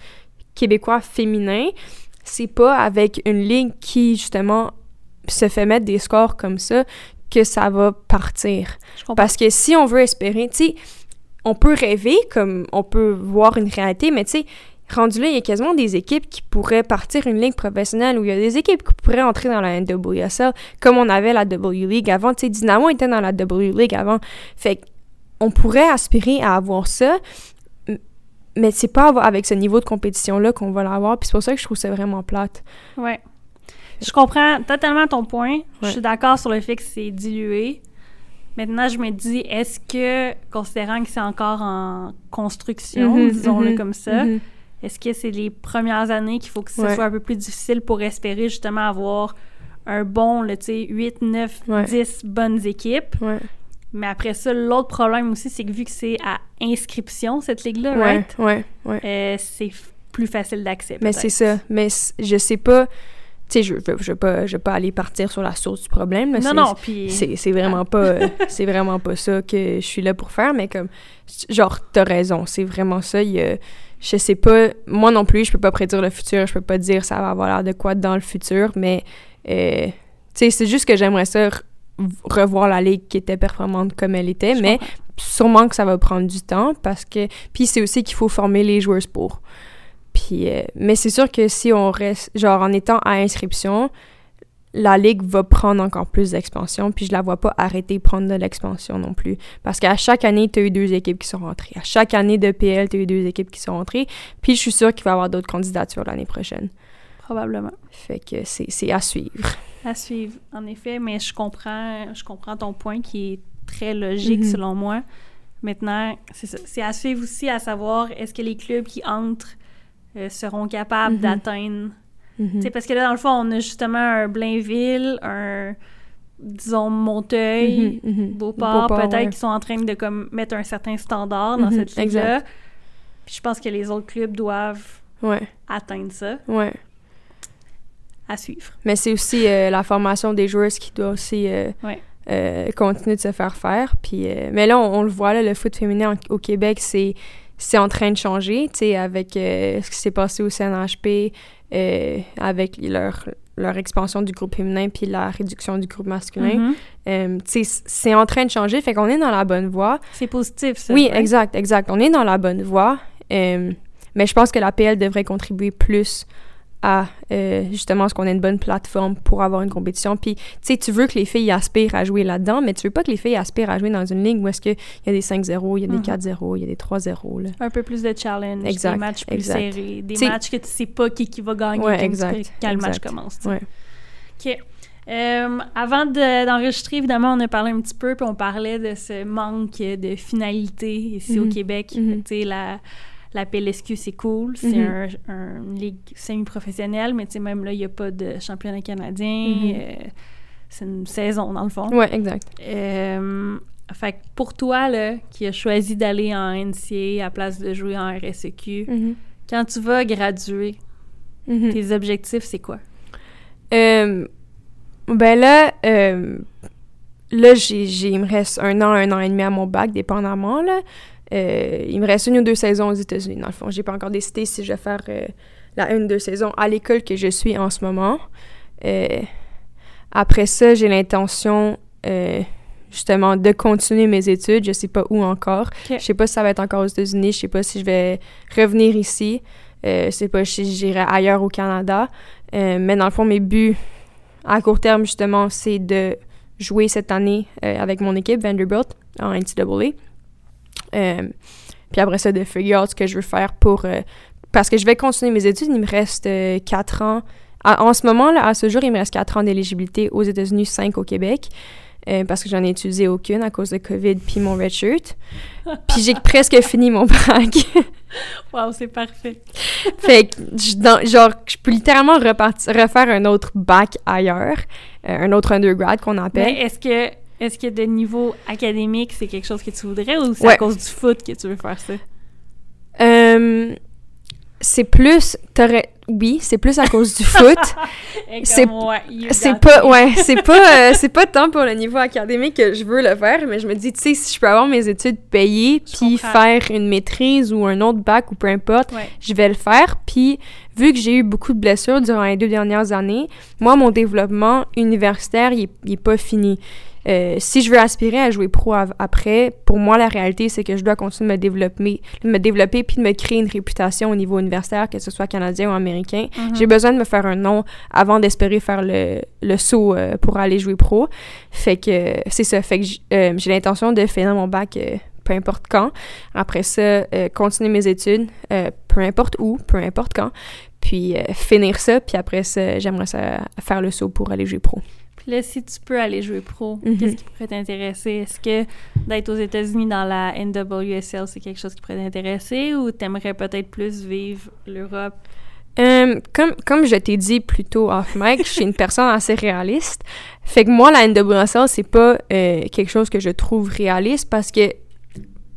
québécois féminin, c'est pas avec une ligue qui, justement, se fait mettre des scores comme ça que ça va partir. Parce que si on veut espérer, tu sais, on peut rêver, comme on peut voir une réalité, mais tu sais, rendu là, il y a quasiment des équipes qui pourraient partir une ligue professionnelle ou il y a des équipes qui pourraient entrer dans la NWSL comme on avait la W League avant. Tu sais, Dynamo était dans la W League avant. Fait on pourrait aspirer à avoir ça, mais c'est pas avec ce niveau de compétition-là qu'on va l'avoir. Puis c'est pour ça que je trouve ça vraiment plate. Ouais. Je comprends totalement ton point. Je suis d'accord sur le fait que c'est dilué. Maintenant, je me dis, est-ce que, considérant que c'est encore en construction, mm-hmm, disons-le mm-hmm, comme ça, mm-hmm. Est-ce que c'est les premières années qu'il faut que ce soit un peu plus difficile pour espérer justement avoir un bon, tu sais, 8, 9, 10 bonnes équipes? Mais après ça, l'autre problème aussi, c'est que vu que c'est à inscription, cette ligue-là, right? Ouais, ouais, euh, c'est plus facile d'accès. Mais c'est ça. Mais je sais pas. Tu sais, je, je, vais pas, je pas aller partir sur la source du problème. non, non, puis... C'est vraiment pas... c'est vraiment pas ça que je suis là pour faire, mais comme... Genre, t'as raison, c'est vraiment ça. Il y a, je sais pas... Moi non plus, je peux pas prédire le futur, je peux pas dire ça va avoir l'air de quoi dans le futur, mais... Euh, tu sais, c'est juste que j'aimerais ça revoir la ligue qui était performante comme elle était, mais sûrement que ça va prendre du temps parce que puis c'est aussi qu'il faut former les joueurs pour. Puis euh, mais c'est sûr que si on reste genre en étant à inscription, la ligue va prendre encore plus d'expansion, puis je la vois pas arrêter de prendre de l'expansion non plus. Parce qu'à chaque année, tu as eu deux équipes qui sont rentrées. À chaque année de PL, tu as eu deux équipes qui sont rentrées. Puis je suis sûre qu'il va y avoir d'autres candidatures l'année prochaine. Probablement. Fait que c'est à suivre. À suivre, en effet, mais je comprends, je comprends ton point qui est très logique mhm. selon moi. Maintenant, c'est à suivre aussi à savoir est-ce que les clubs qui entrent euh, seront capables mhm. d'atteindre. Mhm. Parce que là, dans le fond, on a justement un Blainville, un disons Monteuil, Beauport, peut-être qui sont en train de comme mettre un certain standard dans cette ligue-là. Puis je pense que les autres clubs doivent atteindre ça. Ouais à suivre. Mais c'est aussi euh, la formation des joueurs qui doit aussi euh, euh, continuer de se faire faire. Puis, mais là, on, le voit, là, le foot féminin au Québec, c'est c'est en train de changer, tu sais, avec ce qui s'est passé au CNHP, avec leur, leur expansion du groupe féminin puis la réduction du groupe masculin. Sais, c'est en train de changer, fait qu'on est dans la bonne voie. C'est positif, ça. Oui, exact, exact. On est dans la bonne voie, mais je pense que la PL devrait contribuer plus à euh, justement ce qu'on ait une bonne plateforme pour avoir une compétition? Puis, tu sais, tu veux que les filles aspirent à jouer là-dedans, mais tu veux pas que les filles aspirent à jouer dans une ligue où est-ce qu'il y a des 5-0, il y a des 4-0, mhm. il y a des 3-0. Un peu plus de challenge, des matchs plus serrés, des matchs que tu sais pas qui, qui va gagner quand, le match commence. Ouais. OK. Euh, avant d'enregistrer, évidemment, on a parlé un petit peu, puis on parlait de ce manque de finalité ici au mhm. Québec. Mhm. Tu sais, la la PLSQ, c'est cool. C'est mm-hmm. un, une ligue semi-professionnelle, mais tu sais, même là, il n'y a pas de championnat canadien. Mm-hmm. Euh, c'est une saison, dans le fond. Ouais, exact. Euh, fait que pour toi, là, qui as choisi d'aller en NCA à place de jouer en RSEQ, mm-hmm. quand tu vas graduer, tes objectifs, c'est quoi? Euh, ben là, là, j'ai, il me reste un an, un an et demi à mon bac, dépendamment, là. Euh, il me reste une ou deux saisons aux États-Unis, dans le fond. J'ai pas encore décidé si je vais faire euh, la une ou deux saisons à l'école que je suis en ce moment. Euh, après ça, j'ai l'intention justement de continuer mes études. Je sais pas où encore. Je sais pas si ça va être encore aux États-Unis. Je sais pas si je vais revenir ici. je sais pas si j'irai ailleurs au Canada. mais dans le fond, mes buts à court terme, justement, c'est de jouer cette année avec mon équipe Vanderbilt en NCAA. Euh, puis après ça, de figure out ce que je veux faire pour... Euh, parce que je vais continuer mes études. Il me reste euh, quatre ans. en ce moment, là, à ce jour, il me reste quatre ans d'éligibilité aux États-Unis, cinq au Québec. parce que j'en ai utilisé aucune à cause de COVID puis mon red shirt. Puis j'ai presque fini mon bac. wow, c'est parfait. fait que, genre, je peux littéralement repartir, refaire un autre bac ailleurs, un autre undergrad qu'on appelle. Mais est-ce que est-ce que de niveau académique, c'est quelque chose que tu voudrais ou c'est à cause du foot que tu veux faire ça? Euh, c'est plus oui c'est plus à cause du foot. C'est- ouais, pas ouais c'est pas euh, c'est pas tant pour le niveau académique que je veux le faire mais je me dis tu sais si je peux avoir mes études payées puis faire une maîtrise ou un autre bac ou peu importe Ouais. je vais le faire. Puis vu que j'ai eu beaucoup de blessures durant les deux dernières années moi mon développement universitaire il est, il est pas fini Euh, si je veux aspirer à jouer pro av- après, pour moi, la réalité, c'est que je dois continuer de me développer, de me développer puis de me créer une réputation au niveau universitaire, que ce soit canadien ou américain. Mhm. J'ai besoin de me faire un nom avant d'espérer faire le, le saut euh, pour aller jouer pro. Fait que c'est ça. Fait que euh, j'ai l'intention de finir mon bac peu importe quand. Après ça, euh, continuer mes études, euh, peu importe où, peu importe quand. Puis euh, finir ça. Puis après ça, j'aimerais ça faire le saut pour aller jouer pro. Puis là, si tu peux aller jouer pro, Mhm. qu'est-ce qui pourrait t'intéresser? Est-ce que d'être aux États-Unis dans la NWSL, c'est quelque chose qui pourrait t'intéresser ou t'aimerais peut-être plus vivre l'Europe? Euh, comme, comme je t'ai dit plus tôt off mic, je suis une personne assez réaliste. Fait que moi, la NWSL, c'est pas euh, quelque chose que je trouve réaliste parce que,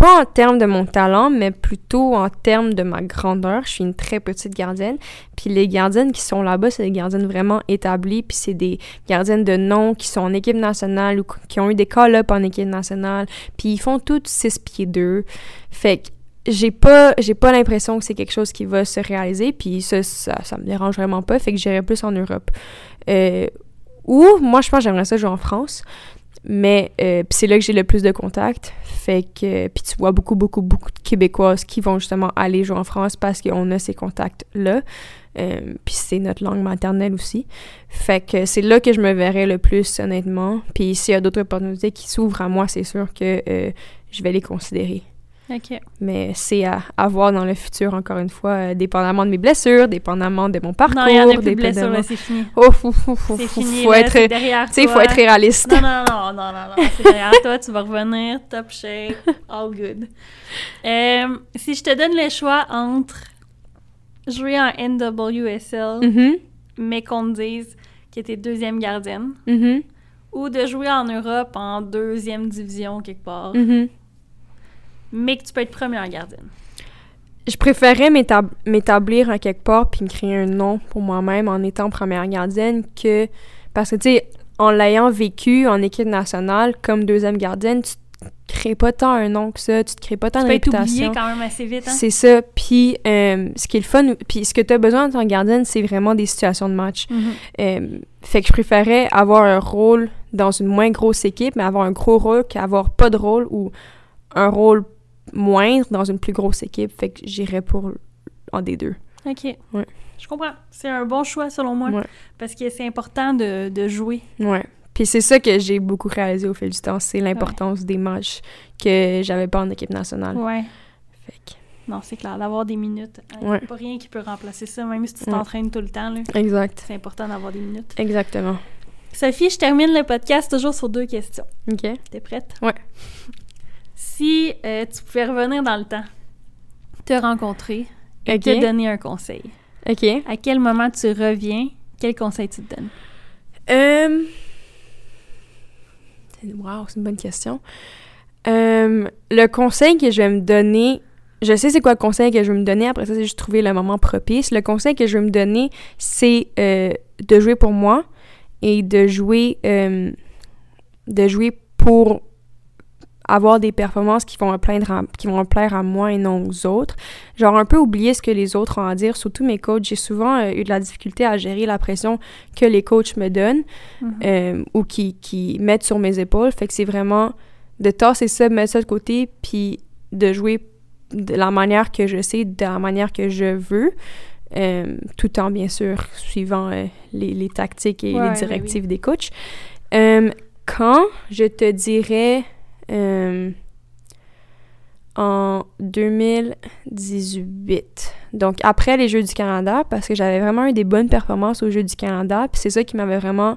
pas en termes de mon talent, mais plutôt en termes de ma grandeur. Je suis une très petite gardienne. Puis les gardiennes qui sont là-bas, c'est des gardiennes vraiment établies. Puis c'est des gardiennes de nom qui sont en équipe nationale ou qui ont eu des call-up en équipe nationale. Puis ils font toutes 6 pieds 2. Fait que j'ai pas j'ai pas l'impression que c'est quelque chose qui va se réaliser puis ça, ça me dérange vraiment pas fait que j'irai plus en Europe euh, ou moi je pense que j'aimerais ça jouer en France mais euh, c'est là que j'ai le plus de contacts. Fait que puis tu vois beaucoup beaucoup beaucoup de Québécoises qui vont justement aller jouer en France parce qu'on a ces contacts là puis c'est notre langue maternelle aussi. Fait que c'est là que je me verrais le plus honnêtement. Puis s'il y a d'autres opportunités qui s'ouvrent à moi c'est sûr que euh, je vais les considérer OK. mais c'est à, à voir dans le futur, encore une fois, euh, dépendamment de mes blessures, dépendamment de mon parcours. Non, il y en a plus de blessures, là, c'est fini. Oh, fou, fou, fou, C'est fini, faut là, être, c'est derrière faut être réaliste. Non, non, non, non, non, non, c'est derrière toi, tu vas revenir, top shape, all good. Euh, si je te donne le choix entre jouer en NWSL, Mhm, mais qu'on te dise que t'es deuxième gardienne, mhm, ou de jouer en Europe en deuxième division quelque part, mhm. Mais que tu peux être première gardienne. Je préférais m'étab- m'établir à quelque part puis me créer un nom pour moi-même en étant première gardienne que... Parce que, tu sais, en l'ayant vécu en équipe nationale comme deuxième gardienne, tu te crées pas tant un nom que ça, tu te crées pas tant Tu de peux être oublié réputation. quand même assez vite, hein? C'est ça. Puis, euh, ce qui est le fun, puis ce que tu as besoin en tant que gardienne, c'est vraiment des situations de match. Mhm. Euh, fait que je préférais avoir un rôle dans une moins grosse équipe, mais avoir un gros rôle qu'avoir pas de rôle ou un rôle moindre dans une plus grosse équipe. Fait que j'irais pour des deux. OK. Ouais. Je comprends. C'est un bon choix, selon moi, Ouais. parce que c'est important de, de jouer. Ouais. Puis c'est ça que j'ai beaucoup réalisé au fil du temps, c'est l'importance des matchs que j'avais pas en équipe nationale. Ouais. Fait que- Non, c'est clair, d'avoir des minutes. Il Ouais. a pas rien qui peut remplacer ça, même si tu t'entraînes tout le temps. là. Exact. C'est important d'avoir des minutes. Exactement. Sophie, je termine le podcast toujours sur deux questions. OK. T'es prête? Ouais. Si euh, tu pouvais revenir dans le temps, te rencontrer et te donner un conseil, OK. à quel moment tu reviens, quel conseil tu te donnes? Euh... Wow, c'est une bonne question. Euh, le conseil que je vais me donner, je sais c'est quoi le conseil que je vais me donner, après ça, c'est juste trouver le moment propice. Le conseil que je vais me donner, c'est euh, de jouer pour moi et de jouer, euh, de jouer pour avoir des performances qui vont, me plaindre à- qui vont me plaire à moi et non aux autres. Genre un peu oublier ce que les autres ont à dire, surtout mes coachs. J'ai souvent euh, eu de la difficulté à gérer la pression que les coachs me donnent Mhm. euh, ou qui, qui mettent sur mes épaules. Fait que c'est vraiment de tasser ça, mettre ça de côté, puis de jouer de la manière que je sais, de la manière que je veux, euh, tout en, bien sûr, suivant euh, les, les tactiques et Ouais, les directives des coachs. Quand, je te dirais... euh, en 2018. Donc, après les Jeux du Canada, parce que j'avais vraiment eu des bonnes performances aux Jeux du Canada, puis c'est ça qui m'avait vraiment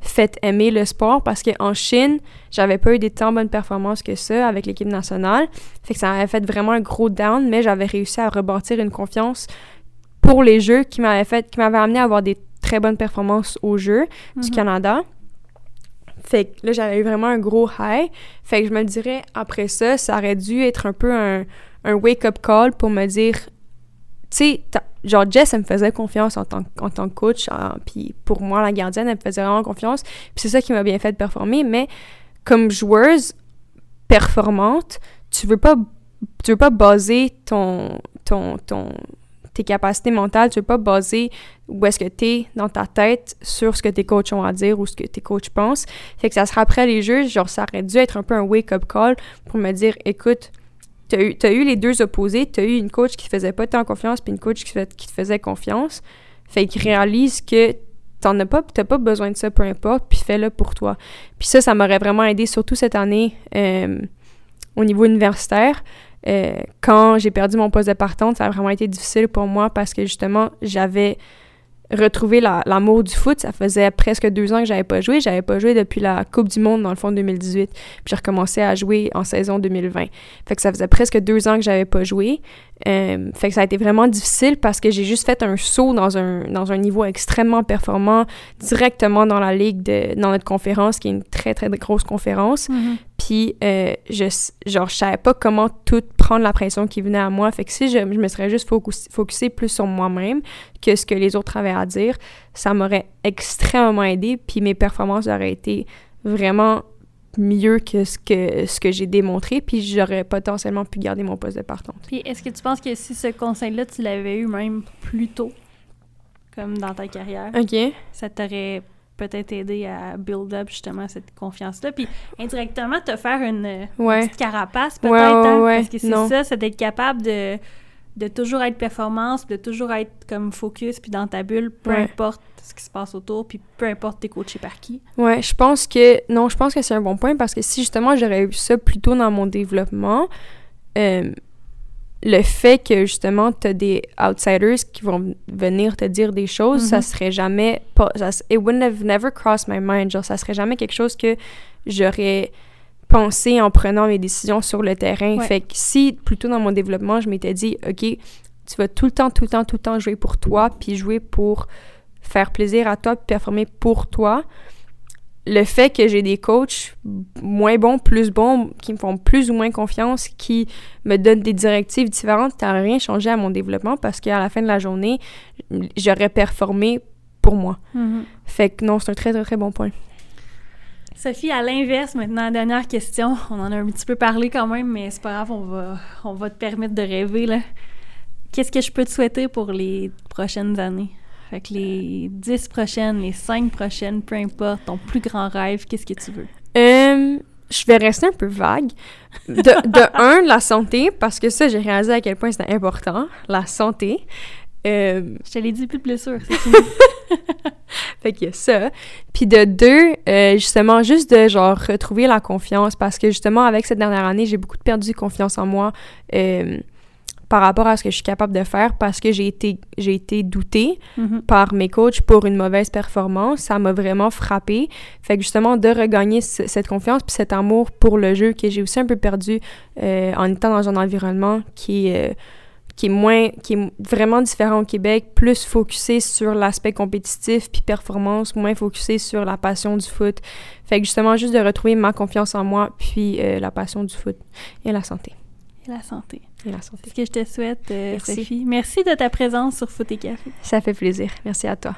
fait aimer le sport, parce qu'en Chine, j'avais pas eu des tant bonnes performances que ça avec l'équipe nationale. Fait que ça m'avait fait vraiment un gros down, mais j'avais réussi à rebâtir une confiance pour les Jeux qui m'avait fait, qui m'avait amené à avoir des très bonnes performances aux Jeux du Mhm. Canada. Fait que là, j'avais eu vraiment un gros high. Fait que je me dirais, après ça, ça aurait dû être un peu un, un wake-up call pour me dire sais, genre Jess, elle me faisait confiance en tant, en tant que coach, puis pour moi, la gardienne, elle me faisait vraiment confiance, puis c'est ça qui m'a bien fait performer, mais comme joueuse performante, tu veux pas, tu veux pas baser ton, ton, ton, tes capacités mentales, tu veux pas baser où est-ce que tu es dans ta tête sur ce que tes coachs ont à dire ou ce que tes coachs pensent. Fait que ça sera après les jeux, genre ça aurait dû être un peu un wake-up call pour me dire, écoute, eu, as eu les deux opposés, t'as eu une coach qui te faisait pas tant confiance puis une coach qui, qui te faisait confiance. Fait qu'ils réalise que t'en as pas, t'as pas besoin de ça, peu importe, puis fais-le pour toi. Puis ça, ça m'aurait vraiment aidé, surtout cette année euh, au niveau universitaire. Euh, quand j'ai perdu mon poste de partante, ça a vraiment été difficile pour moi parce que justement, j'avais retrouvé l'amour du foot. Ça faisait presque deux ans que j'avais pas joué. J'avais pas joué depuis la Coupe du Monde, dans le fond, 2018. Puis j'ai recommencé à jouer en saison 2020. Fait que ça faisait presque deux ans que j'avais pas joué. Euh, fait que ça a été vraiment difficile parce que j'ai juste fait un saut dans un, dans un niveau extrêmement performant directement dans la ligue, de, dans notre conférence, qui est une très, très grosse conférence. Mm-hmm. Puis, euh, je, genre, je savais pas comment tout prendre la pression qui venait à moi. Fait que si je, me serais juste focusé plus sur moi-même que ce que les autres avaient à dire, ça m'aurait extrêmement aidé. Puis mes performances auraient été vraiment mieux que ce que, ce que j'ai démontré, puis j'aurais potentiellement pu garder mon poste de partante. Puis est-ce que tu penses que si ce conseil-là, tu l'avais eu même plus tôt, comme dans ta carrière, ça t'aurait peut-être aidé à build up justement cette confiance-là, puis indirectement te faire une, petite carapace peut-être, hein, parce que c'est ça, c'est d'être capable de de toujours être performance, de toujours être comme focus, puis dans ta bulle, peu importe ce qui se passe autour, puis peu importe t'es coaché par qui. Ouais, je pense que, non, je pense que c'est un bon point parce que si justement j'aurais eu ça plus tôt dans mon développement, euh, le fait que justement tu as des outsiders qui vont venir te dire des choses, ça mm-hmm. serait jamais pas ça, it wouldn't have never crossed my mind, genre ça serait jamais quelque chose que j'aurais penser en prenant mes décisions sur le terrain. Fait que si, plutôt dans mon développement, je m'étais dit, OK, tu vas tout le temps, tout le temps, tout le temps jouer pour toi, puis jouer pour faire plaisir à toi, puis performer pour toi, le fait que j'ai des coachs moins bons, plus bons, qui me font plus ou moins confiance, qui me donnent des directives différentes, ça n'a rien changé à mon développement parce qu'à la fin de la journée, j'aurais performé pour moi. Mm-hmm. Fait que non, c'est un très, très, très bon point. Sophie, à l'inverse, maintenant, dernière question. On en a un petit peu parlé quand même, mais c'est pas grave, on va, on va te permettre de rêver. là. Qu'est-ce que je peux te souhaiter pour les prochaines années? Fait que les dix prochaines, les cinq prochaines, peu importe, ton plus grand rêve, qu'est-ce que tu veux? Euh, je vais rester un peu vague. De, de un, la santé, parce que ça, j'ai réalisé à quel point c'était important, la santé. Euh, je te l'ai dit plus de blessures, c'est fait qu'il y a ça. Puis de deux, euh, justement, juste de genre retrouver la confiance parce que justement, avec cette dernière année, j'ai beaucoup perdu confiance en moi euh, par rapport à ce que je suis capable de faire parce que j'ai été, j'ai été doutée mm-hmm. par mes coachs pour une mauvaise performance. Ça m'a vraiment frappé. Fait que justement, de regagner cette confiance puis cet amour pour le jeu que j'ai aussi un peu perdu en étant dans un environnement qui est qui est moins, qui est vraiment différent au Québec, plus focusé sur l'aspect compétitif puis performance, moins focusé sur la passion du foot. Fait que justement, juste de retrouver ma confiance en moi puis euh, la passion du foot et la santé. Et la santé. Et la santé. C'est ce que je te souhaite, euh, Merci. Sophie. Merci de ta présence sur Foot et Café. Ça fait plaisir. Merci à toi.